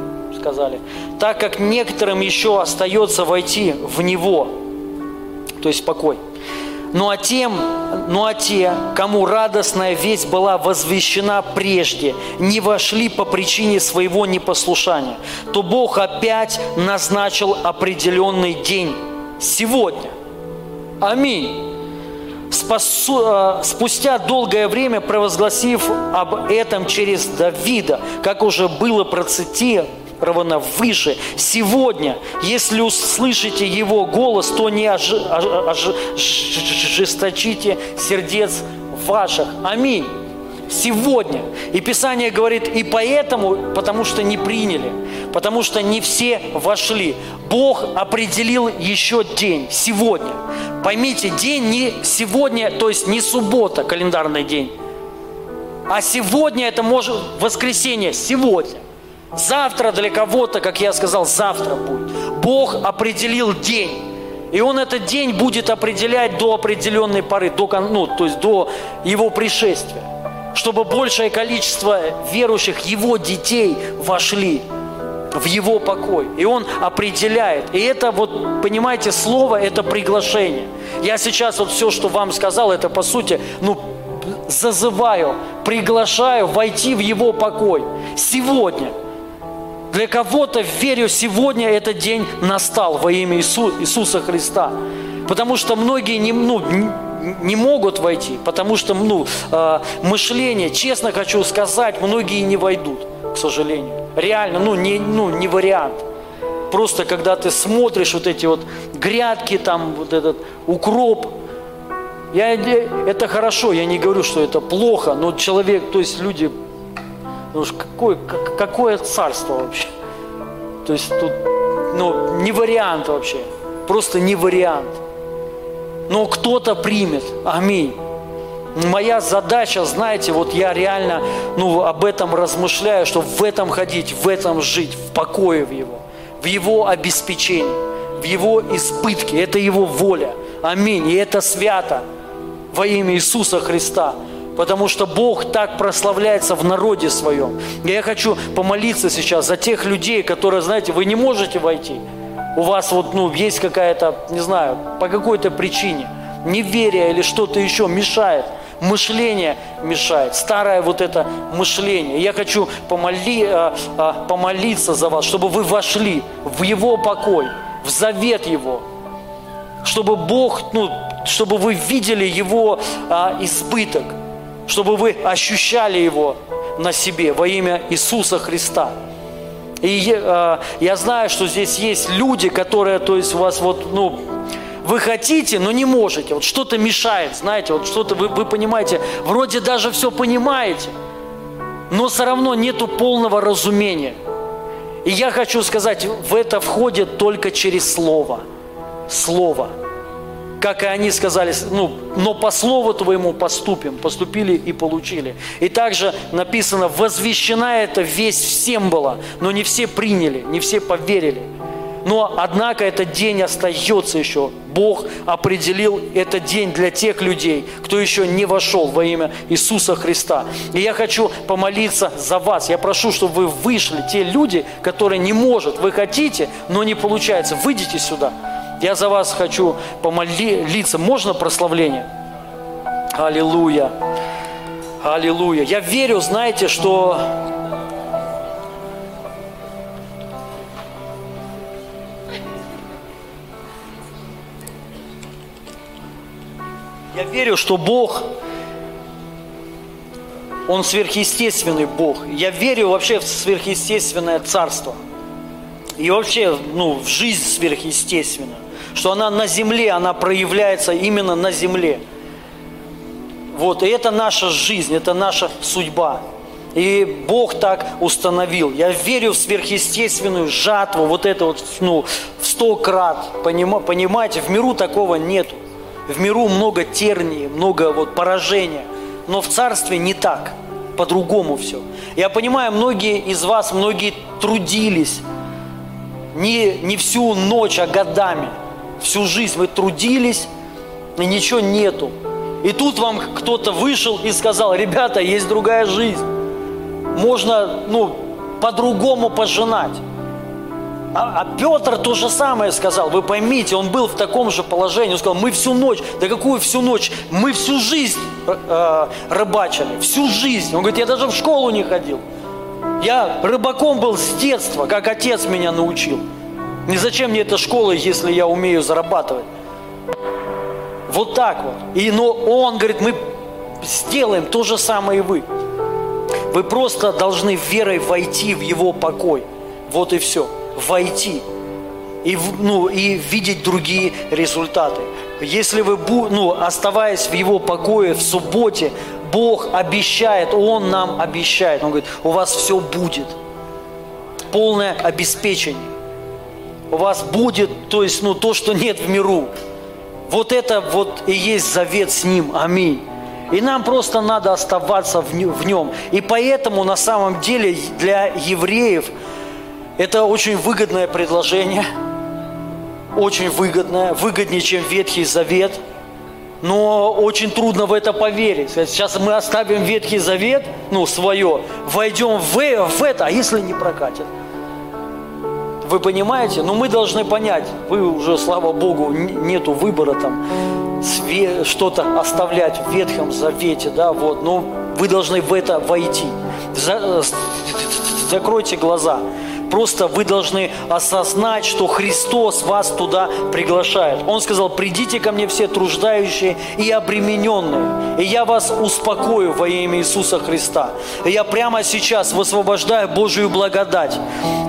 сказали. Так как некоторым еще остается войти в Него, то есть покой. Ну а тем, ну а те, кому радостная весть была возвещена прежде, не вошли по причине своего непослушания, то Бог опять назначил определенный день сегодня. Аминь. Спасу, э, спустя долгое время провозгласив об этом через Давида, как уже было процитировано, ровно выше. Сегодня, если услышите Его голос, то не ожесточите сердец ваших. Аминь. Сегодня. И Писание говорит, и поэтому, потому что не приняли, потому что не все вошли. Бог определил еще день, сегодня. Поймите, день не сегодня, то есть не суббота, календарный день, а сегодня это может воскресенье, сегодня. Завтра для кого-то, как я сказал, завтра будет. Бог определил день. И Он этот день будет определять до определенной поры, до, ну, то есть до Его пришествия. Чтобы большее количество верующих, Его детей вошли в Его покой. И Он определяет. И это вот, понимаете, слово – это приглашение. Я сейчас вот все, что вам сказал, это по сути, ну, зазываю, приглашаю войти в Его покой. Сегодня – для кого-то, верю, сегодня этот день настал во имя Иису, Иисуса Христа. Потому что многие не, ну, не могут войти, потому что ну, э, мышление, честно хочу сказать, многие не войдут, к сожалению. Реально, ну не, ну, не вариант. Просто когда ты смотришь вот эти вот грядки, там вот этот укроп, я, это хорошо, я не говорю, что это плохо, но человек, то есть люди ну какое, какое царство вообще? То есть тут, ну, не вариант вообще. Просто не вариант. Но кто-то примет. Аминь. Моя задача, знаете, вот я реально ну, об этом размышляю, что в этом ходить, в этом жить, в покое в Его, в Его обеспечении, в Его избытке. Это Его воля. Аминь. И это свято во имя Иисуса Христа потому что Бог так прославляется в народе своем. И я хочу помолиться сейчас за тех людей, которые, знаете, вы не можете войти. У вас вот, ну, есть какая-то, не знаю, по какой-то причине, неверие или что-то еще мешает мышление мешает, старое вот это мышление. Я хочу помоли, а, а, помолиться за вас, чтобы вы вошли в Его покой, в завет Его, чтобы Бог, ну, чтобы вы видели Его а, избыток, чтобы вы ощущали Его на себе во имя Иисуса Христа. И э, я знаю, что здесь есть люди, которые, то есть у вас вот, ну, вы хотите, но не можете. Вот что-то мешает, знаете, вот что-то вы, вы понимаете, вроде даже все понимаете, но все равно нету полного разумения. И я хочу сказать, в это входит только через Слово. Слово – как и они сказали, ну, но по слову твоему поступим, поступили и получили. И также написано, возвещена эта весть всем была, но не все приняли, не все поверили. Но, однако, этот день остается еще. Бог определил этот день для тех людей, кто еще не вошел во имя Иисуса Христа. И я хочу помолиться за вас. Я прошу, чтобы вы вышли, те люди, которые не может. Вы хотите, но не получается. Выйдите сюда. Я за вас хочу помолиться. Можно прославление? Аллилуйя. Аллилуйя. Я верю, знаете, что Я верю, что Бог, Он сверхъестественный Бог. Я верю вообще в сверхъестественное царство. И вообще, ну, в жизнь сверхъестественную. Что она на земле, она проявляется именно на земле. Вот, и это наша жизнь, это наша судьба. И Бог так установил. Я верю в сверхъестественную жатву, вот это вот, ну, в сто крат. Понимаете, в миру такого нету. В миру много тернии, много вот поражения. Но в царстве не так, по-другому все. Я понимаю, многие из вас, многие трудились не, не всю ночь, а годами. Всю жизнь вы трудились, и ничего нету. И тут вам кто-то вышел и сказал, ребята, есть другая жизнь. Можно, ну, по-другому пожинать. А, а Петр то же самое сказал. Вы поймите, он был в таком же положении. Он сказал, мы всю ночь, да какую всю ночь? Мы всю жизнь э, э, рыбачили, всю жизнь. Он говорит, я даже в школу не ходил. Я рыбаком был с детства, как отец меня научил. Не зачем мне эта школа, если я умею зарабатывать. Вот так вот. И, но он говорит, мы сделаем то же самое и вы. Вы просто должны верой войти в его покой. Вот и все войти и, ну, и видеть другие результаты. Если вы, ну, оставаясь в Его покое в субботе, Бог обещает, Он нам обещает. Он говорит, у вас все будет. Полное обеспечение. У вас будет, то есть, ну, то, что нет в миру. Вот это вот и есть завет с Ним. Аминь. И нам просто надо оставаться в нем. И поэтому на самом деле для евреев – это очень выгодное предложение, очень выгодное, выгоднее, чем Ветхий Завет, но очень трудно в это поверить. Сейчас мы оставим Ветхий Завет, ну, свое, войдем в, в это, а если не прокатит? Вы понимаете? Но мы должны понять, вы уже, слава Богу, нету выбора там что-то оставлять в Ветхом Завете, да, вот, но вы должны в это войти. Закройте глаза. Просто вы должны осознать, что Христос вас туда приглашает. Он сказал, придите ко мне все труждающие и обремененные, и я вас успокою во имя Иисуса Христа. И я прямо сейчас высвобождаю Божию благодать.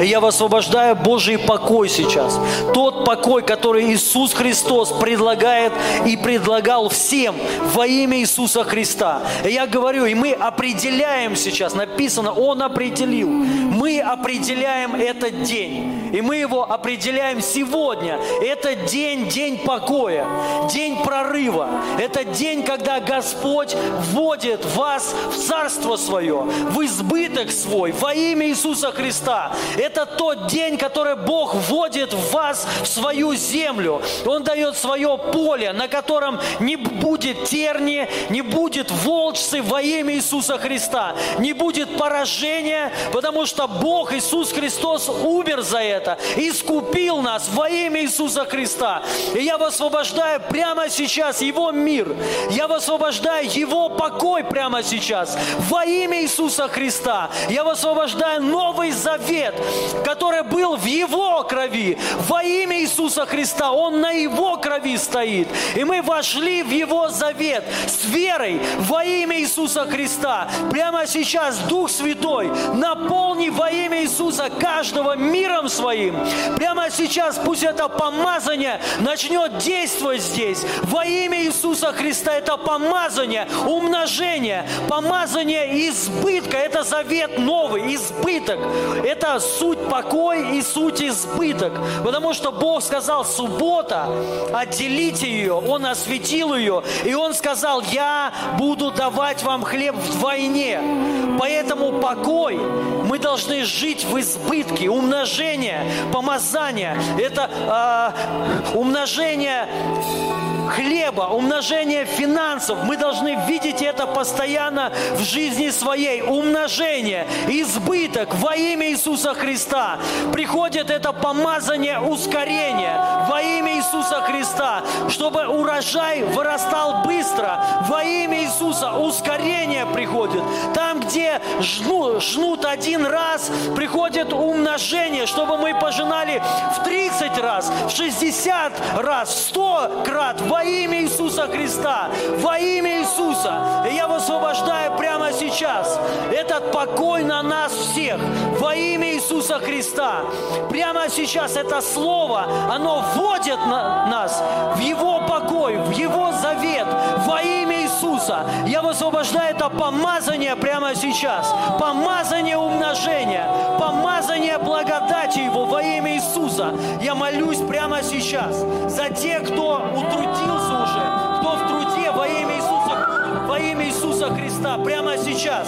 И я высвобождаю Божий покой сейчас. Тот покой, который Иисус Христос предлагает и предлагал всем во имя Иисуса Христа. И я говорю, и мы определяем сейчас, написано, Он определил. Мы определяем этот день. И мы его определяем сегодня. Это день, день покоя, день прорыва. Это день, когда Господь вводит вас в Царство Свое, в избыток свой во имя Иисуса Христа. Это тот день, который Бог вводит вас в свою землю. Он дает свое поле, на котором не будет терни, не будет волчцы во имя Иисуса Христа, не будет поражения, потому что Бог Иисус Христос умер за это, искупил нас во имя Иисуса Христа. И я высвобождаю прямо сейчас Его мир. Я высвобождаю Его покой прямо сейчас во имя Иисуса Христа. Я высвобождаю Новый Завет, который был в Его крови во имя Иисуса Христа. Он на Его крови стоит. И мы вошли в Его завет с верой во имя Иисуса Христа. Прямо сейчас Дух Святой наполни во имя Иисуса каждого миром своим. Прямо сейчас пусть это помазание начнет действовать здесь. Во имя Иисуса Христа это помазание, умножение, помазание избытка. Это завет новый, избыток. Это суть покой и суть избыток. Потому что Бог сказал, суббота, отделите ее. Он осветил ее. И Он сказал, я буду давать вам хлеб вдвойне. Поэтому покой мы должны жить в избытке, умножение. Умножение помазания, это э, умножение хлеба, умножение финансов. Мы должны видеть это постоянно в жизни своей. Умножение, избыток во имя Иисуса Христа. Приходит это помазание ускорения во имя Иисуса Христа, чтобы урожай вырастал быстро. Во имя Иисуса ускорение приходит. Там, где жну, жнут один раз, приходит умножение, чтобы мы пожинали в 30 раз, в 60 раз, в 100 крат во имя Иисуса Христа. Во имя Иисуса. И я высвобождаю прямо сейчас этот покой на нас всех. Во имя Иисуса Христа. Прямо сейчас это слово, оно вводит на нас в Его покой, в Его завет. Во имя Иисуса. Я высвобождаю это помазание прямо сейчас. Помазание умножения. Помазание благодати Его во имя Иисуса. Я молюсь прямо сейчас за тех, кто утрудился уже, кто в труде во имя Иисуса, во имя Иисуса Христа. Прямо сейчас.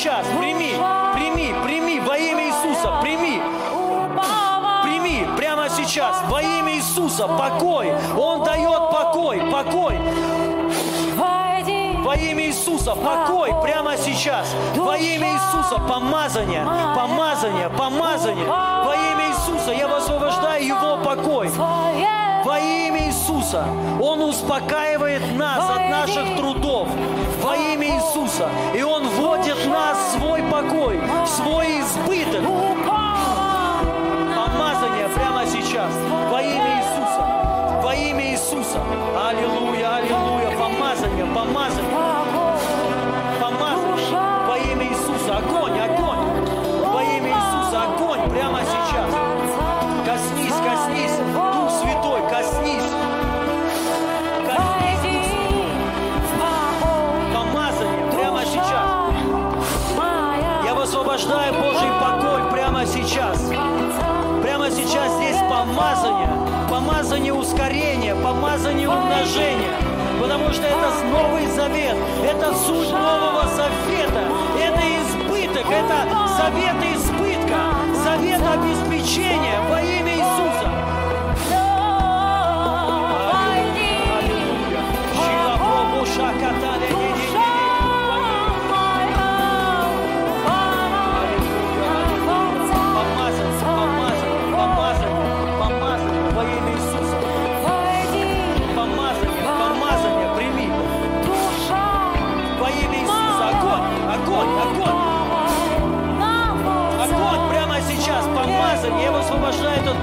Сейчас. Прими, прими, прими во имя Иисуса. Прими. Прими прямо сейчас во имя Иисуса покой. Он дает покой, покой. Во имя Иисуса покой прямо сейчас. Во имя Иисуса помазание, помазание, помазание. Во имя Иисуса я высвобождаю Его покой. Во имя Иисуса Он успокаивает нас от наших трудов. Иисуса. И Он вводит нас в свой покой, в свой избыток. Помазание прямо сейчас. Во имя Иисуса. Во имя Иисуса. Аллилуйя, аллилуйя. Помазание. Помазание. Помазание ускорения, помазание умножения. Потому что это новый завет, это суть нового завета, это избыток, это завет избытка, завет обеспечения во имя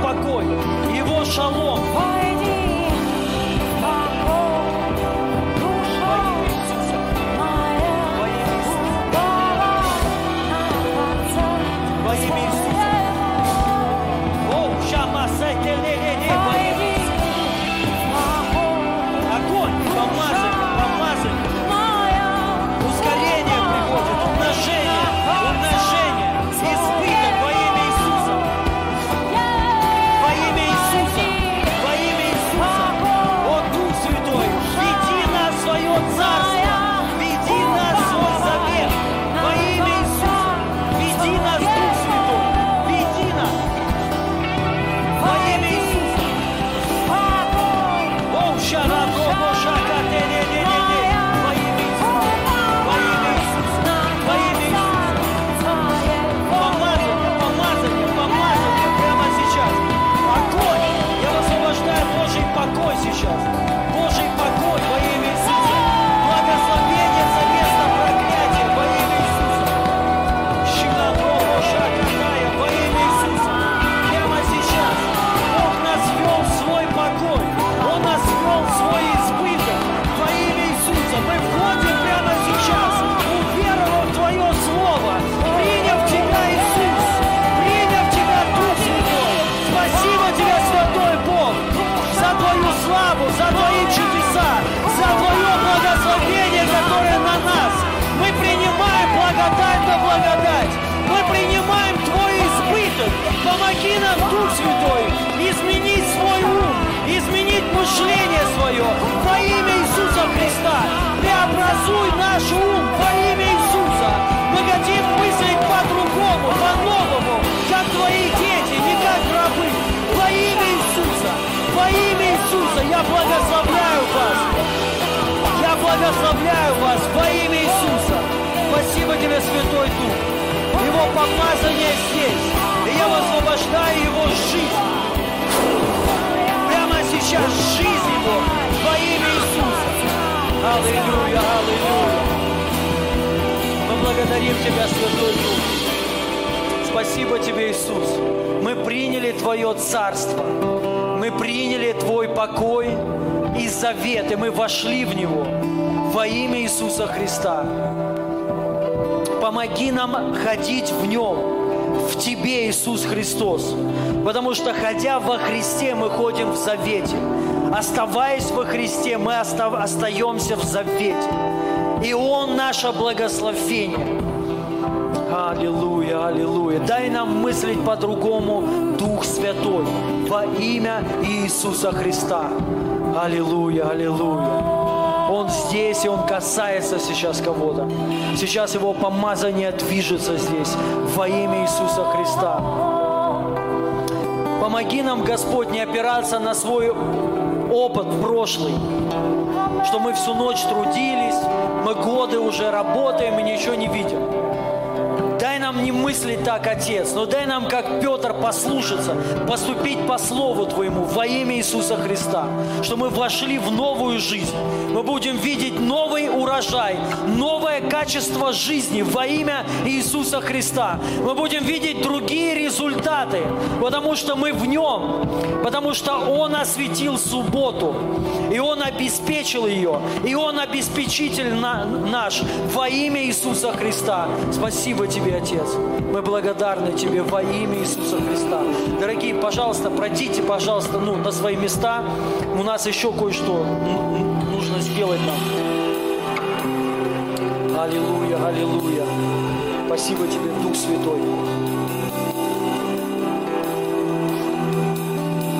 покой. Его шалом. Благословляю вас во имя Иисуса. Спасибо тебе, Святой Дух. Его помазание здесь. И я высвобождаю его жизнь. Прямо сейчас жизнь его во имя Иисуса. Аллилуйя, аллилуйя. Мы благодарим Тебя, Святой Дух. Спасибо Тебе, Иисус. Мы приняли Твое Царство. Мы приняли Твой покой и завет, и мы вошли в него во имя Иисуса Христа. Помоги нам ходить в нем, в Тебе, Иисус Христос. Потому что, ходя во Христе, мы ходим в завете. Оставаясь во Христе, мы остаемся в завете. И Он наше благословение. Аллилуйя, аллилуйя. Дай нам мыслить по-другому, Дух Святой, во имя Иисуса Христа. Аллилуйя, аллилуйя. Он здесь, и Он касается сейчас кого-то. Сейчас Его помазание движется здесь во имя Иисуса Христа. Помоги нам, Господь, не опираться на свой опыт прошлый, что мы всю ночь трудились, мы годы уже работаем и ничего не видим. Не мыслить так, Отец, но дай нам, как Петр, послушаться, поступить по Слову Твоему во имя Иисуса Христа, что мы вошли в новую жизнь. Мы будем видеть новый урожай, новое качество жизни во имя Иисуса Христа. Мы будем видеть другие результаты, потому что мы в Нем, потому что Он осветил субботу, и Он обеспечил ее, и Он обеспечитель наш во имя Иисуса Христа. Спасибо Тебе, Отец. Мы благодарны Тебе во имя Иисуса Христа. Дорогие, пожалуйста, пройдите, пожалуйста, ну, на свои места. У нас еще кое-что нужно сделать нам. Аллилуйя, аллилуйя. Спасибо Тебе, Дух Святой.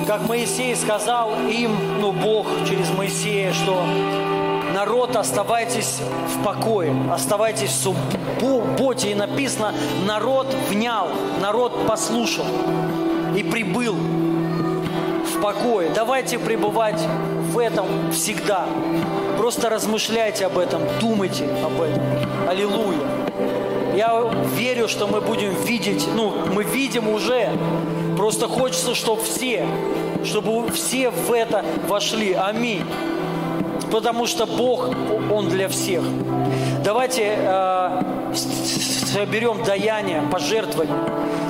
Как Моисей сказал им, ну, Бог через Моисея, что народ, оставайтесь в покое, оставайтесь в субботе. И написано, народ внял, народ послушал и прибыл в покое. Давайте пребывать в этом всегда. Просто размышляйте об этом, думайте об этом. Аллилуйя. Я верю, что мы будем видеть, ну, мы видим уже. Просто хочется, чтобы все, чтобы все в это вошли. Аминь потому что Бог, Он для всех. Давайте э, соберем даяние, пожертвования.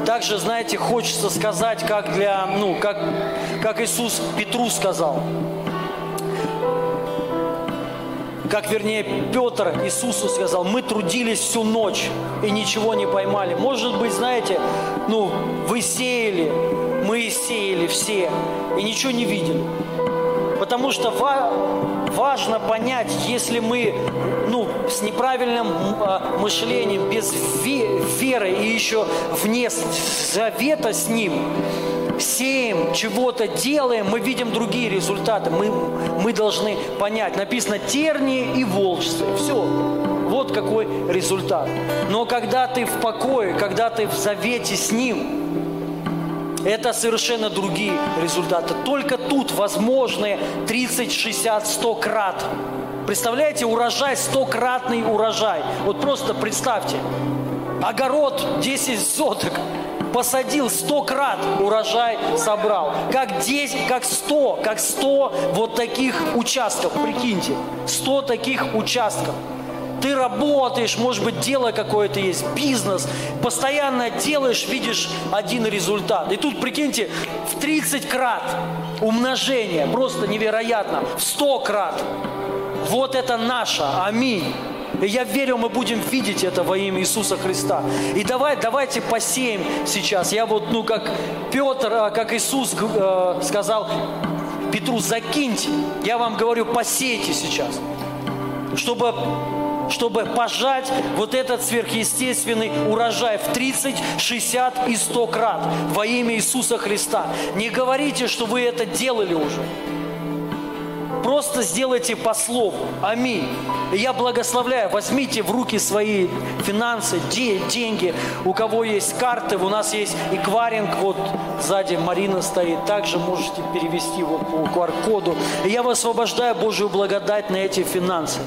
Также, знаете, хочется сказать, как для, ну, как, как Иисус Петру сказал. Как, вернее, Петр Иисусу сказал, мы трудились всю ночь и ничего не поймали. Может быть, знаете, ну, вы сеяли, мы сеяли все и ничего не видели. Потому что важно понять, если мы ну, с неправильным э, мышлением, без веры и еще вне завета с Ним, сеем, чего-то делаем, мы видим другие результаты. Мы, мы должны понять. Написано тернии и волчцы. Все. Вот какой результат. Но когда ты в покое, когда ты в завете с Ним, это совершенно другие результаты. Только тут возможны 30, 60, 100 крат. Представляете, урожай, стократный урожай. Вот просто представьте. Огород 10 соток посадил 100 крат, урожай собрал. Как 10, как 100, как 100 вот таких участков, прикиньте. 100 таких участков. Ты работаешь, может быть, дело какое-то есть, бизнес, постоянно делаешь, видишь один результат. И тут, прикиньте, в 30 крат умножение, просто невероятно, в 100 крат. Вот это наше, аминь. И я верю, мы будем видеть это во имя Иисуса Христа. И давай, давайте посеем сейчас. Я вот, ну, как Петр, а, как Иисус э, сказал Петру, закиньте. Я вам говорю, посейте сейчас. Чтобы чтобы пожать вот этот сверхъестественный урожай в 30, 60 и 100 крат во имя Иисуса Христа. Не говорите, что вы это делали уже. Просто сделайте по слову. Аминь. Я благословляю. Возьмите в руки свои финансы, деньги. У кого есть карты, у нас есть экваринг. Вот сзади Марина стоит. Также можете перевести вот по QR-коду. И я высвобождаю Божью благодать на эти финансы.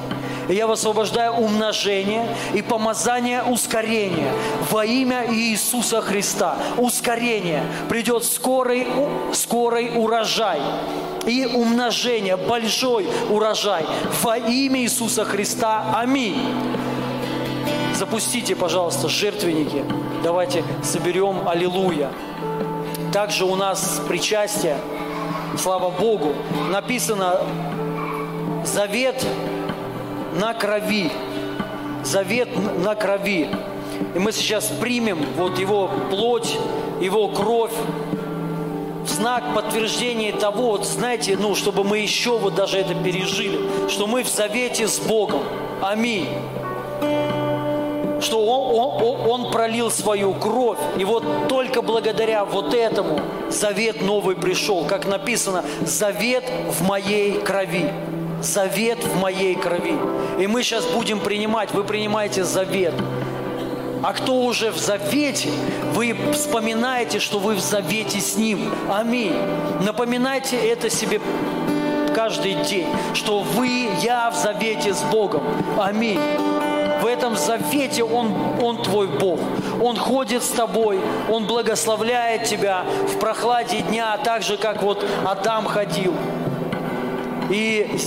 И я высвобождаю умножение и помазание ускорения во имя Иисуса Христа. Ускорение. Придет скорый, скорый урожай и умножение, большой урожай во имя Иисуса Христа. Аминь. Запустите, пожалуйста, жертвенники. Давайте соберем Аллилуйя. Также у нас причастие, слава Богу, написано завет на крови. Завет на крови. И мы сейчас примем вот его плоть, его кровь, в знак подтверждения того, вот знаете, ну, чтобы мы еще вот даже это пережили, что мы в завете с Богом. Аминь что он, он, он пролил свою кровь. И вот только благодаря вот этому завет новый пришел. Как написано, завет в моей крови. Завет в моей крови. И мы сейчас будем принимать, вы принимаете завет. А кто уже в завете, вы вспоминаете, что вы в завете с Ним. Аминь. Напоминайте это себе каждый день, что вы, я в завете с Богом. Аминь в этом завете Он, Он твой Бог. Он ходит с тобой, Он благословляет тебя в прохладе дня, так же, как вот Адам ходил. И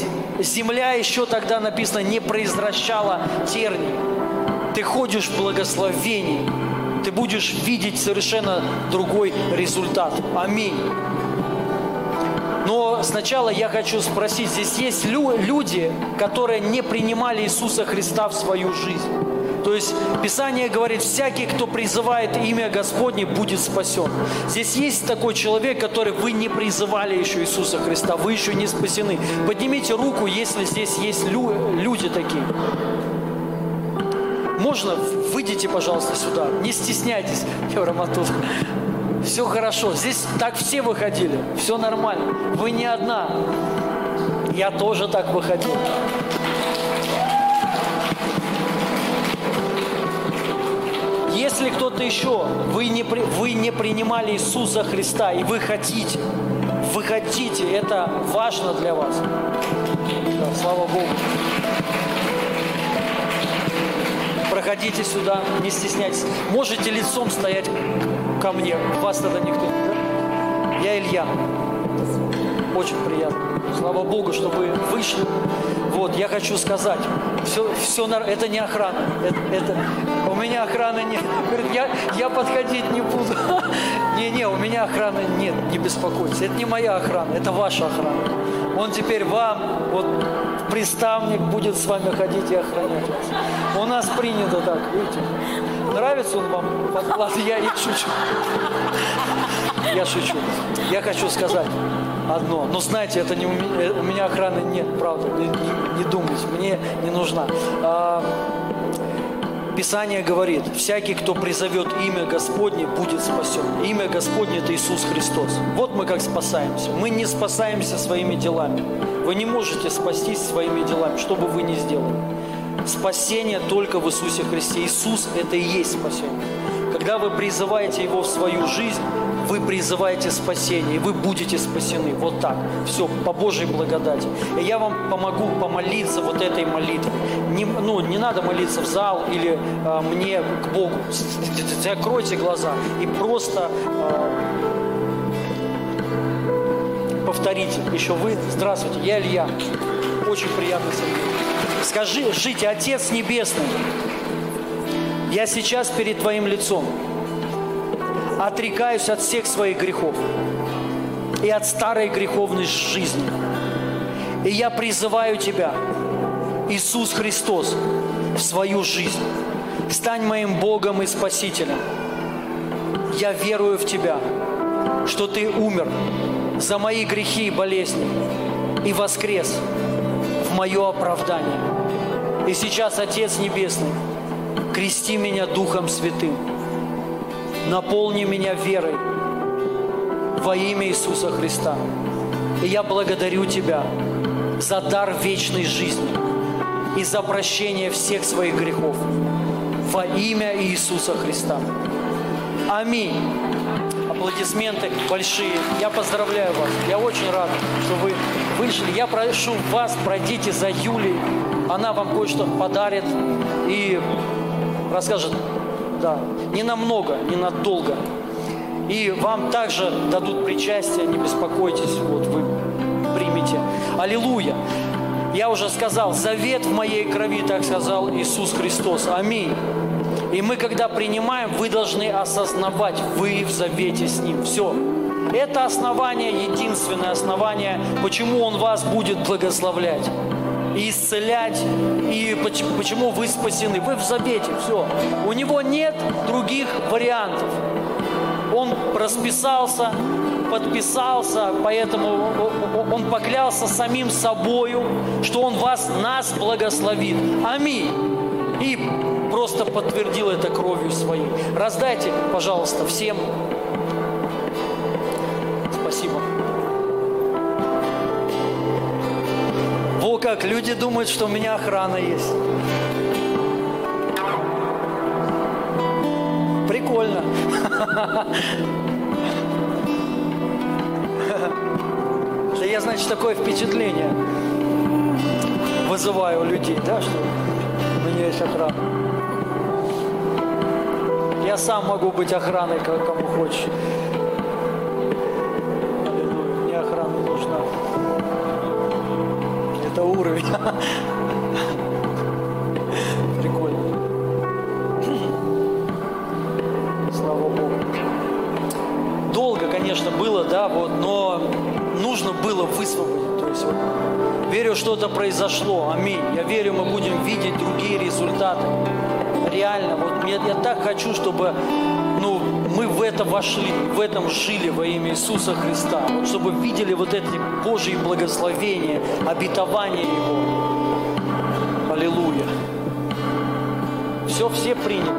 земля еще тогда написано не произвращала терни. Ты ходишь в благословении, ты будешь видеть совершенно другой результат. Аминь. Но сначала я хочу спросить, здесь есть люди, которые не принимали Иисуса Христа в свою жизнь. То есть Писание говорит, всякий, кто призывает имя Господне, будет спасен. Здесь есть такой человек, который вы не призывали еще Иисуса Христа, вы еще не спасены. Поднимите руку, если здесь есть люди такие. Можно? Выйдите, пожалуйста, сюда. Не стесняйтесь, Евроматур. Все хорошо. Здесь так все выходили. Все нормально. Вы не одна. Я тоже так выходил. Если кто-то еще, вы не, вы не принимали Иисуса Христа, и вы хотите, вы хотите, это важно для вас. Да, слава Богу. Проходите сюда, не стесняйтесь. Можете лицом стоять ко мне. Вас тогда никто да? Я Илья. Очень приятно. Слава Богу, что вы вышли. Вот, я хочу сказать, все, все это не охрана. Это, это, меня охраны нет. Говорит, я, я подходить не буду. Не-не, у меня охраны нет, не беспокойтесь. Это не моя охрана, это ваша охрана. Он теперь вам, вот приставник будет с вами ходить и охранять вас. У нас принято так, видите. Нравится он вам? Ладно, я не шучу. Я шучу. Я хочу сказать одно. Но знаете, это не у меня, э, у меня охраны нет, правда. Не, не, не думайте, мне не нужна. А, Писание говорит, всякий, кто призовет имя Господне, будет спасен. Имя Господне – это Иисус Христос. Вот мы как спасаемся. Мы не спасаемся своими делами. Вы не можете спастись своими делами, что бы вы ни сделали. Спасение только в Иисусе Христе. Иисус – это и есть спасение. Когда вы призываете Его в свою жизнь, вы призываете спасение, вы будете спасены. Вот так. Все, по Божьей благодати. И я вам помогу помолиться вот этой молитвой. Не, ну, не надо молиться в зал или э, мне к Богу. Закройте глаза и просто э, повторите. Еще вы. Здравствуйте, я Илья. Очень приятно с вами. Скажи, жите, Отец Небесный, я сейчас перед Твоим лицом отрекаюсь от всех своих грехов и от старой греховной жизни. И я призываю Тебя, Иисус Христос, в свою жизнь. Стань моим Богом и Спасителем. Я верую в Тебя, что Ты умер за мои грехи и болезни и воскрес в мое оправдание. И сейчас, Отец Небесный, крести меня Духом Святым – наполни меня верой во имя Иисуса Христа. И я благодарю Тебя за дар вечной жизни и за прощение всех своих грехов во имя Иисуса Христа. Аминь. Аплодисменты большие. Я поздравляю вас. Я очень рад, что вы, вы вышли. Я прошу вас, пройдите за Юлей. Она вам кое-что подарит и расскажет, да, не намного, не надолго. И вам также дадут причастие, не беспокойтесь, вот вы примете. Аллилуйя. Я уже сказал, завет в моей крови, так сказал Иисус Христос. Аминь. И мы, когда принимаем, вы должны осознавать, вы в завете с Ним. Все. Это основание, единственное основание, почему Он вас будет благословлять и исцелять, и почему вы спасены. Вы в завете, все. У Него нет других вариантов. Он расписался, подписался, поэтому он поклялся самим собою, что он вас, нас благословит. Аминь. И просто подтвердил это кровью своей. Раздайте, пожалуйста, всем. Спасибо. Как, люди думают, что у меня охрана есть. Прикольно. Да я, значит, такое впечатление вызываю у людей, да, что у меня есть охрана. Я сам могу быть охраной, кому хочешь. Уровень. конечно, было, да, вот, но нужно было высвободить. То есть, вот, верю, что-то произошло. Аминь. Я верю, мы будем видеть другие результаты. Реально, вот я, я так хочу, чтобы ну, мы в это вошли, в этом жили во имя Иисуса Христа. Чтобы видели вот эти Божьи благословения, обетования Его. Аллилуйя. Все, все приняли.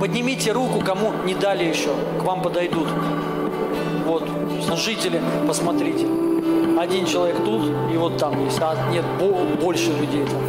Поднимите руку, кому не дали еще, к вам подойдут. Вот, служители, посмотрите. Один человек тут и вот там есть, а нет, больше людей там.